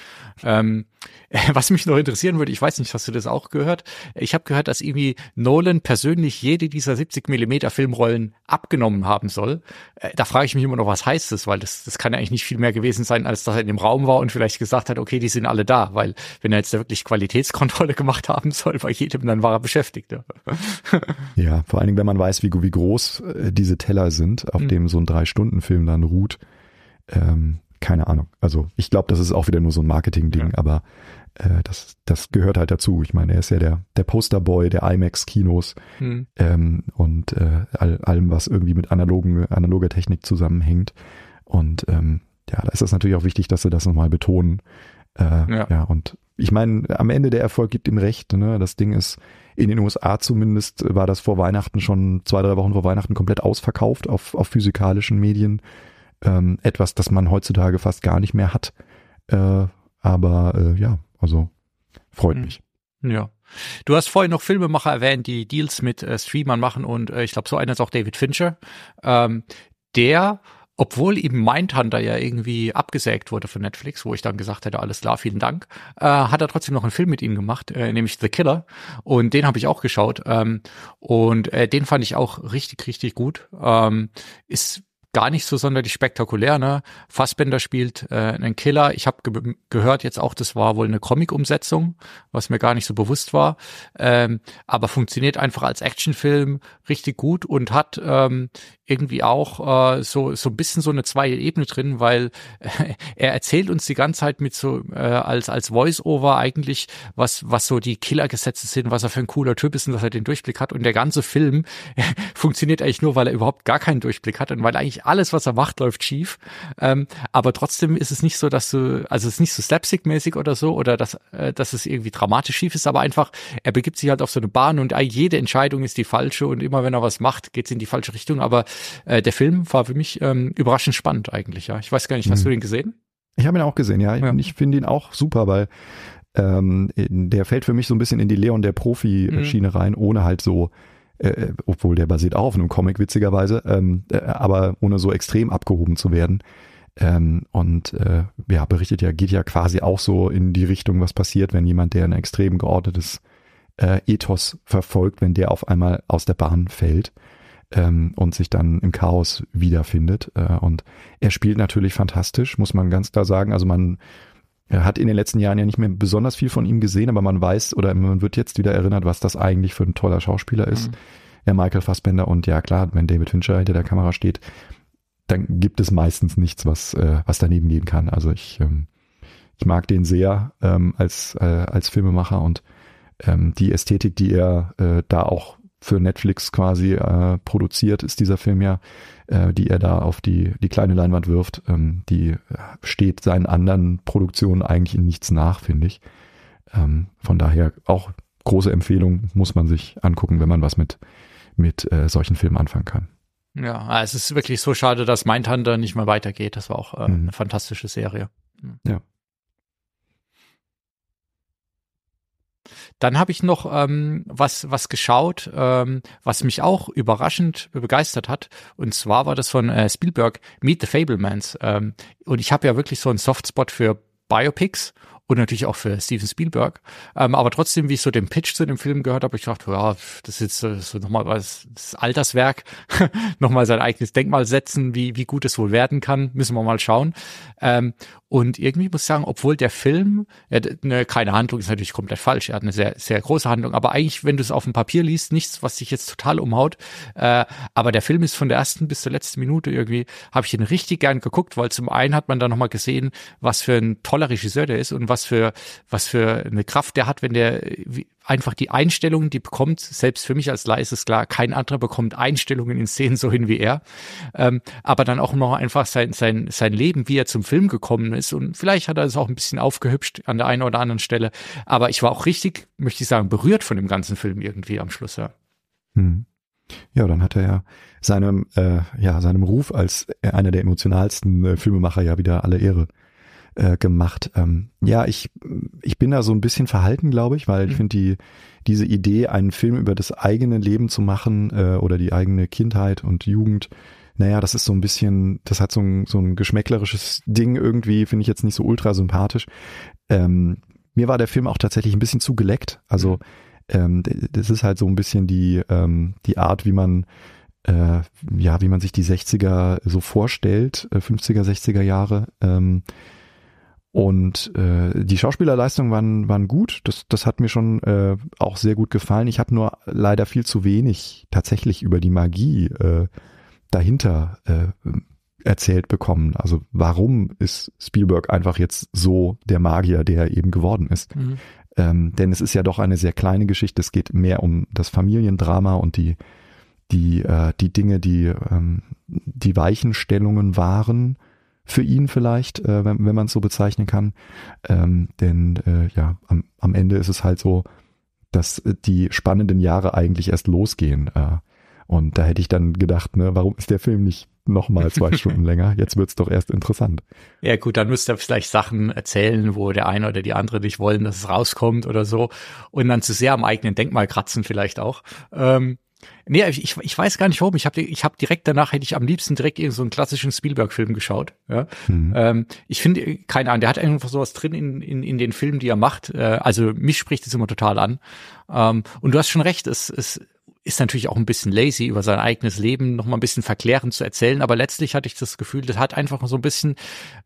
Ähm, was mich noch interessieren würde, ich weiß nicht, hast du das auch gehört? Ich habe gehört, dass irgendwie Nolan persönlich jede dieser 70 Millimeter Filmrollen abgenommen haben soll. Äh, da frage ich mich immer noch, was heißt das? Weil das, das kann ja eigentlich nicht viel mehr gewesen sein, als dass er in dem Raum war und vielleicht gesagt hat, okay, die sind alle da. Weil wenn er jetzt da wirklich Qualitätskontrolle gemacht haben soll bei jedem, dann war er beschäftigt. Ja,
ja vor allen Dingen, wenn man weiß, wie, wie groß äh, diese Teller sind, auf mhm. dem so ein Drei-Stunden-Film dann ruht. Ähm, keine Ahnung. Also ich glaube, das ist auch wieder nur so ein Marketing-Ding, ja. aber äh, das, das gehört halt dazu. Ich meine, er ist ja der, der Posterboy der IMAX-Kinos mhm. ähm, und äh, all, allem, was irgendwie mit analogen, analoger Technik zusammenhängt. Und ähm, ja, da ist es natürlich auch wichtig, dass sie das nochmal betonen, Äh, ja. ja, und ich meine, am Ende der Erfolg gibt ihm recht. Ne? Das Ding ist in den USA zumindest war das vor Weihnachten schon zwei, drei Wochen vor Weihnachten komplett ausverkauft auf, auf physikalischen Medien. Ähm, etwas, das man heutzutage fast gar nicht mehr hat. Äh, aber äh, ja, also freut hm. mich.
Ja. Du hast vorhin noch Filmemacher erwähnt, die Deals mit äh, Streamern machen und äh, ich glaube, so einer ist auch David Fincher. Ähm, der obwohl eben Mindhunter ja irgendwie abgesägt wurde von Netflix, wo ich dann gesagt hätte, alles klar, vielen Dank, äh, hat er trotzdem noch einen Film mit ihm gemacht, äh, nämlich The Killer. Und den habe ich auch geschaut. Ähm, und äh, den fand ich auch richtig, richtig gut. Ähm, ist gar nicht so sonderlich spektakulär. Ne? Fassbender spielt äh, einen Killer. Ich habe ge gehört jetzt auch, das war wohl eine Comic-Umsetzung, was mir gar nicht so bewusst war. Ähm, aber funktioniert einfach als Actionfilm richtig gut und hat ähm, irgendwie auch äh, so so ein bisschen so eine zweite Ebene drin, weil äh, er erzählt uns die ganze Zeit mit so äh, als als Voice-Over eigentlich was was so die Killergesetze sind, was er für ein cooler Typ ist und dass er den Durchblick hat und der ganze Film funktioniert eigentlich nur, weil er überhaupt gar keinen Durchblick hat und weil eigentlich alles, was er macht, läuft schief. Ähm, aber trotzdem ist es nicht so, dass du, also es ist nicht so slapstick-mäßig oder so, oder dass, äh, dass es irgendwie dramatisch schief ist, aber einfach, er begibt sich halt auf so eine Bahn und jede Entscheidung ist die falsche und immer wenn er was macht, geht es in die falsche Richtung. Aber äh, der Film war für mich ähm, überraschend spannend eigentlich, ja. Ich weiß gar nicht, hast du mhm. den gesehen?
Ich habe ihn auch gesehen, ja. ja. Ich finde ihn auch super, weil ähm, der fällt für mich so ein bisschen in die Leon der Profi-Schiene mhm. rein, ohne halt so äh, äh, obwohl der basiert auch auf einem Comic witzigerweise, ähm, äh, aber ohne so extrem abgehoben zu werden. Ähm, und äh, ja, berichtet ja, geht ja quasi auch so in die Richtung, was passiert, wenn jemand, der ein extrem geordnetes äh, Ethos verfolgt, wenn der auf einmal aus der Bahn fällt ähm, und sich dann im Chaos wiederfindet. Äh, und er spielt natürlich fantastisch, muss man ganz klar sagen. Also man hat in den letzten Jahren ja nicht mehr besonders viel von ihm gesehen, aber man weiß oder man wird jetzt wieder erinnert, was das eigentlich für ein toller Schauspieler ist. Mhm. Der Michael Fassbender und ja klar, wenn David Fincher hinter der Kamera steht, dann gibt es meistens nichts, was, äh, was daneben gehen kann. Also ich, ähm, ich mag den sehr ähm, als, äh, als Filmemacher und ähm, die Ästhetik, die er äh, da auch für Netflix quasi äh, produziert, ist dieser Film ja, äh, die er da auf die, die kleine Leinwand wirft, ähm, die steht seinen anderen Produktionen eigentlich in nichts nach, finde ich. Ähm, von daher auch große Empfehlung, muss man sich angucken, wenn man was mit, mit äh, solchen Filmen anfangen kann.
Ja, es ist wirklich so schade, dass Mindhunter nicht mehr weitergeht. Das war auch äh, mhm. eine fantastische Serie.
Ja.
Dann habe ich noch ähm, was was geschaut, ähm, was mich auch überraschend begeistert hat. Und zwar war das von äh, Spielberg Meet the Fablemans. Ähm, und ich habe ja wirklich so einen Softspot für Biopics und natürlich auch für Steven Spielberg. Ähm, aber trotzdem, wie ich so den Pitch zu dem Film gehört habe, ich dachte, ja, das ist jetzt so nochmal was, das Alterswerk, nochmal sein eigenes Denkmal setzen, wie, wie gut es wohl werden kann, müssen wir mal schauen. Ähm, und irgendwie muss ich sagen, obwohl der Film, ja, ne, keine Handlung ist natürlich komplett falsch, er hat eine sehr, sehr große Handlung, aber eigentlich, wenn du es auf dem Papier liest, nichts, was dich jetzt total umhaut. Äh, aber der Film ist von der ersten bis zur letzten Minute irgendwie, habe ich ihn richtig gern geguckt, weil zum einen hat man da nochmal gesehen, was für ein toller Regisseur der ist und was für, was für eine Kraft der hat, wenn der einfach die Einstellungen, die bekommt, selbst für mich als Leih ist es klar, kein anderer bekommt Einstellungen in Szenen so hin wie er. Ähm, aber dann auch noch einfach sein, sein, sein Leben, wie er zum Film gekommen ist. Und vielleicht hat er es auch ein bisschen aufgehübscht an der einen oder anderen Stelle. Aber ich war auch richtig, möchte ich sagen, berührt von dem ganzen Film irgendwie am Schluss, ja.
Hm. Ja, dann hat er ja seinem, äh, ja, seinem Ruf als einer der emotionalsten äh, Filmemacher ja wieder alle Ehre äh, gemacht. Ähm, ja, ich, ich bin da so ein bisschen verhalten, glaube ich, weil ich mhm. finde die, diese Idee, einen Film über das eigene Leben zu machen äh, oder die eigene Kindheit und Jugend, naja, das ist so ein bisschen, das hat so ein, so ein geschmäcklerisches Ding irgendwie, finde ich jetzt nicht so ultra sympathisch. Ähm, mir war der Film auch tatsächlich ein bisschen zu geleckt. Also mhm. ähm, das ist halt so ein bisschen die, ähm, die Art, wie man äh, ja, wie man sich die 60er so vorstellt, äh, 50er, 60er Jahre. Ähm, und äh, die Schauspielerleistungen waren, waren gut. Das, das hat mir schon äh, auch sehr gut gefallen. Ich habe nur leider viel zu wenig tatsächlich über die Magie äh, dahinter äh, erzählt bekommen. Also warum ist Spielberg einfach jetzt so der Magier, der er eben geworden ist? Mhm. Ähm, denn es ist ja doch eine sehr kleine Geschichte. Es geht mehr um das Familiendrama und die die äh, die Dinge, die ähm, die Weichenstellungen waren für ihn vielleicht, äh, wenn, wenn man es so bezeichnen kann. Ähm, denn äh, ja, am, am Ende ist es halt so, dass die spannenden Jahre eigentlich erst losgehen. Äh, und da hätte ich dann gedacht, ne, warum ist der Film nicht noch mal zwei Stunden länger? Jetzt wird's doch erst interessant.
Ja gut, dann müsst ihr vielleicht Sachen erzählen, wo der eine oder die andere nicht wollen, dass es rauskommt oder so. Und dann zu sehr am eigenen Denkmal kratzen vielleicht auch. Ähm, Nee, ich, ich weiß gar nicht warum. Ich habe ich hab direkt danach hätte ich am liebsten direkt so einen klassischen Spielberg-Film geschaut. Ja? Mhm. Ähm, ich finde, keine Ahnung, der hat einfach sowas drin in, in, in den Filmen, die er macht. Äh, also mich spricht es immer total an. Ähm, und du hast schon recht, es, es ist natürlich auch ein bisschen lazy, über sein eigenes Leben noch mal ein bisschen verklärend zu erzählen, aber letztlich hatte ich das Gefühl, das hat einfach so ein bisschen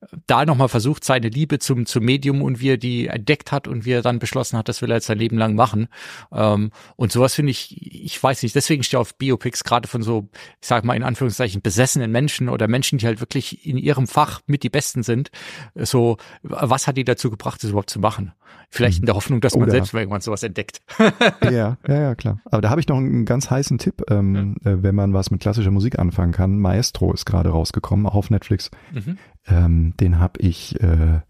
äh, da noch mal versucht, seine Liebe zum, zum Medium und wie er die entdeckt hat und wie er dann beschlossen hat, das will er jetzt sein Leben lang machen. Ähm, und sowas finde ich, ich weiß nicht, deswegen stehe ich auf Biopics, gerade von so, ich sag mal in Anführungszeichen, besessenen Menschen oder Menschen, die halt wirklich in ihrem Fach mit die Besten sind. So, was hat die dazu gebracht, das überhaupt zu machen? Vielleicht in der Hoffnung, dass man oh, selbst irgendwann sowas entdeckt.
ja, ja, ja, klar. Aber da habe ich noch einen ganz heißen Tipp, ähm, äh, wenn man was mit klassischer Musik anfangen kann. Maestro ist gerade rausgekommen, auch auf Netflix. Mhm. Ähm, den habe ich äh,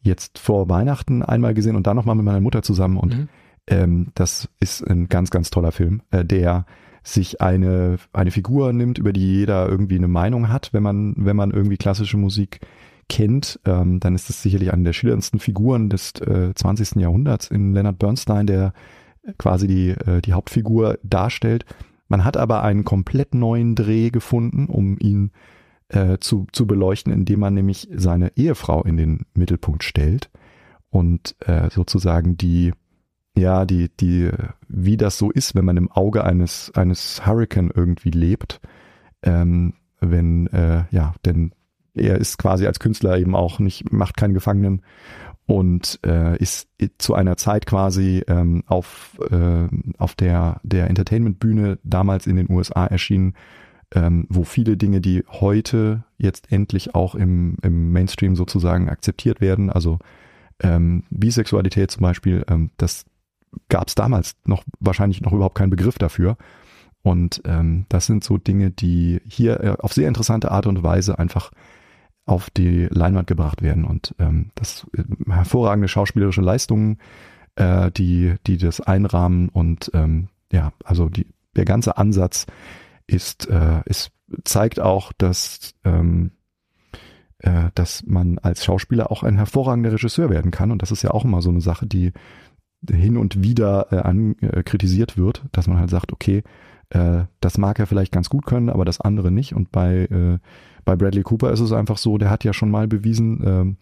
jetzt vor Weihnachten einmal gesehen und dann nochmal mit meiner Mutter zusammen. Und mhm. ähm, das ist ein ganz, ganz toller Film, äh, der sich eine, eine Figur nimmt, über die jeder irgendwie eine Meinung hat, wenn man, wenn man irgendwie klassische Musik kennt, ähm, dann ist das sicherlich eine der schillerndsten Figuren des äh, 20. Jahrhunderts in Leonard Bernstein, der quasi die, äh, die Hauptfigur darstellt. Man hat aber einen komplett neuen Dreh gefunden, um ihn äh, zu, zu beleuchten, indem man nämlich seine Ehefrau in den Mittelpunkt stellt und äh, sozusagen die, ja, die, die, wie das so ist, wenn man im Auge eines, eines Hurricane irgendwie lebt, ähm, wenn, äh, ja, denn er ist quasi als Künstler eben auch nicht, macht keinen Gefangenen und äh, ist zu einer Zeit quasi ähm, auf, äh, auf der, der Entertainment-Bühne damals in den USA erschienen, ähm, wo viele Dinge, die heute jetzt endlich auch im, im Mainstream sozusagen akzeptiert werden, also ähm, Bisexualität zum Beispiel, ähm, das gab es damals noch wahrscheinlich noch überhaupt keinen Begriff dafür. Und ähm, das sind so Dinge, die hier äh, auf sehr interessante Art und Weise einfach auf die Leinwand gebracht werden. Und ähm, das äh, hervorragende schauspielerische Leistungen, äh, die, die das einrahmen und ähm, ja, also die, der ganze Ansatz ist, äh, ist zeigt auch, dass ähm, äh, dass man als Schauspieler auch ein hervorragender Regisseur werden kann. Und das ist ja auch immer so eine Sache, die hin und wieder äh, an, äh, kritisiert wird, dass man halt sagt, okay, äh, das mag er vielleicht ganz gut können, aber das andere nicht. Und bei äh, bei Bradley Cooper ist es einfach so, der hat ja schon mal bewiesen ähm,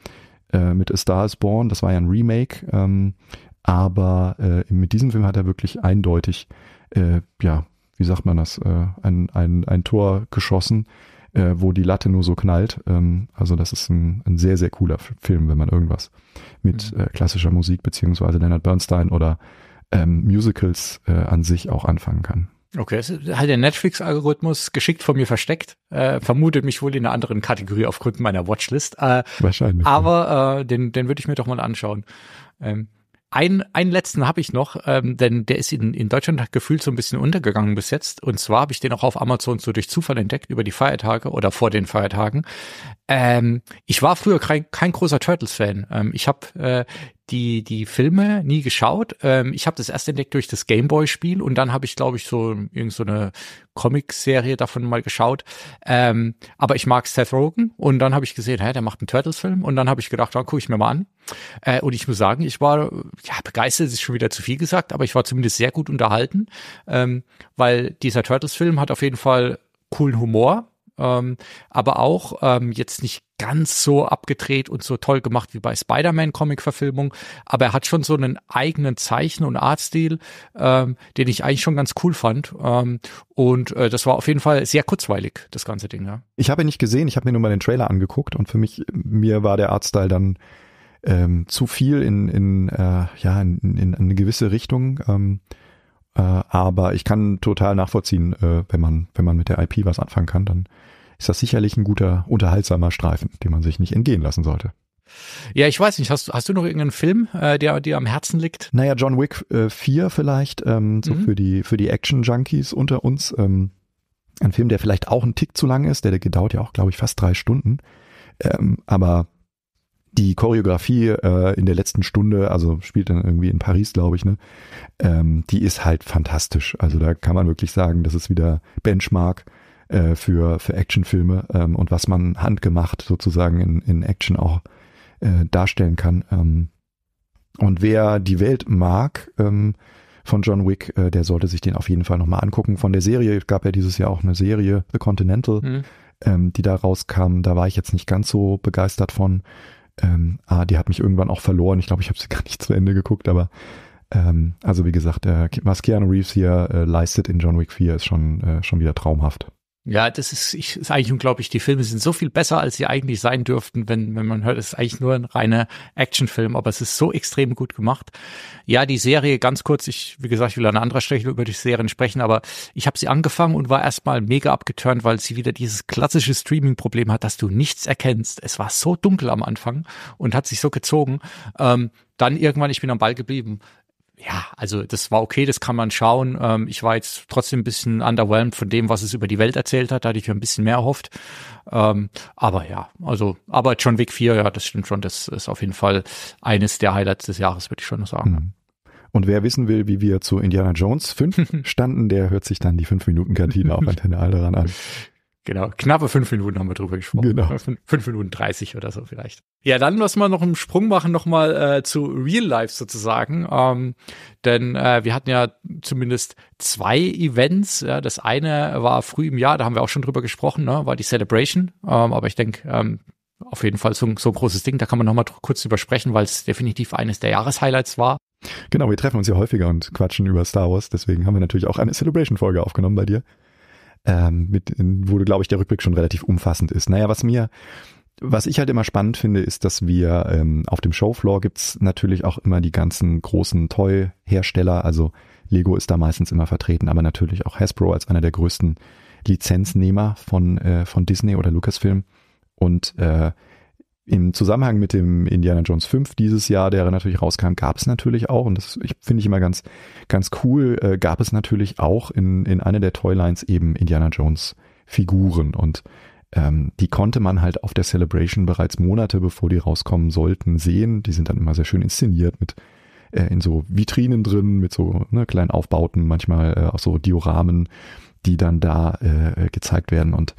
äh, mit A Star is Born, das war ja ein Remake, ähm, aber äh, mit diesem Film hat er wirklich eindeutig, äh, ja, wie sagt man das, äh, ein, ein, ein Tor geschossen, äh, wo die Latte nur so knallt. Ähm, also das ist ein, ein sehr, sehr cooler Film, wenn man irgendwas mit mhm. äh, klassischer Musik beziehungsweise Leonard Bernstein oder ähm, Musicals an sich auch anfangen kann.
Okay, es hat der Netflix-Algorithmus geschickt von mir versteckt, äh, vermutet mich wohl in einer anderen Kategorie aufgrund meiner Watchlist. Äh,
Wahrscheinlich.
Aber äh, den, den würde ich mir doch mal anschauen. Ähm, ein, einen letzten habe ich noch, ähm, denn der ist in, in Deutschland gefühlt so ein bisschen untergegangen bis jetzt. Und zwar habe ich den auch auf Amazon so durch Zufall entdeckt über die Feiertage oder vor den Feiertagen. Ähm, ich war früher kein, kein großer Turtles-Fan. Ähm, ich habe äh, die die Filme nie geschaut. Ähm, ich habe das erst entdeckt durch das Gameboy-Spiel und dann habe ich, glaube ich, so irgend so Comic-Serie davon mal geschaut. Ähm, aber ich mag Seth Rogen und dann habe ich gesehen, hä, der macht einen Turtles-Film und dann habe ich gedacht, dann gucke ich mir mal an. Äh, und ich muss sagen, ich war ja begeistert, ist schon wieder zu viel gesagt, aber ich war zumindest sehr gut unterhalten, ähm, weil dieser Turtles-Film hat auf jeden Fall coolen Humor ähm, aber auch ähm, jetzt nicht ganz so abgedreht und so toll gemacht wie bei Spider-Man-Comic-Verfilmung, aber er hat schon so einen eigenen Zeichen- und Artstil, ähm, den ich eigentlich schon ganz cool fand. Ähm, und äh, das war auf jeden Fall sehr kurzweilig, das ganze Ding. Ja.
Ich habe ihn nicht gesehen, ich habe mir nur mal den Trailer angeguckt und für mich, mir war der Artstyle dann ähm, zu viel in, in, äh, ja, in, in, in eine gewisse Richtung. Ähm, äh, aber ich kann total nachvollziehen, äh, wenn man, wenn man mit der IP was anfangen kann, dann ist das sicherlich ein guter, unterhaltsamer Streifen, den man sich nicht entgehen lassen sollte.
Ja, ich weiß nicht, hast, hast du noch irgendeinen Film, äh, der dir am Herzen liegt?
Naja, John Wick äh, 4 vielleicht, ähm, so mhm. für die, für die Action-Junkies unter uns. Ähm, ein Film, der vielleicht auch ein Tick zu lang ist, der, der dauert ja auch, glaube ich, fast drei Stunden. Ähm, aber die Choreografie äh, in der letzten Stunde, also spielt dann irgendwie in Paris, glaube ich, ne, ähm, die ist halt fantastisch. Also da kann man wirklich sagen, das ist wieder Benchmark äh, für für Actionfilme ähm, und was man handgemacht sozusagen in, in Action auch äh, darstellen kann. Ähm, und wer die Welt mag ähm, von John Wick, äh, der sollte sich den auf jeden Fall nochmal angucken. Von der Serie gab ja dieses Jahr auch eine Serie, The Continental, mhm. ähm, die da rauskam. Da war ich jetzt nicht ganz so begeistert von. Ähm, ah, die hat mich irgendwann auch verloren. Ich glaube, ich habe sie gar nicht zu Ende geguckt, aber ähm, also wie gesagt, äh, was Keanu Reeves hier äh, leistet in John Wick 4 ist schon, äh, schon wieder traumhaft.
Ja, das ist, ich, ist eigentlich unglaublich. Die Filme sind so viel besser, als sie eigentlich sein dürften, wenn, wenn man hört, es ist eigentlich nur ein reiner Actionfilm, aber es ist so extrem gut gemacht. Ja, die Serie, ganz kurz, ich, wie gesagt, ich will an anderer Stelle über die Serien sprechen, aber ich habe sie angefangen und war erstmal mega abgeturnt, weil sie wieder dieses klassische Streaming-Problem hat, dass du nichts erkennst. Es war so dunkel am Anfang und hat sich so gezogen. Ähm, dann irgendwann, ich bin am Ball geblieben ja, also das war okay, das kann man schauen. Ähm, ich war jetzt trotzdem ein bisschen underwhelmed von dem, was es über die Welt erzählt hat. Da hatte ich mir ein bisschen mehr erhofft. Ähm, aber ja, also, aber John Wick 4, ja, das stimmt schon. Das ist auf jeden Fall eines der Highlights des Jahres, würde ich schon noch sagen. Mhm.
Und wer wissen will, wie wir zu Indiana Jones 5 standen, der hört sich dann die 5-Minuten-Kantine auf Antenne Alderan an.
Genau, knappe fünf Minuten haben wir drüber gesprochen. Genau. Fünf, fünf Minuten dreißig oder so vielleicht. Ja, dann lass mal noch einen Sprung machen, nochmal äh, zu Real Life sozusagen. Ähm, denn äh, wir hatten ja zumindest zwei Events. Ja, das eine war früh im Jahr, da haben wir auch schon drüber gesprochen, ne, war die Celebration. Ähm, aber ich denke, ähm, auf jeden Fall so, so ein großes Ding, da kann man nochmal kurz drüber sprechen, weil es definitiv eines der Jahreshighlights war.
Genau, wir treffen uns ja häufiger und quatschen über Star Wars, deswegen haben wir natürlich auch eine Celebration-Folge aufgenommen bei dir ähm, mit, wo, glaube ich, der Rückblick schon relativ umfassend ist. Naja, was mir, was ich halt immer spannend finde, ist, dass wir ähm, auf dem Showfloor gibt's natürlich auch immer die ganzen großen Toy-Hersteller, also Lego ist da meistens immer vertreten, aber natürlich auch Hasbro als einer der größten Lizenznehmer von, äh, von Disney oder Lucasfilm. Und äh, im Zusammenhang mit dem Indiana Jones 5 dieses Jahr, der natürlich rauskam, gab es natürlich auch, und das finde ich immer ganz, ganz cool, äh, gab es natürlich auch in, in einer der Toylines eben Indiana Jones Figuren und ähm, die konnte man halt auf der Celebration bereits Monate bevor die rauskommen sollten sehen. Die sind dann immer sehr schön inszeniert mit äh, in so Vitrinen drin, mit so ne, kleinen Aufbauten, manchmal äh, auch so Dioramen, die dann da äh, gezeigt werden. Und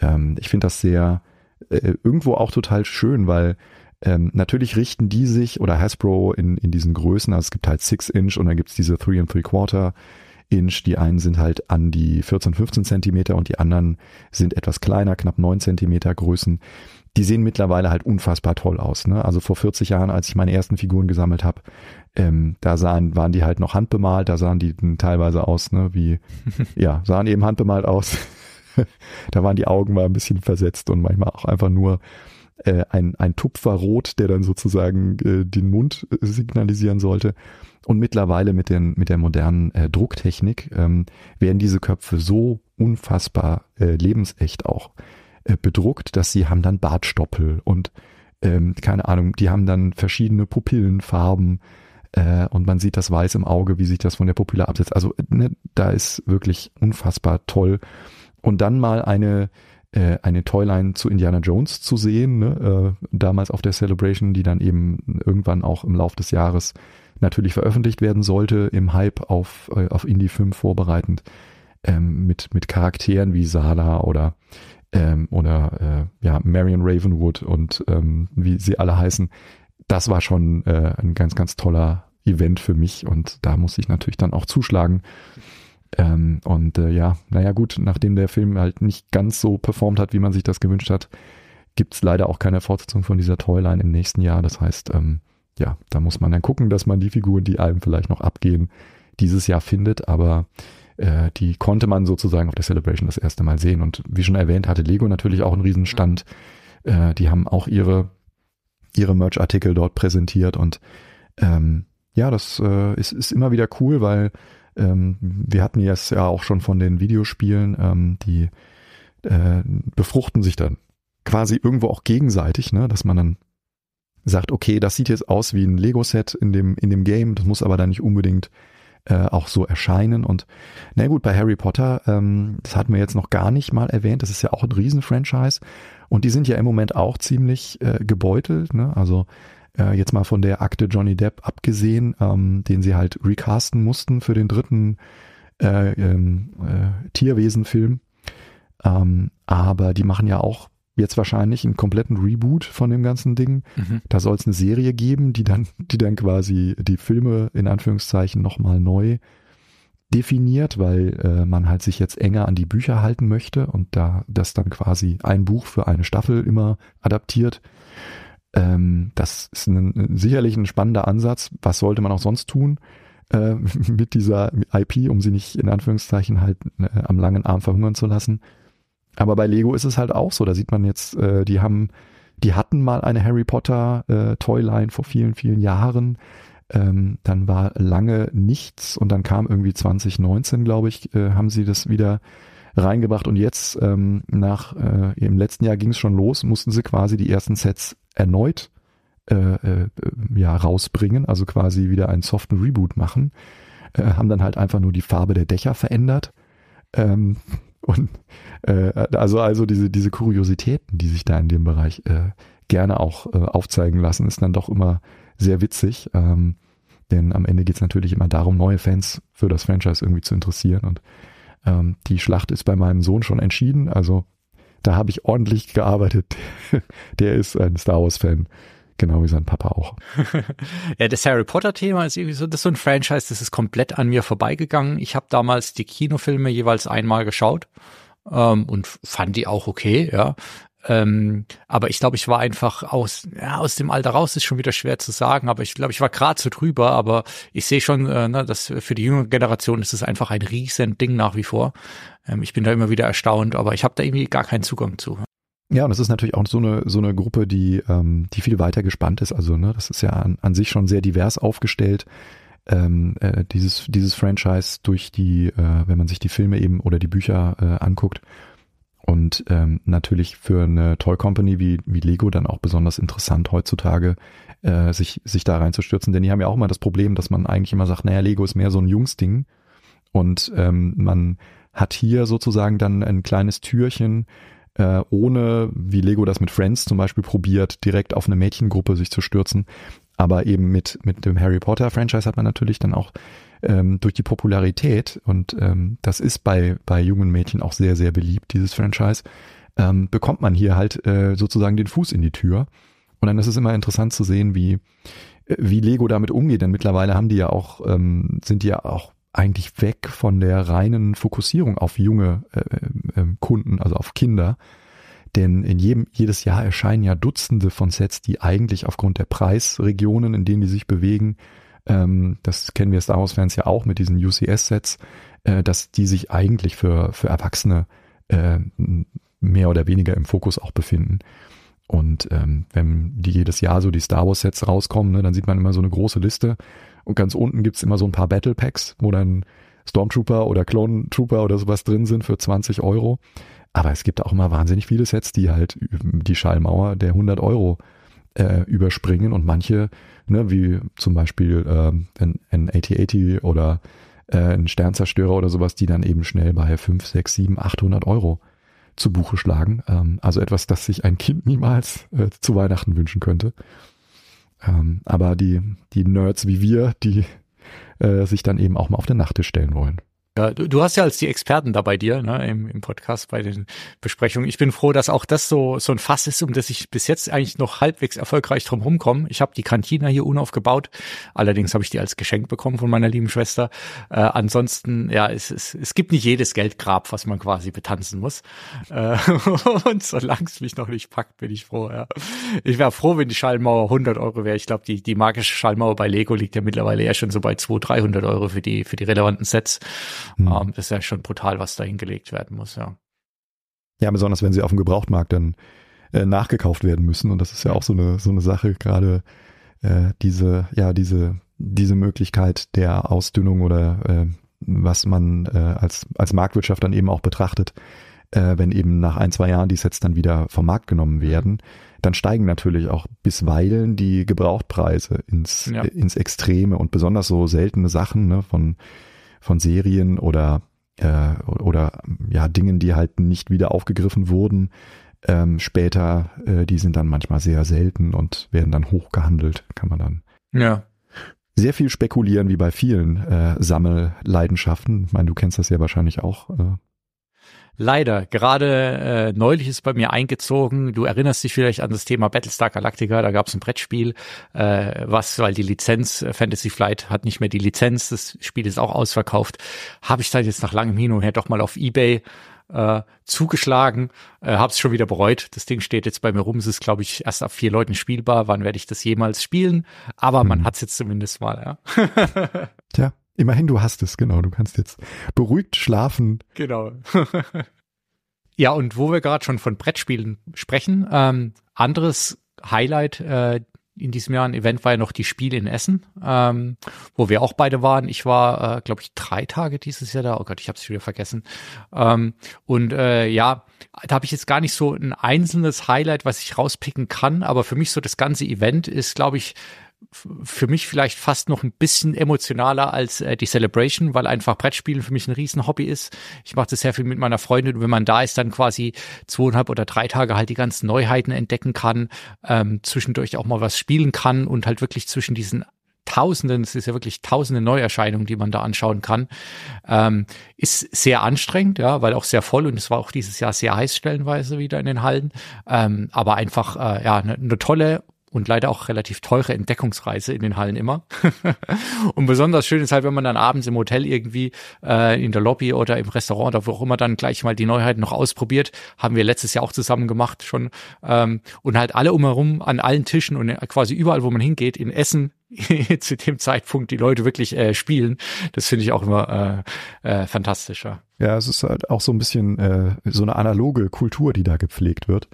ähm, ich finde das sehr, äh, irgendwo auch total schön, weil ähm, natürlich richten die sich oder Hasbro in, in diesen Größen, also es gibt halt 6 Inch und dann gibt's diese 3 and 3 Quarter Inch, die einen sind halt an die 14, 15 Zentimeter und die anderen sind etwas kleiner, knapp 9 Zentimeter Größen. Die sehen mittlerweile halt unfassbar toll aus. Ne? Also vor 40 Jahren, als ich meine ersten Figuren gesammelt habe, ähm, da sahen, waren die halt noch handbemalt, da sahen die teilweise aus, ne, wie, ja, sahen eben handbemalt aus. da waren die Augen mal ein bisschen versetzt und manchmal auch einfach nur äh, ein, ein Tupfer rot, der dann sozusagen äh, den Mund äh, signalisieren sollte. Und mittlerweile mit, den, mit der modernen äh, Drucktechnik ähm, werden diese Köpfe so unfassbar äh, lebensecht auch äh, bedruckt, dass sie haben dann Bartstoppel und ähm, keine Ahnung, die haben dann verschiedene Pupillenfarben äh, und man sieht das Weiß im Auge, wie sich das von der Pupille absetzt. Also ne, da ist wirklich unfassbar toll und dann mal eine äh, eine Toyline zu Indiana Jones zu sehen, ne? äh, damals auf der Celebration, die dann eben irgendwann auch im Lauf des Jahres natürlich veröffentlicht werden sollte, im Hype auf, äh, auf Indie 5 vorbereitend, ähm, mit, mit Charakteren wie Sala oder, ähm, oder äh, ja, Marion Ravenwood und ähm, wie sie alle heißen. Das war schon äh, ein ganz, ganz toller Event für mich und da muss ich natürlich dann auch zuschlagen. Ähm, und äh, ja, naja gut, nachdem der Film halt nicht ganz so performt hat, wie man sich das gewünscht hat, gibt's leider auch keine Fortsetzung von dieser Toyline im nächsten Jahr. Das heißt, ähm, ja, da muss man dann gucken, dass man die Figuren, die einem vielleicht noch abgehen, dieses Jahr findet, aber äh, die konnte man sozusagen auf der Celebration das erste Mal sehen. Und wie schon erwähnt, hatte Lego natürlich auch einen Riesenstand. Äh, die haben auch ihre, ihre Merch-Artikel dort präsentiert und ähm, ja, das äh, ist, ist immer wieder cool, weil ähm, wir hatten jetzt ja auch schon von den Videospielen, ähm, die äh, befruchten sich dann quasi irgendwo auch gegenseitig, ne, dass man dann sagt, okay, das sieht jetzt aus wie ein Lego-Set in dem, in dem Game, das muss aber dann nicht unbedingt äh, auch so erscheinen. Und na gut, bei Harry Potter, ähm, das hatten wir jetzt noch gar nicht mal erwähnt, das ist ja auch ein Riesen-Franchise. Und die sind ja im Moment auch ziemlich äh, gebeutelt. Ne? Also äh, jetzt mal von der Akte Johnny Depp abgesehen, ähm, den sie halt recasten mussten für den dritten äh, ähm, äh, Tierwesen-Film. Ähm, aber die machen ja auch jetzt wahrscheinlich einen kompletten Reboot von dem ganzen Ding. Mhm. Da soll es eine Serie geben, die dann, die dann quasi die Filme in Anführungszeichen nochmal neu definiert, weil äh, man halt sich jetzt enger an die Bücher halten möchte und da das dann quasi ein Buch für eine Staffel immer adaptiert. Ähm, das ist ein, sicherlich ein spannender Ansatz. Was sollte man auch sonst tun äh, mit dieser IP, um sie nicht in Anführungszeichen halt äh, am langen Arm verhungern zu lassen? Aber bei Lego ist es halt auch so. Da sieht man jetzt, äh, die haben, die hatten mal eine Harry Potter äh, Toyline vor vielen, vielen Jahren. Ähm, dann war lange nichts und dann kam irgendwie 2019, glaube ich, äh, haben sie das wieder reingebracht und jetzt ähm, nach äh, im letzten Jahr ging es schon los, mussten sie quasi die ersten Sets erneut äh, äh, ja rausbringen, also quasi wieder einen soften Reboot machen, äh, haben dann halt einfach nur die Farbe der Dächer verändert ähm, und äh, also, also diese, diese Kuriositäten, die sich da in dem Bereich äh, gerne auch äh, aufzeigen lassen, ist dann doch immer sehr witzig. Ähm, denn am Ende geht es natürlich immer darum, neue Fans für das Franchise irgendwie zu interessieren. Und ähm, die Schlacht ist bei meinem Sohn schon entschieden. Also da habe ich ordentlich gearbeitet. Der ist ein Star Wars-Fan. Genau wie sein Papa auch.
ja, das Harry Potter-Thema ist irgendwie so, das ist so ein Franchise, das ist komplett an mir vorbeigegangen. Ich habe damals die Kinofilme jeweils einmal geschaut ähm, und fand die auch okay, ja. Ähm, aber ich glaube, ich war einfach aus, ja, aus dem Alter raus, ist schon wieder schwer zu sagen, aber ich glaube, ich war gerade so drüber, aber ich sehe schon, äh, ne, dass für die jüngere Generation ist es einfach ein riesen Ding nach wie vor. Ähm, ich bin da immer wieder erstaunt, aber ich habe da irgendwie gar keinen Zugang zu.
Ja, und das ist natürlich auch so eine, so eine Gruppe, die, ähm, die viel weiter gespannt ist. Also, ne, das ist ja an, an sich schon sehr divers aufgestellt. Ähm, äh, dieses, dieses Franchise durch die, äh, wenn man sich die Filme eben oder die Bücher äh, anguckt. Und ähm, natürlich für eine Toy Company wie, wie Lego dann auch besonders interessant heutzutage, äh, sich, sich da reinzustürzen. Denn die haben ja auch immer das Problem, dass man eigentlich immer sagt, naja, Lego ist mehr so ein Jungsding. Und ähm, man hat hier sozusagen dann ein kleines Türchen, äh, ohne, wie Lego das mit Friends zum Beispiel probiert, direkt auf eine Mädchengruppe sich zu stürzen. Aber eben mit, mit dem Harry Potter Franchise hat man natürlich dann auch ähm, durch die Popularität, und ähm, das ist bei, bei jungen Mädchen auch sehr, sehr beliebt, dieses Franchise, ähm, bekommt man hier halt äh, sozusagen den Fuß in die Tür. Und dann ist es immer interessant zu sehen, wie, äh, wie Lego damit umgeht, denn mittlerweile haben die ja auch, ähm, sind die ja auch eigentlich weg von der reinen Fokussierung auf junge äh, äh, äh, Kunden, also auf Kinder. Denn in jedem, jedes Jahr erscheinen ja Dutzende von Sets, die eigentlich aufgrund der Preisregionen, in denen die sich bewegen, ähm, das kennen wir Star Wars-Fans ja auch mit diesen UCS-Sets, äh, dass die sich eigentlich für, für Erwachsene äh, mehr oder weniger im Fokus auch befinden. Und ähm, wenn die jedes Jahr so die Star Wars-Sets rauskommen, ne, dann sieht man immer so eine große Liste und ganz unten gibt's immer so ein paar Battle Packs, wo dann Stormtrooper oder Clone Trooper oder sowas drin sind für 20 Euro. Aber es gibt auch immer wahnsinnig viele Sets, die halt die Schallmauer der 100 Euro äh, überspringen und manche, ne, wie zum Beispiel äh, ein, ein AT-80 oder äh, ein Sternzerstörer oder sowas, die dann eben schnell bei 5, 6, 7, 800 Euro zu Buche schlagen. Ähm, also etwas, das sich ein Kind niemals äh, zu Weihnachten wünschen könnte. Ähm, aber die, die Nerds wie wir, die äh, sich dann eben auch mal auf den Nachttisch stellen wollen.
Ja, du, du hast ja als die Experten da bei dir, ne, im, im Podcast bei den Besprechungen. Ich bin froh, dass auch das so, so ein Fass ist, um das ich bis jetzt eigentlich noch halbwegs erfolgreich drum rumkomme. Ich habe die Kantina hier unaufgebaut. Allerdings habe ich die als Geschenk bekommen von meiner lieben Schwester. Äh, ansonsten, ja, es, es, es gibt nicht jedes Geldgrab, was man quasi betanzen muss. Äh, und solange es mich noch nicht packt, bin ich froh, ja. Ich wäre froh, wenn die Schallmauer 100 Euro wäre. Ich glaube, die, die magische Schallmauer bei Lego liegt ja mittlerweile eher schon so bei 200, 300 Euro für die, für die relevanten Sets. Mhm. Um, das ist ja schon brutal, was da hingelegt werden muss, ja.
Ja, besonders wenn sie auf dem Gebrauchtmarkt dann äh, nachgekauft werden müssen. Und das ist ja auch so eine, so eine Sache, gerade äh, diese, ja, diese, diese Möglichkeit der Ausdünnung oder äh, was man äh, als, als Marktwirtschaft dann eben auch betrachtet, äh, wenn eben nach ein, zwei Jahren die Sets dann wieder vom Markt genommen werden, dann steigen natürlich auch bisweilen die Gebrauchtpreise ins, ja. ins Extreme und besonders so seltene Sachen ne, von, von Serien oder, äh, oder ja, Dingen, die halt nicht wieder aufgegriffen wurden. Ähm, später, äh, die sind dann manchmal sehr selten und werden dann hochgehandelt, kann man dann.
Ja.
Sehr viel spekulieren, wie bei vielen äh, Sammelleidenschaften. Ich meine, du kennst das ja wahrscheinlich auch. Äh,
Leider. Gerade äh, neulich ist bei mir eingezogen. Du erinnerst dich vielleicht an das Thema Battlestar Galactica. Da gab es ein Brettspiel, äh, was, weil die Lizenz äh, Fantasy Flight hat nicht mehr die Lizenz. Das Spiel ist auch ausverkauft. Habe ich dann jetzt nach langem Hin und Her doch mal auf eBay äh, zugeschlagen, äh, habe es schon wieder bereut. Das Ding steht jetzt bei mir rum. Es ist, glaube ich, erst ab vier Leuten spielbar. Wann werde ich das jemals spielen? Aber man hm. hat es jetzt zumindest mal.
Ja. Tja, Immerhin, du hast es, genau. Du kannst jetzt beruhigt schlafen.
Genau. ja, und wo wir gerade schon von Brettspielen sprechen, ähm, anderes Highlight äh, in diesem Jahr ein Event war ja noch die Spiele in Essen, ähm, wo wir auch beide waren. Ich war, äh, glaube ich, drei Tage dieses Jahr da. Oh Gott, ich habe es wieder vergessen. Ähm, und äh, ja, da habe ich jetzt gar nicht so ein einzelnes Highlight, was ich rauspicken kann. Aber für mich so das ganze Event ist, glaube ich, für mich vielleicht fast noch ein bisschen emotionaler als äh, die Celebration, weil einfach Brettspielen für mich ein Riesenhobby ist. Ich mache das sehr viel mit meiner Freundin und wenn man da ist, dann quasi zweieinhalb oder drei Tage halt die ganzen Neuheiten entdecken kann, ähm, zwischendurch auch mal was spielen kann und halt wirklich zwischen diesen Tausenden, es ist ja wirklich tausende Neuerscheinungen, die man da anschauen kann, ähm, ist sehr anstrengend, ja, weil auch sehr voll und es war auch dieses Jahr sehr heiß stellenweise wieder in den Hallen, ähm, aber einfach äh, ja eine ne tolle und leider auch relativ teure Entdeckungsreise in den Hallen immer. und besonders schön ist halt, wenn man dann abends im Hotel irgendwie äh, in der Lobby oder im Restaurant oder wo auch immer dann gleich mal die Neuheiten noch ausprobiert. Haben wir letztes Jahr auch zusammen gemacht schon. Ähm, und halt alle umherum an allen Tischen und quasi überall, wo man hingeht, in Essen zu dem Zeitpunkt die Leute wirklich äh, spielen. Das finde ich auch immer äh, äh, fantastischer.
Ja, es ist halt auch so ein bisschen äh, so eine analoge Kultur, die da gepflegt wird.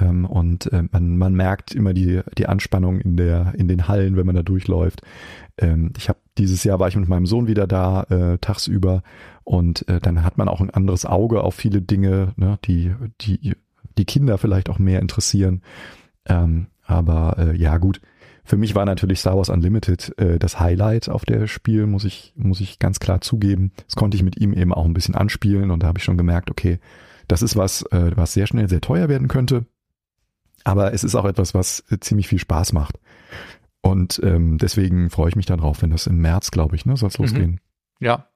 Ähm, und äh, man, man merkt immer die, die Anspannung in, der, in den Hallen, wenn man da durchläuft. Ähm, ich habe dieses Jahr war ich mit meinem Sohn wieder da, äh, tagsüber. Und äh, dann hat man auch ein anderes Auge auf viele Dinge, ne, die, die, die Kinder vielleicht auch mehr interessieren. Ähm, aber äh, ja, gut. Für mich war natürlich Star Wars Unlimited äh, das Highlight auf der Spiel, muss ich, muss ich ganz klar zugeben. Das konnte ich mit ihm eben auch ein bisschen anspielen und da habe ich schon gemerkt, okay, das ist was, äh, was sehr schnell sehr teuer werden könnte. Aber es ist auch etwas, was äh, ziemlich viel Spaß macht. Und ähm, deswegen freue ich mich darauf, wenn das im März, glaube ich, ne, soll es mhm. losgehen.
Ja.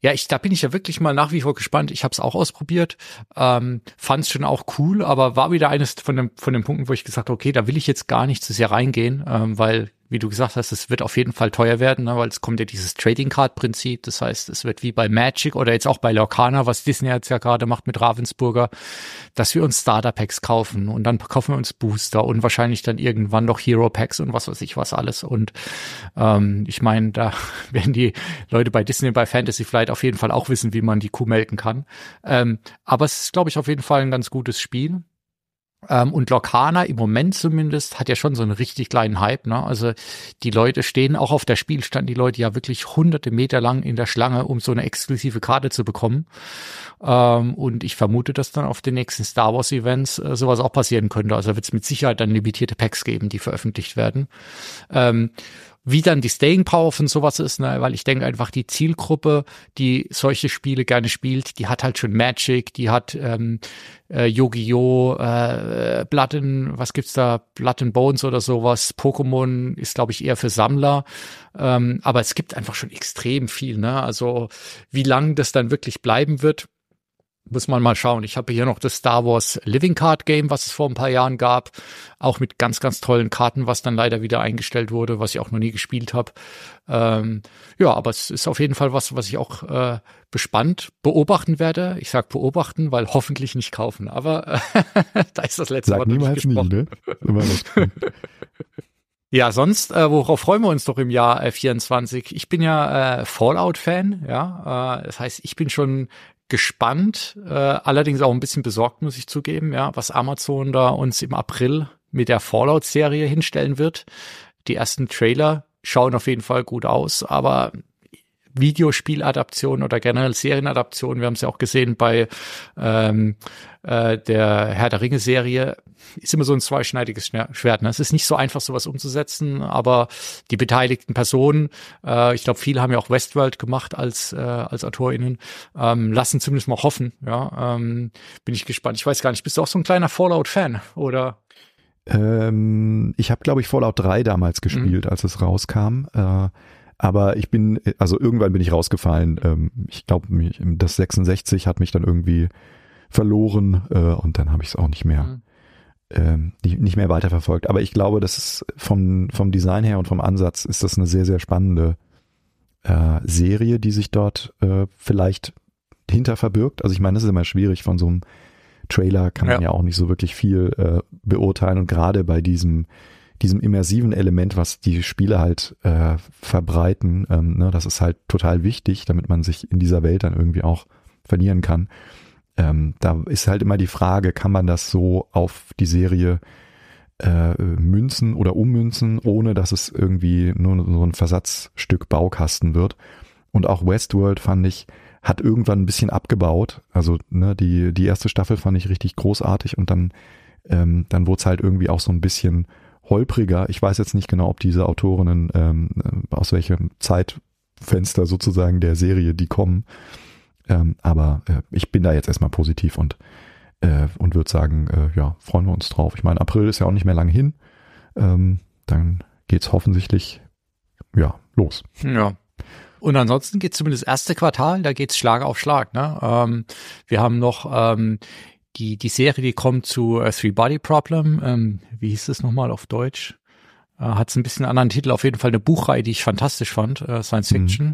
Ja, ich, da bin ich ja wirklich mal nach wie vor gespannt. Ich habe es auch ausprobiert, ähm, fand es schon auch cool, aber war wieder eines von, dem, von den Punkten, wo ich gesagt habe, okay, da will ich jetzt gar nicht zu sehr reingehen, ähm, weil wie du gesagt hast, es wird auf jeden Fall teuer werden, ne, weil es kommt ja dieses Trading Card Prinzip. Das heißt, es wird wie bei Magic oder jetzt auch bei Lorcana, was Disney jetzt ja gerade macht mit Ravensburger, dass wir uns Starter Packs kaufen und dann kaufen wir uns Booster und wahrscheinlich dann irgendwann noch Hero Packs und was weiß ich was alles. Und ähm, ich meine, da werden die Leute bei Disney bei Fantasy Flight auf jeden Fall auch wissen, wie man die Kuh melken kann. Ähm, aber es ist, glaube ich, auf jeden Fall ein ganz gutes Spiel. Ähm, und Lorcana im Moment zumindest hat ja schon so einen richtig kleinen Hype. Ne? Also die Leute stehen auch auf der Spiel, standen die Leute ja wirklich hunderte Meter lang in der Schlange, um so eine exklusive Karte zu bekommen. Ähm, und ich vermute, dass dann auf den nächsten Star Wars Events äh, sowas auch passieren könnte. Also wird es mit Sicherheit dann limitierte Packs geben, die veröffentlicht werden. Ähm, wie dann die Staying Power von sowas ist, ne? weil ich denke einfach die Zielgruppe, die solche Spiele gerne spielt, die hat halt schon Magic, die hat ähm, äh, Yu-Gi-Oh, äh, Blood in, was gibt's da, Blood and Bones oder sowas, Pokémon ist glaube ich eher für Sammler, ähm, aber es gibt einfach schon extrem viel, ne? Also wie lang das dann wirklich bleiben wird, muss man mal schauen. Ich habe hier noch das Star Wars Living Card Game, was es vor ein paar Jahren gab, auch mit ganz, ganz tollen Karten, was dann leider wieder eingestellt wurde, was ich auch noch nie gespielt habe. Ähm, ja, aber es ist auf jeden Fall was, was ich auch äh, bespannt beobachten werde. Ich sag beobachten, weil hoffentlich nicht kaufen. Aber äh, da ist das letzte
Sag Wort niemals nie, ne?
Ja, sonst, äh, worauf freuen wir uns doch im Jahr äh, 24? Ich bin ja äh, Fallout-Fan, ja. Äh, das heißt, ich bin schon gespannt, äh, allerdings auch ein bisschen besorgt, muss ich zugeben, ja, was Amazon da uns im April mit der Fallout-Serie hinstellen wird. Die ersten Trailer schauen auf jeden Fall gut aus, aber Videospieladaptionen oder generell Serienadaptionen. Wir haben es ja auch gesehen bei ähm, äh, der Herr der Ringe Serie. Ist immer so ein zweischneidiges Schwert. Ne? Es ist nicht so einfach, sowas umzusetzen, aber die beteiligten Personen, äh, ich glaube, viele haben ja auch Westworld gemacht als äh, als AutorInnen, ähm, lassen zumindest mal hoffen. Ja, ähm, bin ich gespannt. Ich weiß gar nicht, bist du auch so ein kleiner Fallout-Fan oder?
Ähm, ich habe, glaube ich, Fallout 3 damals mhm. gespielt, mhm. als es rauskam. Äh, aber ich bin, also irgendwann bin ich rausgefallen. Ähm, ich glaube, das 66 hat mich dann irgendwie verloren äh, und dann habe ich es auch nicht mehr. Mhm. Ähm, nicht, nicht mehr weiterverfolgt. Aber ich glaube, das ist vom, vom Design her und vom Ansatz ist das eine sehr, sehr spannende äh, Serie, die sich dort äh, vielleicht hinter verbirgt. Also ich meine, das ist immer schwierig von so einem Trailer kann man ja, ja auch nicht so wirklich viel äh, beurteilen und gerade bei diesem diesem immersiven Element, was die Spiele halt äh, verbreiten, ähm, ne, das ist halt total wichtig, damit man sich in dieser Welt dann irgendwie auch verlieren kann. Ähm, da ist halt immer die Frage, kann man das so auf die Serie äh, münzen oder ummünzen, ohne dass es irgendwie nur so ein Versatzstück Baukasten wird. Und auch Westworld fand ich, hat irgendwann ein bisschen abgebaut. Also ne, die, die erste Staffel fand ich richtig großartig und dann, ähm, dann wurde es halt irgendwie auch so ein bisschen holpriger. Ich weiß jetzt nicht genau, ob diese Autorinnen ähm, äh, aus welchem Zeitfenster sozusagen der Serie die kommen. Ähm, aber äh, ich bin da jetzt erstmal positiv und, äh, und würde sagen, äh, ja, freuen wir uns drauf. Ich meine, April ist ja auch nicht mehr lange hin. Ähm, dann geht's hoffentlich ja los.
Ja, und ansonsten geht zumindest das erste Quartal, da geht's Schlag auf Schlag. Ne? Ähm, wir haben noch ähm, die, die Serie, die kommt zu uh, Three Body Problem. Ähm, wie hieß es nochmal auf Deutsch? Äh, Hat ein bisschen anderen Titel, auf jeden Fall eine Buchreihe, die ich fantastisch fand, äh, Science mhm. Fiction.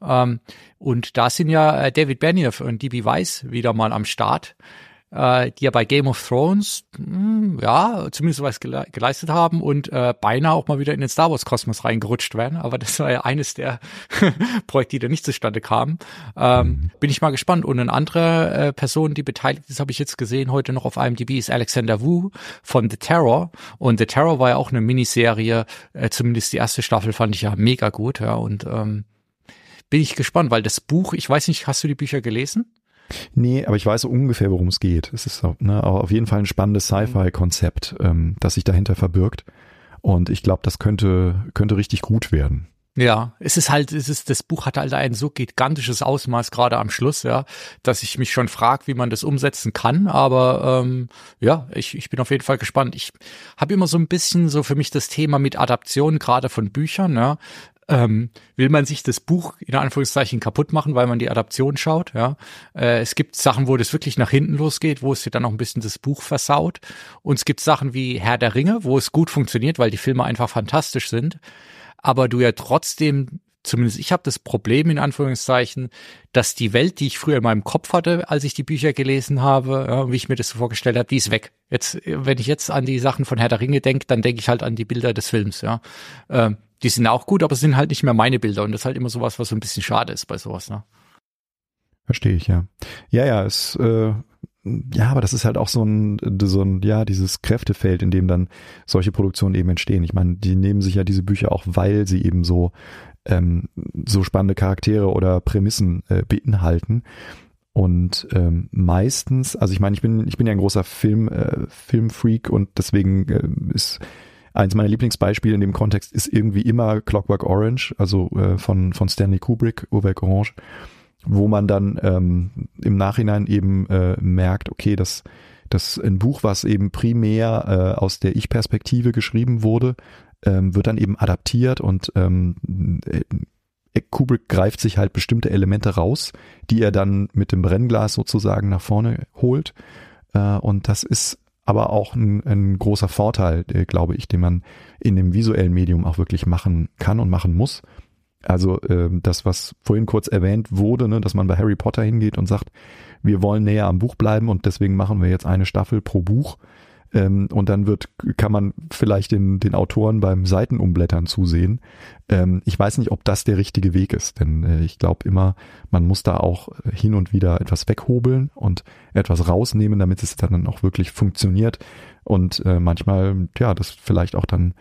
Mhm. Ähm, und da sind ja äh, David Benioff und D.B. Weiss wieder mal am Start äh, die ja bei Game of Thrones mh, hm, ja zumindest was gele geleistet haben und äh, beinahe auch mal wieder in den Star Wars Kosmos reingerutscht werden. Aber das war ja eines der Projekte, die da nicht zustande kamen. Ähm, mhm. bin ich mal gespannt. Und eine andere äh, Person, die beteiligt ist, habe ich jetzt gesehen heute noch auf IMDb, ist Alexander Wu von The Terror. Und The Terror war ja auch eine Miniserie. Äh, zumindest die erste Staffel fand ich ja mega gut. Ja und ähm, bin ich gespannt, weil das Buch, ich weiß nicht, hast du die Bücher gelesen?
Nee, aber ich weiß so ungefähr, worum es geht. Es ist ne, auf jeden Fall ein spannendes Sci-Fi-Konzept, ähm, das sich dahinter verbirgt. Und ich glaube, das könnte, könnte richtig gut werden.
Ja, es ist halt, es ist, das Buch hat halt ein so gigantisches Ausmaß gerade am Schluss, ja, dass ich mich schon frage, wie man das umsetzen kann. Aber ähm, ja, ich, ich bin auf jeden Fall gespannt. Ich habe immer so ein bisschen so für mich das Thema mit Adaption gerade von Büchern, ja ähm, will man sich das Buch in Anführungszeichen kaputt machen, weil man die Adaption schaut. Ja, äh, es gibt Sachen, wo das wirklich nach hinten losgeht, wo es dir dann auch ein bisschen das Buch versaut. Und es gibt Sachen wie Herr der Ringe, wo es gut funktioniert, weil die Filme einfach fantastisch sind. Aber du ja trotzdem zumindest ich habe das Problem in Anführungszeichen, dass die Welt, die ich früher in meinem Kopf hatte, als ich die Bücher gelesen habe, ja, wie ich mir das so vorgestellt habe, die ist weg. Jetzt, wenn ich jetzt an die Sachen von Herr der Ringe denke, dann denke ich halt an die Bilder des Films. Ja, ähm, die sind auch gut, aber sind halt nicht mehr meine Bilder und das ist halt immer sowas, was so ein bisschen schade ist bei sowas. Ne?
Verstehe ich, ja. Ja, ja, es, äh, ja, aber das ist halt auch so ein, so ein, ja, dieses Kräftefeld, in dem dann solche Produktionen eben entstehen. Ich meine, die nehmen sich ja diese Bücher auch, weil sie eben so, ähm, so spannende Charaktere oder Prämissen äh, beinhalten. Und ähm, meistens, also ich meine, ich bin, ich bin ja ein großer Film, äh, Filmfreak und deswegen äh, ist Eins meiner Lieblingsbeispiele in dem Kontext ist irgendwie immer Clockwork Orange, also äh, von, von Stanley Kubrick, Uwe Orange, wo man dann ähm, im Nachhinein eben äh, merkt, okay, dass das ein Buch, was eben primär äh, aus der Ich-Perspektive geschrieben wurde, ähm, wird dann eben adaptiert und ähm, äh, Kubrick greift sich halt bestimmte Elemente raus, die er dann mit dem Brennglas sozusagen nach vorne holt. Äh, und das ist aber auch ein, ein großer Vorteil, äh, glaube ich, den man in dem visuellen Medium auch wirklich machen kann und machen muss. Also äh, das, was vorhin kurz erwähnt wurde, ne, dass man bei Harry Potter hingeht und sagt, wir wollen näher am Buch bleiben und deswegen machen wir jetzt eine Staffel pro Buch. Ähm, und dann wird, kann man vielleicht den, den Autoren beim Seitenumblättern zusehen. Ähm, ich weiß nicht, ob das der richtige Weg ist, denn äh, ich glaube immer, man muss da auch hin und wieder etwas weghobeln und etwas rausnehmen, damit es dann auch wirklich funktioniert. Und äh, manchmal, ja, das vielleicht auch dann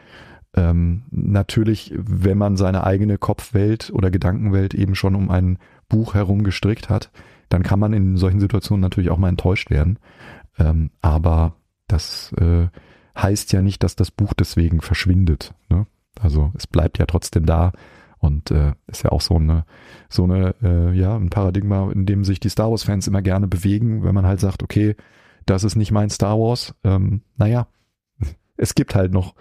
ähm, natürlich, wenn man seine eigene Kopfwelt oder Gedankenwelt eben schon um ein Buch herum gestrickt hat, dann kann man in solchen Situationen natürlich auch mal enttäuscht werden. Ähm, aber das äh, heißt ja nicht, dass das Buch deswegen verschwindet. Ne? Also es bleibt ja trotzdem da und äh, ist ja auch so eine, so eine, äh, ja, ein Paradigma, in dem sich die Star Wars-Fans immer gerne bewegen, wenn man halt sagt, okay, das ist nicht mein Star Wars. Ähm, naja, es gibt halt noch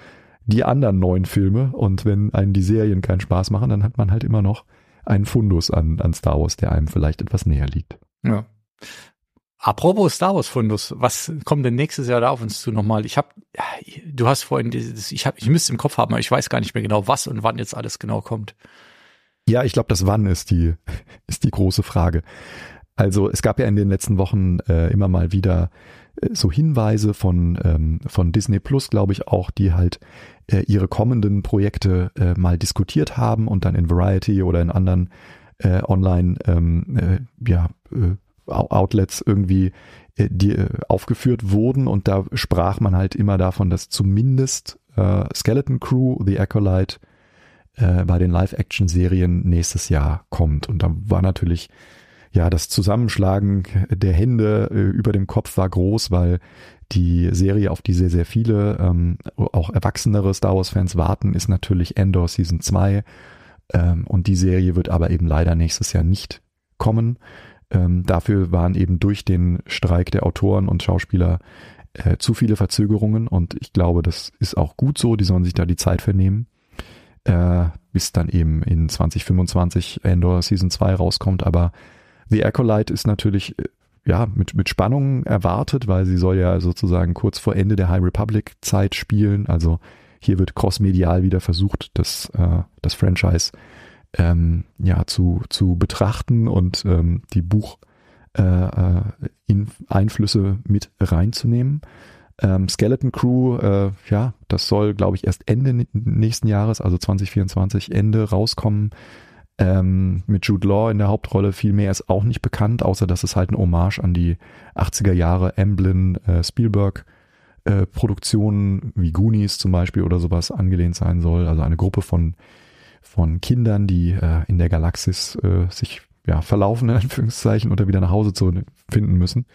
die anderen neuen Filme und wenn einen die Serien keinen Spaß machen, dann hat man halt immer noch einen Fundus an, an Star Wars, der einem vielleicht etwas näher liegt.
Ja. Apropos Star Wars Fundus, was kommt denn nächstes Jahr da auf uns zu nochmal? Ich habe, du hast vorhin, dieses, ich habe, ich müsste im Kopf haben, aber ich weiß gar nicht mehr genau, was und wann jetzt alles genau kommt.
Ja, ich glaube, das Wann ist die ist die große Frage. Also es gab ja in den letzten Wochen äh, immer mal wieder äh, so Hinweise von ähm, von Disney Plus, glaube ich auch, die halt äh, ihre kommenden Projekte äh, mal diskutiert haben und dann in Variety oder in anderen äh, Online ähm, äh, ja, äh, Outlets irgendwie äh, die äh, aufgeführt wurden und da sprach man halt immer davon, dass zumindest äh, Skeleton Crew, The Acolyte bei den Live-Action-Serien nächstes Jahr kommt und da war natürlich ja das Zusammenschlagen der Hände über dem Kopf war groß, weil die Serie, auf die sehr, sehr viele, ähm, auch erwachsenere Star Wars-Fans warten, ist natürlich Endor Season 2. Ähm, und die Serie wird aber eben leider nächstes Jahr nicht kommen. Ähm, dafür waren eben durch den Streik der Autoren und Schauspieler äh, zu viele Verzögerungen und ich glaube, das ist auch gut so. Die sollen sich da die Zeit vernehmen, äh, bis dann eben in 2025 Endor Season 2 rauskommt. Aber The Acolyte ist natürlich äh, ja, mit, mit Spannung erwartet, weil sie soll ja sozusagen kurz vor Ende der High Republic Zeit spielen. Also hier wird crossmedial wieder versucht, das, äh, das Franchise ähm, ja, zu, zu betrachten und ähm, die Buch äh, äh in Einflüsse mit reinzunehmen. Ähm, Skeleton Crew, äh, ja, das soll, glaube ich, erst Ende nächsten Jahres, also 2024 Ende rauskommen. Ähm, mit Jude Law in der Hauptrolle viel mehr ist auch nicht bekannt, außer dass es halt ein Hommage an die 80er Jahre Amblin äh, Spielberg äh, Produktionen wie Goonies zum Beispiel oder sowas angelehnt sein soll. Also eine Gruppe von, von Kindern, die äh, in der Galaxis äh, sich ja, verlaufen, in Anführungszeichen, oder wieder nach Hause zu finden müssen.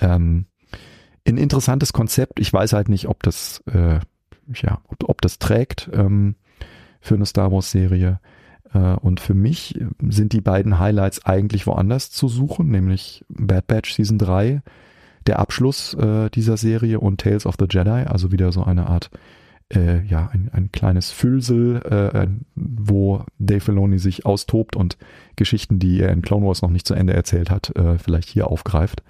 Ähm, ein interessantes Konzept. Ich weiß halt nicht, ob das, äh, ja, ob, ob das trägt ähm, für eine Star Wars Serie. Äh, und für mich sind die beiden Highlights eigentlich woanders zu suchen, nämlich Bad Batch Season 3, der Abschluss äh, dieser Serie und Tales of the Jedi, also wieder so eine Art, äh, ja, ein, ein kleines Füllsel, äh, wo Dave Filoni sich austobt und Geschichten, die er in Clone Wars noch nicht zu Ende erzählt hat, äh, vielleicht hier aufgreift.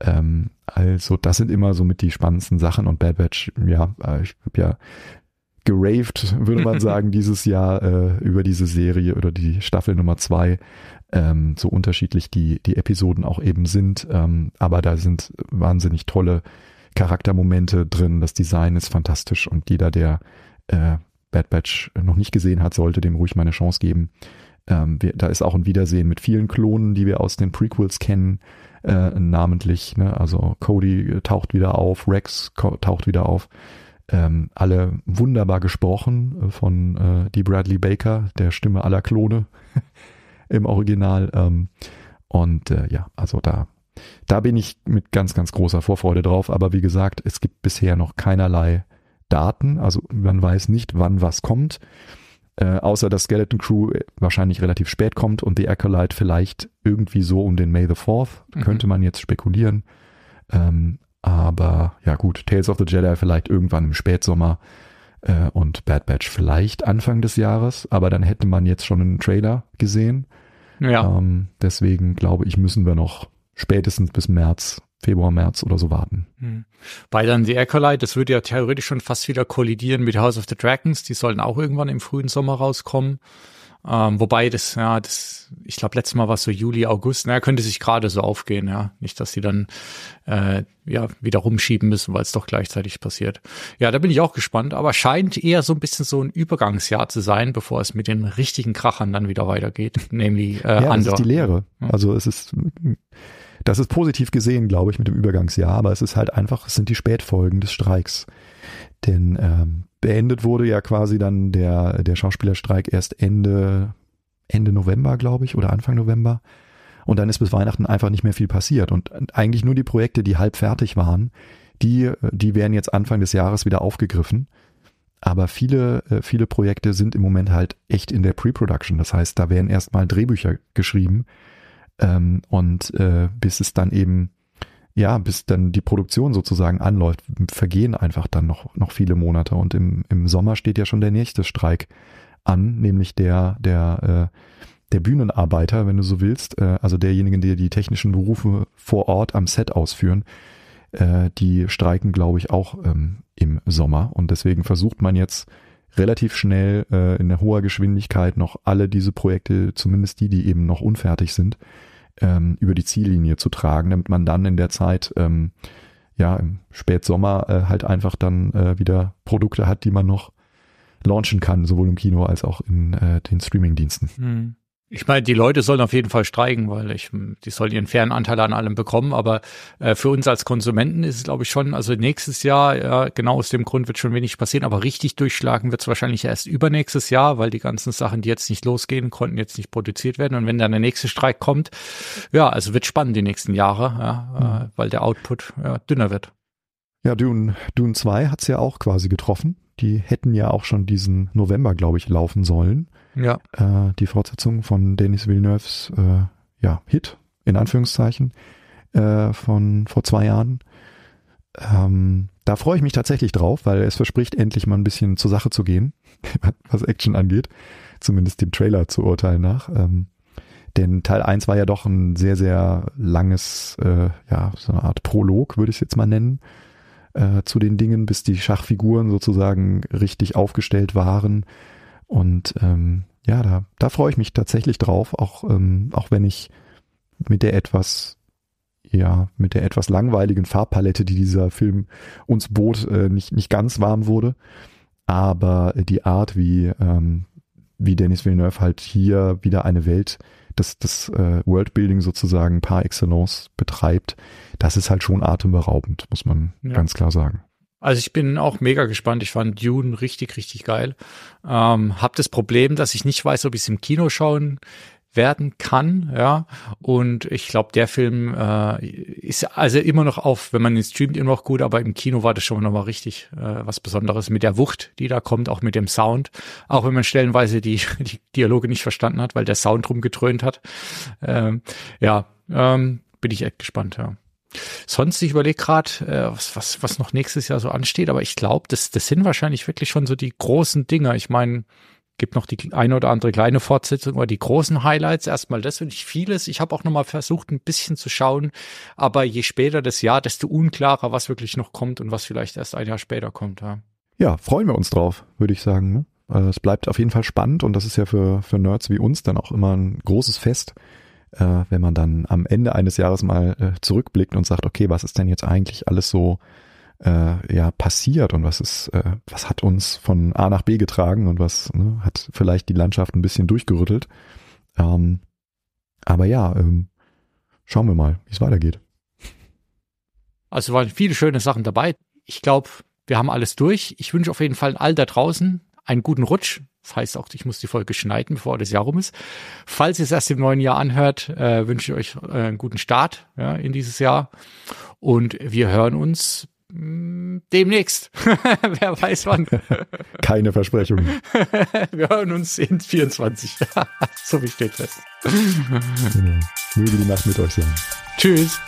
Ähm, also das sind immer so mit die spannendsten Sachen und Bad Batch, ja, äh, ich habe ja geraved, würde man sagen, dieses Jahr äh, über diese Serie oder die Staffel Nummer zwei, ähm, so unterschiedlich die, die Episoden auch eben sind. Ähm, aber da sind wahnsinnig tolle Charaktermomente drin. Das Design ist fantastisch und jeder, der äh, Bad Batch noch nicht gesehen hat, sollte dem ruhig mal eine Chance geben. Ähm, wir, da ist auch ein Wiedersehen mit vielen Klonen, die wir aus den Prequels kennen, äh, namentlich. Ne? Also Cody taucht wieder auf, Rex taucht wieder auf ähm, alle wunderbar gesprochen äh, von äh, die Bradley Baker, der Stimme aller Klone im Original. Ähm, und äh, ja, also da, da bin ich mit ganz, ganz großer Vorfreude drauf. Aber wie gesagt, es gibt bisher noch keinerlei Daten. Also man weiß nicht, wann was kommt. Äh, außer dass Skeleton Crew wahrscheinlich relativ spät kommt und The Acolyte vielleicht irgendwie so um den May the 4th, mhm. könnte man jetzt spekulieren. Ähm, aber ja gut, Tales of the Jedi vielleicht irgendwann im Spätsommer äh, und Bad Batch vielleicht Anfang des Jahres. Aber dann hätte man jetzt schon einen Trailer gesehen. Ja. Ähm, deswegen glaube ich, müssen wir noch spätestens bis März, Februar, März oder so warten.
Hm. Bei dann The Acolyte, das würde ja theoretisch schon fast wieder kollidieren mit House of the Dragons. Die sollen auch irgendwann im frühen Sommer rauskommen. Ähm, wobei das, ja, das, ich glaube, letztes Mal war es so Juli, August, naja, könnte sich gerade so aufgehen, ja. Nicht, dass sie dann äh, ja wieder rumschieben müssen, weil es doch gleichzeitig passiert. Ja, da bin ich auch gespannt, aber scheint eher so ein bisschen so ein Übergangsjahr zu sein, bevor es mit den richtigen Krachern dann wieder weitergeht, nämlich äh,
ja, Andor. Das ist die Lehre. Also es ist das ist positiv gesehen, glaube ich, mit dem Übergangsjahr, aber es ist halt einfach, es sind die Spätfolgen des Streiks. Denn ähm, beendet wurde ja quasi dann der, der Schauspielerstreik erst Ende, Ende November, glaube ich, oder Anfang November. Und dann ist bis Weihnachten einfach nicht mehr viel passiert. Und eigentlich nur die Projekte, die halb fertig waren, die, die werden jetzt Anfang des Jahres wieder aufgegriffen. Aber viele, äh, viele Projekte sind im Moment halt echt in der Pre-Production. Das heißt, da werden erstmal Drehbücher geschrieben. Ähm, und äh, bis es dann eben, ja, bis dann die Produktion sozusagen anläuft, vergehen einfach dann noch, noch viele Monate. Und im, im Sommer steht ja schon der nächste Streik an, nämlich der, der, äh, der Bühnenarbeiter, wenn du so willst, äh, also derjenigen, die die technischen Berufe vor Ort am Set ausführen, äh, die streiken, glaube ich, auch ähm, im Sommer. Und deswegen versucht man jetzt relativ schnell äh, in hoher Geschwindigkeit noch alle diese Projekte, zumindest die, die eben noch unfertig sind, ähm, über die Ziellinie zu tragen, damit man dann in der Zeit, ähm, ja, im Spätsommer äh, halt einfach dann äh, wieder Produkte hat, die man noch launchen kann, sowohl im Kino als auch in äh, den Streamingdiensten. Hm.
Ich meine, die Leute sollen auf jeden Fall streiken, weil ich, die sollen ihren fairen Anteil an allem bekommen. Aber äh, für uns als Konsumenten ist es, glaube ich, schon, also nächstes Jahr, ja, genau aus dem Grund wird schon wenig passieren, aber richtig durchschlagen wird es wahrscheinlich erst übernächstes Jahr, weil die ganzen Sachen, die jetzt nicht losgehen, konnten jetzt nicht produziert werden. Und wenn dann der nächste Streik kommt, ja, also wird spannend die nächsten Jahre, ja, mhm. äh, weil der Output ja, dünner wird.
Ja, Dune, Dune 2 hat's ja auch quasi getroffen. Die hätten ja auch schon diesen November, glaube ich, laufen sollen.
Ja.
Äh, die Fortsetzung von Denis Villeneuves äh, ja, Hit, in Anführungszeichen, äh, von vor zwei Jahren. Ähm, da freue ich mich tatsächlich drauf, weil es verspricht, endlich mal ein bisschen zur Sache zu gehen, was Action angeht. Zumindest dem Trailer zu urteilen nach. Ähm, denn Teil 1 war ja doch ein sehr, sehr langes, äh, ja, so eine Art Prolog, würde ich es jetzt mal nennen, äh, zu den Dingen, bis die Schachfiguren sozusagen richtig aufgestellt waren und ähm, ja, da, da freue ich mich tatsächlich drauf, auch, ähm, auch wenn ich mit der etwas, ja, mit der etwas langweiligen Farbpalette, die dieser Film uns bot, äh, nicht, nicht ganz warm wurde. Aber die Art, wie, ähm, wie Dennis Villeneuve halt hier wieder eine Welt, das, das äh, Worldbuilding sozusagen par excellence betreibt, das ist halt schon atemberaubend, muss man ja. ganz klar sagen.
Also ich bin auch mega gespannt. Ich fand Dune richtig, richtig geil. Ähm, hab das Problem, dass ich nicht weiß, ob ich es im Kino schauen werden kann, ja. Und ich glaube, der Film äh, ist also immer noch auf, wenn man ihn streamt, immer noch gut, aber im Kino war das schon nochmal richtig äh, was Besonderes mit der Wucht, die da kommt, auch mit dem Sound. Auch wenn man stellenweise die, die Dialoge nicht verstanden hat, weil der Sound rumgetrönt hat. Ähm, ja, ähm, bin ich echt gespannt, ja. Sonst, ich überlege gerade, äh, was, was, was noch nächstes Jahr so ansteht, aber ich glaube, das, das sind wahrscheinlich wirklich schon so die großen Dinger. Ich meine, gibt noch die eine oder andere kleine Fortsetzung, aber die großen Highlights, erstmal das finde ich vieles. Ich habe auch nochmal versucht, ein bisschen zu schauen, aber je später das Jahr, desto unklarer, was wirklich noch kommt und was vielleicht erst ein Jahr später kommt. Ja,
ja freuen wir uns drauf, würde ich sagen. Ne? Also es bleibt auf jeden Fall spannend und das ist ja für, für Nerds wie uns dann auch immer ein großes Fest, äh, wenn man dann am Ende eines Jahres mal äh, zurückblickt und sagt, okay, was ist denn jetzt eigentlich alles so äh, ja passiert und was ist, äh, was hat uns von A nach B getragen und was ne, hat vielleicht die Landschaft ein bisschen durchgerüttelt. Ähm, aber ja, ähm, schauen wir mal, wie es weitergeht.
Also waren viele schöne Sachen dabei. Ich glaube, wir haben alles durch. Ich wünsche auf jeden Fall all da draußen einen guten Rutsch. Das heißt auch, ich muss die Folge schneiden, bevor das Jahr rum ist. Falls ihr es erst im neuen Jahr anhört, äh, wünsche ich euch äh, einen guten Start ja, in dieses Jahr. Und wir hören uns hm, demnächst. Wer weiß wann.
Keine Versprechung.
wir hören uns in 24. so wie steht fest.
Genau. Möge die Nacht mit euch sein.
Tschüss.